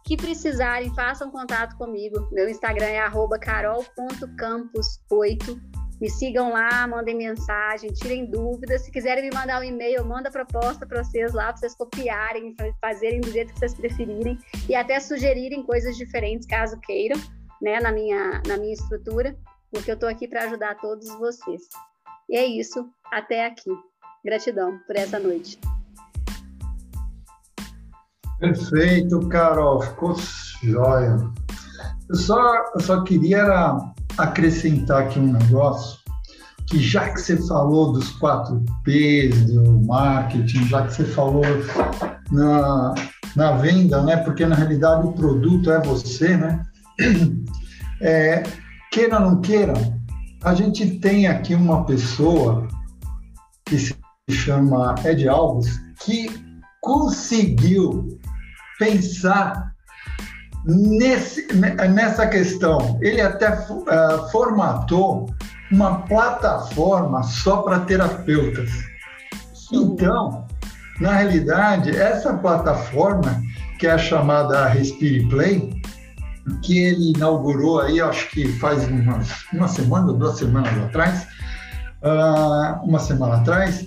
Speaker 2: que precisarem, façam contato comigo. Meu Instagram é carol.campos8. Me sigam lá, mandem mensagem, tirem dúvidas. Se quiserem me mandar um e-mail, manda proposta para vocês lá, para vocês copiarem, fazerem do jeito que vocês preferirem e até sugerirem coisas diferentes, caso queiram, né, na minha, na minha estrutura, porque eu estou aqui para ajudar todos vocês. E é isso, até aqui. Gratidão por essa noite.
Speaker 1: Perfeito, Carol, ficou jóia. Eu só, eu só queria acrescentar aqui um negócio, que já que você falou dos quatro P's do marketing, já que você falou na, na venda, né? Porque na realidade o produto é você, né? É, queira ou não queira, a gente tem aqui uma pessoa que se chama Ed Alves, que conseguiu pensar nesse, nessa questão. Ele até uh, formatou uma plataforma só para terapeutas. Então, na realidade, essa plataforma, que é a chamada Respire Play, que ele inaugurou aí, acho que faz umas, uma semana ou duas semanas atrás, uh, uma semana atrás,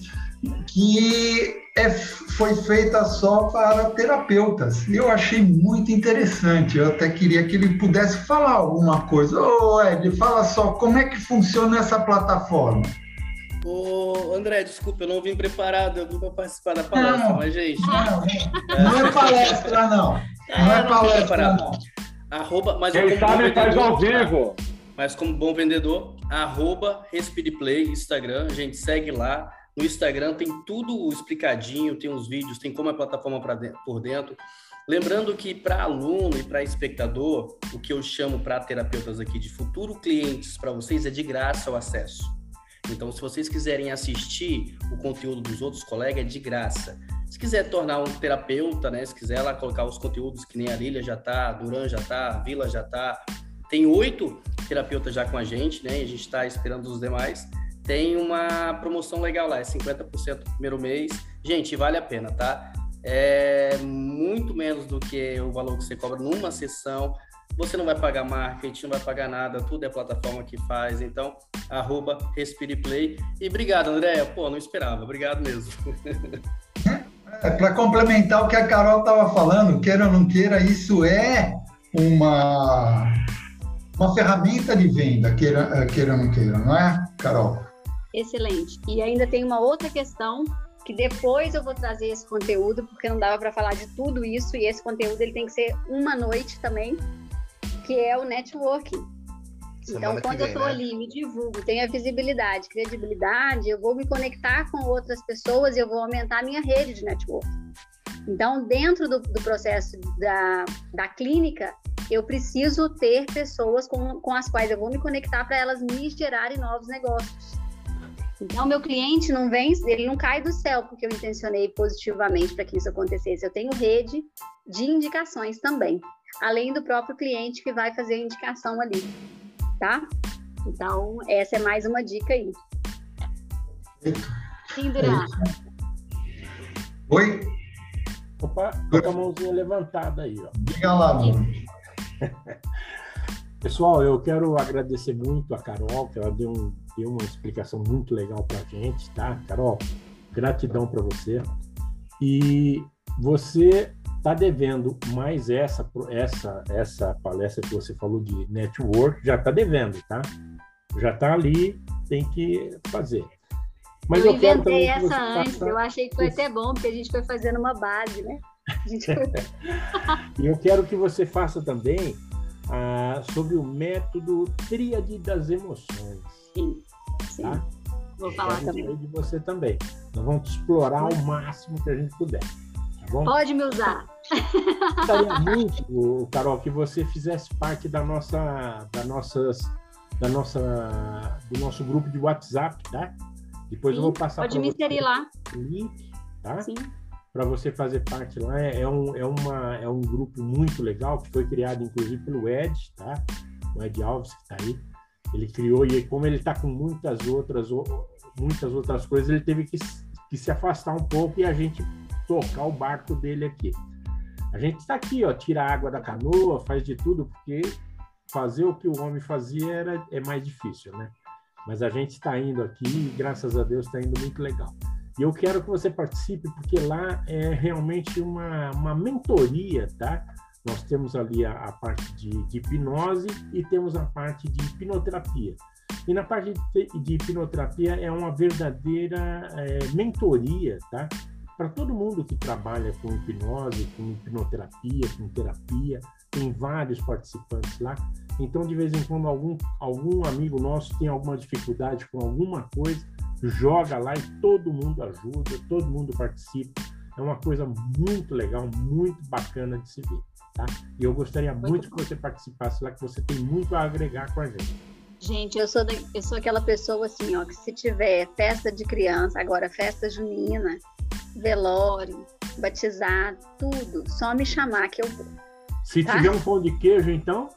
Speaker 1: que é, foi feita só para terapeutas. Eu achei muito interessante. Eu até queria que ele pudesse falar alguma coisa. Ô, Ed, fala só, como é que funciona essa plataforma?
Speaker 7: Ô, André, desculpa, eu não vim preparado, eu vim para participar da palestra,
Speaker 1: não,
Speaker 7: mas, gente.
Speaker 1: Não, não é palestra, não. Não é palestra, não.
Speaker 7: Arroba, mas
Speaker 9: Quem sabe faz ao vivo.
Speaker 7: Mas como bom vendedor, arroba Respireplay, Instagram, gente, segue lá. No Instagram tem tudo explicadinho, tem os vídeos, tem como é a plataforma dentro, por dentro. Lembrando que para aluno e para espectador, o que eu chamo para terapeutas aqui de futuro clientes para vocês é de graça o acesso. Então, se vocês quiserem assistir o conteúdo dos outros colegas, é de graça. Se quiser tornar um terapeuta, né? Se quiser lá colocar os conteúdos que nem a Lília já tá, Duran já tá, Vila já tá. Tem oito terapeutas já com a gente, né? E a gente está esperando os demais. Tem uma promoção legal lá, é 50% no primeiro mês. Gente, vale a pena, tá? É muito menos do que o valor que você cobra numa sessão. Você não vai pagar marketing, não vai pagar nada, tudo é a plataforma que faz. Então, arroba Respireplay. E obrigado, André. Pô, não esperava. Obrigado mesmo. (laughs)
Speaker 1: É, Para complementar o que a Carol estava falando, queira ou não queira, isso é uma, uma ferramenta de venda, queira, é, queira ou não queira, não é, Carol?
Speaker 2: Excelente. E ainda tem uma outra questão que depois eu vou trazer esse conteúdo, porque não dava para falar de tudo isso, e esse conteúdo ele tem que ser uma noite também, que é o networking. Semana então, quando vem, eu estou né? ali, me divulgo, tenho a visibilidade, credibilidade, eu vou me conectar com outras pessoas e eu vou aumentar a minha rede de network. Então, dentro do, do processo da, da clínica, eu preciso ter pessoas com, com as quais eu vou me conectar para elas me gerarem novos negócios. Então, meu cliente não vem, ele não cai do céu porque eu intencionei positivamente para que isso acontecesse. Eu tenho rede de indicações também, além do próprio cliente que vai fazer a indicação ali tá? Então, essa é mais uma dica aí. Sim, Duran.
Speaker 1: Oi?
Speaker 6: Opa, tô com a mãozinha levantada aí, ó.
Speaker 1: Diga lá, mano. (laughs)
Speaker 6: Pessoal, eu quero agradecer muito a Carol, que ela deu, um, deu uma explicação muito legal para a gente, tá? Carol, gratidão para você. E você está devendo mais essa, essa, essa palestra que você falou de network, já está devendo, tá? Já está ali, tem que fazer.
Speaker 2: Mas eu, eu inventei essa antes, eu achei que foi até bom, porque a gente foi fazendo uma base, né? (laughs) (laughs)
Speaker 6: e eu quero que você faça também ah, sobre o método tríade das emoções.
Speaker 2: Sim, sim. Tá? Vou falar também.
Speaker 6: de você também. Nós vamos explorar ao máximo que a gente puder.
Speaker 2: Bom? Pode me usar.
Speaker 6: Gostaria muito, Carol, que você fizesse parte da nossa, da nossas, da nossa, do nosso grupo de WhatsApp, tá? Depois Sim, eu vou passar
Speaker 2: para você
Speaker 6: inserir
Speaker 2: lá.
Speaker 6: o link, tá? Sim. Para você fazer parte lá. É, é, um, é, uma, é um grupo muito legal que foi criado, inclusive, pelo Ed, tá? O Ed Alves, que está aí. Ele criou, e como ele está com muitas outras, muitas outras coisas, ele teve que, que se afastar um pouco e a gente tocar o barco dele aqui. A gente está aqui, ó, tira a água da canoa, faz de tudo, porque fazer o que o homem fazia era, é mais difícil, né? Mas a gente está indo aqui e, graças a Deus, está indo muito legal. E eu quero que você participe, porque lá é realmente uma, uma mentoria, tá? Nós temos ali a, a parte de, de, hipnose e temos a parte de hipnoterapia. E na parte de, de hipnoterapia é uma verdadeira é, mentoria, tá? para todo mundo que trabalha com hipnose, com hipnoterapia, com terapia, tem vários participantes lá. Então, de vez em quando, algum, algum amigo nosso tem alguma dificuldade com alguma coisa, joga lá e todo mundo ajuda, todo mundo participa. É uma coisa muito legal, muito bacana de se ver. Tá? E eu gostaria muito, muito que você participasse lá, que você tem muito a agregar com a gente.
Speaker 2: Gente, eu sou, da, eu sou aquela pessoa assim, ó, que se tiver festa de criança, agora festa junina, velório, batizado, tudo. Só me chamar que eu vou.
Speaker 6: Se tá? tiver um pão de queijo, então?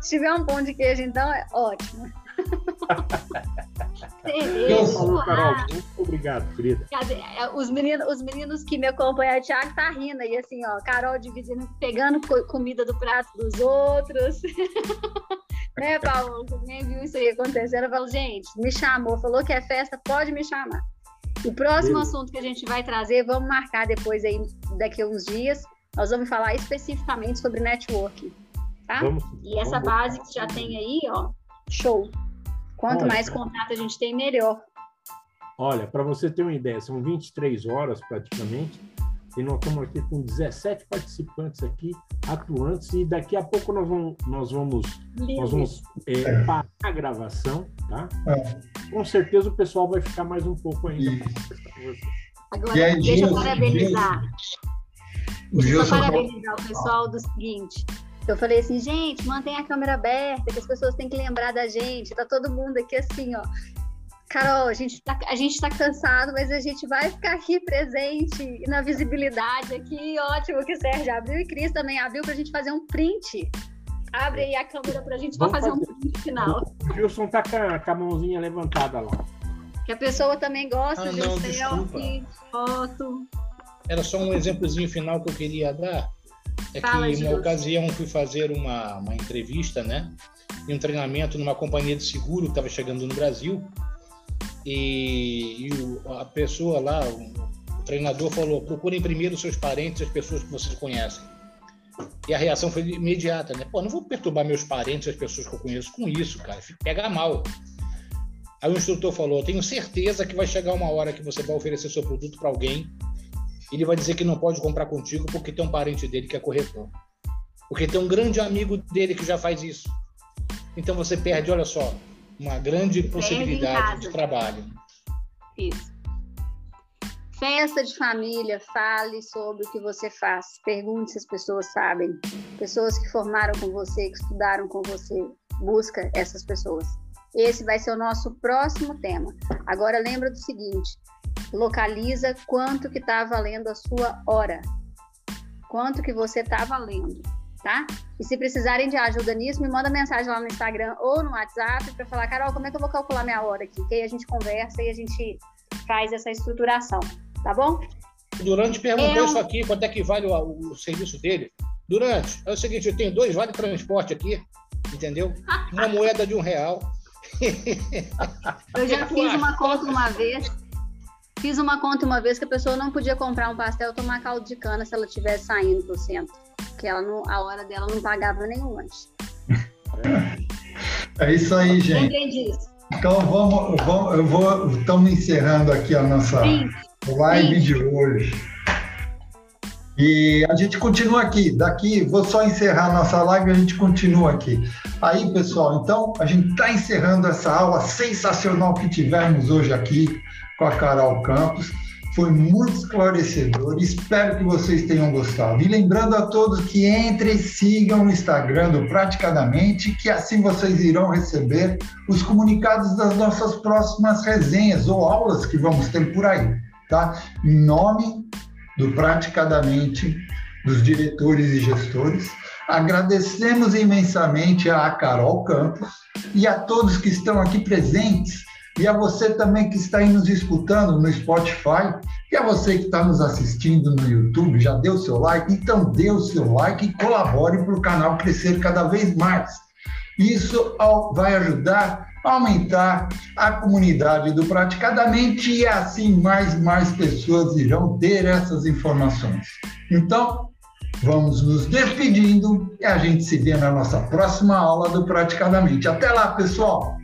Speaker 2: Se tiver um pão de queijo, então é ótimo.
Speaker 6: Falou, Carol. Muito obrigado, querida.
Speaker 2: É, os meninos, os meninos que me acompanham, o Thiago tá rindo aí, assim, ó, Carol dividindo, pegando comida do prato dos outros. (laughs) Né, Paulo? Também viu isso aí acontecendo. Eu falo, gente, me chamou, falou que é festa, pode me chamar. O próximo Beleza. assunto que a gente vai trazer, vamos marcar depois aí, daqui a uns dias, nós vamos falar especificamente sobre networking, tá? Vamos, e essa vamos. base que já tem aí, ó, show. Quanto Olha, mais contato a gente tem, melhor.
Speaker 6: Olha, para você ter uma ideia, são 23 horas praticamente, e nós estamos aqui com 17 participantes aqui, atuantes, e daqui a pouco nós vamos, nós vamos, nós vamos é, parar a gravação, tá? É. Com certeza o pessoal vai ficar mais um pouco ainda.
Speaker 2: Agora, aí, deixa eu parabenizar. Deixa eu parabenizar o pessoal do seguinte. Eu falei assim, gente, mantém a câmera aberta, que as pessoas têm que lembrar da gente. Tá todo mundo aqui assim, ó, Carol, a gente está tá cansado, mas a gente vai ficar aqui presente na visibilidade aqui. Ótimo que o Sérgio abriu e Cris também abriu para a gente fazer um print. Abre aí a câmera para a gente fazer, fazer, um print final.
Speaker 6: O Gilson tá com a, com a mãozinha levantada lá.
Speaker 2: Que a pessoa também gosta ah, de não, selfie, foto.
Speaker 3: Era só um exemplozinho final que eu queria dar. É Fala, que, uma ocasião, fui fazer uma, uma entrevista, né? E um treinamento numa companhia de seguro que estava chegando no Brasil e, e o, a pessoa lá, o, o, treinador falou: procurem primeiro seus parentes, as pessoas que vocês conhecem. E a reação foi imediata, né? Pô, não vou perturbar meus parentes, as pessoas que eu conheço com isso, cara. Pega mal. Aí o instrutor falou: tenho certeza que vai chegar uma hora que você vai oferecer seu produto para alguém. Ele vai dizer que não pode comprar contigo porque tem um parente dele que é corretor. Porque tem um grande amigo dele que já faz isso. Então você perde, olha só, uma grande possibilidade de trabalho.
Speaker 2: Isso. Festa de família, fale sobre o que você faz. Pergunte se as pessoas sabem. Pessoas que formaram com você, que estudaram com você. Busca essas pessoas. Esse vai ser o nosso próximo tema. Agora lembra do seguinte: localiza quanto que está valendo a sua hora. Quanto que você está valendo tá? E se precisarem de ajuda nisso, me manda mensagem lá no Instagram ou no WhatsApp para falar, Carol, como é que eu vou calcular minha hora aqui? Que aí a gente conversa e a gente faz essa estruturação, tá bom?
Speaker 3: Durante perguntou eu... isso aqui, quanto é que vale o, o, serviço dele. Durante, é o seguinte, eu tenho dois vale transporte aqui, entendeu? (laughs) Uma moeda de um real.
Speaker 2: eu já (laughs) fiz uma conta uma vez Fiz uma conta uma vez que a pessoa não podia comprar um pastel ou tomar caldo de cana se ela estivesse saindo do centro. Porque ela não, a hora dela não pagava nenhum lanche.
Speaker 1: É isso aí, gente. Entendi isso. Então vamos, vamos eu vou, estamos encerrando aqui a nossa Sim. live Sim. de hoje. E a gente continua aqui. Daqui, vou só encerrar a nossa live e a gente continua aqui. Aí, pessoal, então a gente está encerrando essa aula sensacional que tivemos hoje aqui com a Carol Campos. Foi muito esclarecedor. Espero que vocês tenham gostado. E lembrando a todos que entrem e sigam o Instagram do Praticadamente, que assim vocês irão receber os comunicados das nossas próximas resenhas ou aulas que vamos ter por aí, tá? Em nome do Praticadamente, dos diretores e gestores, agradecemos imensamente a Carol Campos e a todos que estão aqui presentes e a você também que está aí nos escutando no Spotify, e a você que está nos assistindo no YouTube, já deu seu like? Então dê o seu like e colabore para o canal crescer cada vez mais. Isso vai ajudar a aumentar a comunidade do Praticadamente e assim mais mais pessoas irão ter essas informações. Então, vamos nos despedindo e a gente se vê na nossa próxima aula do Praticadamente. Até lá, pessoal!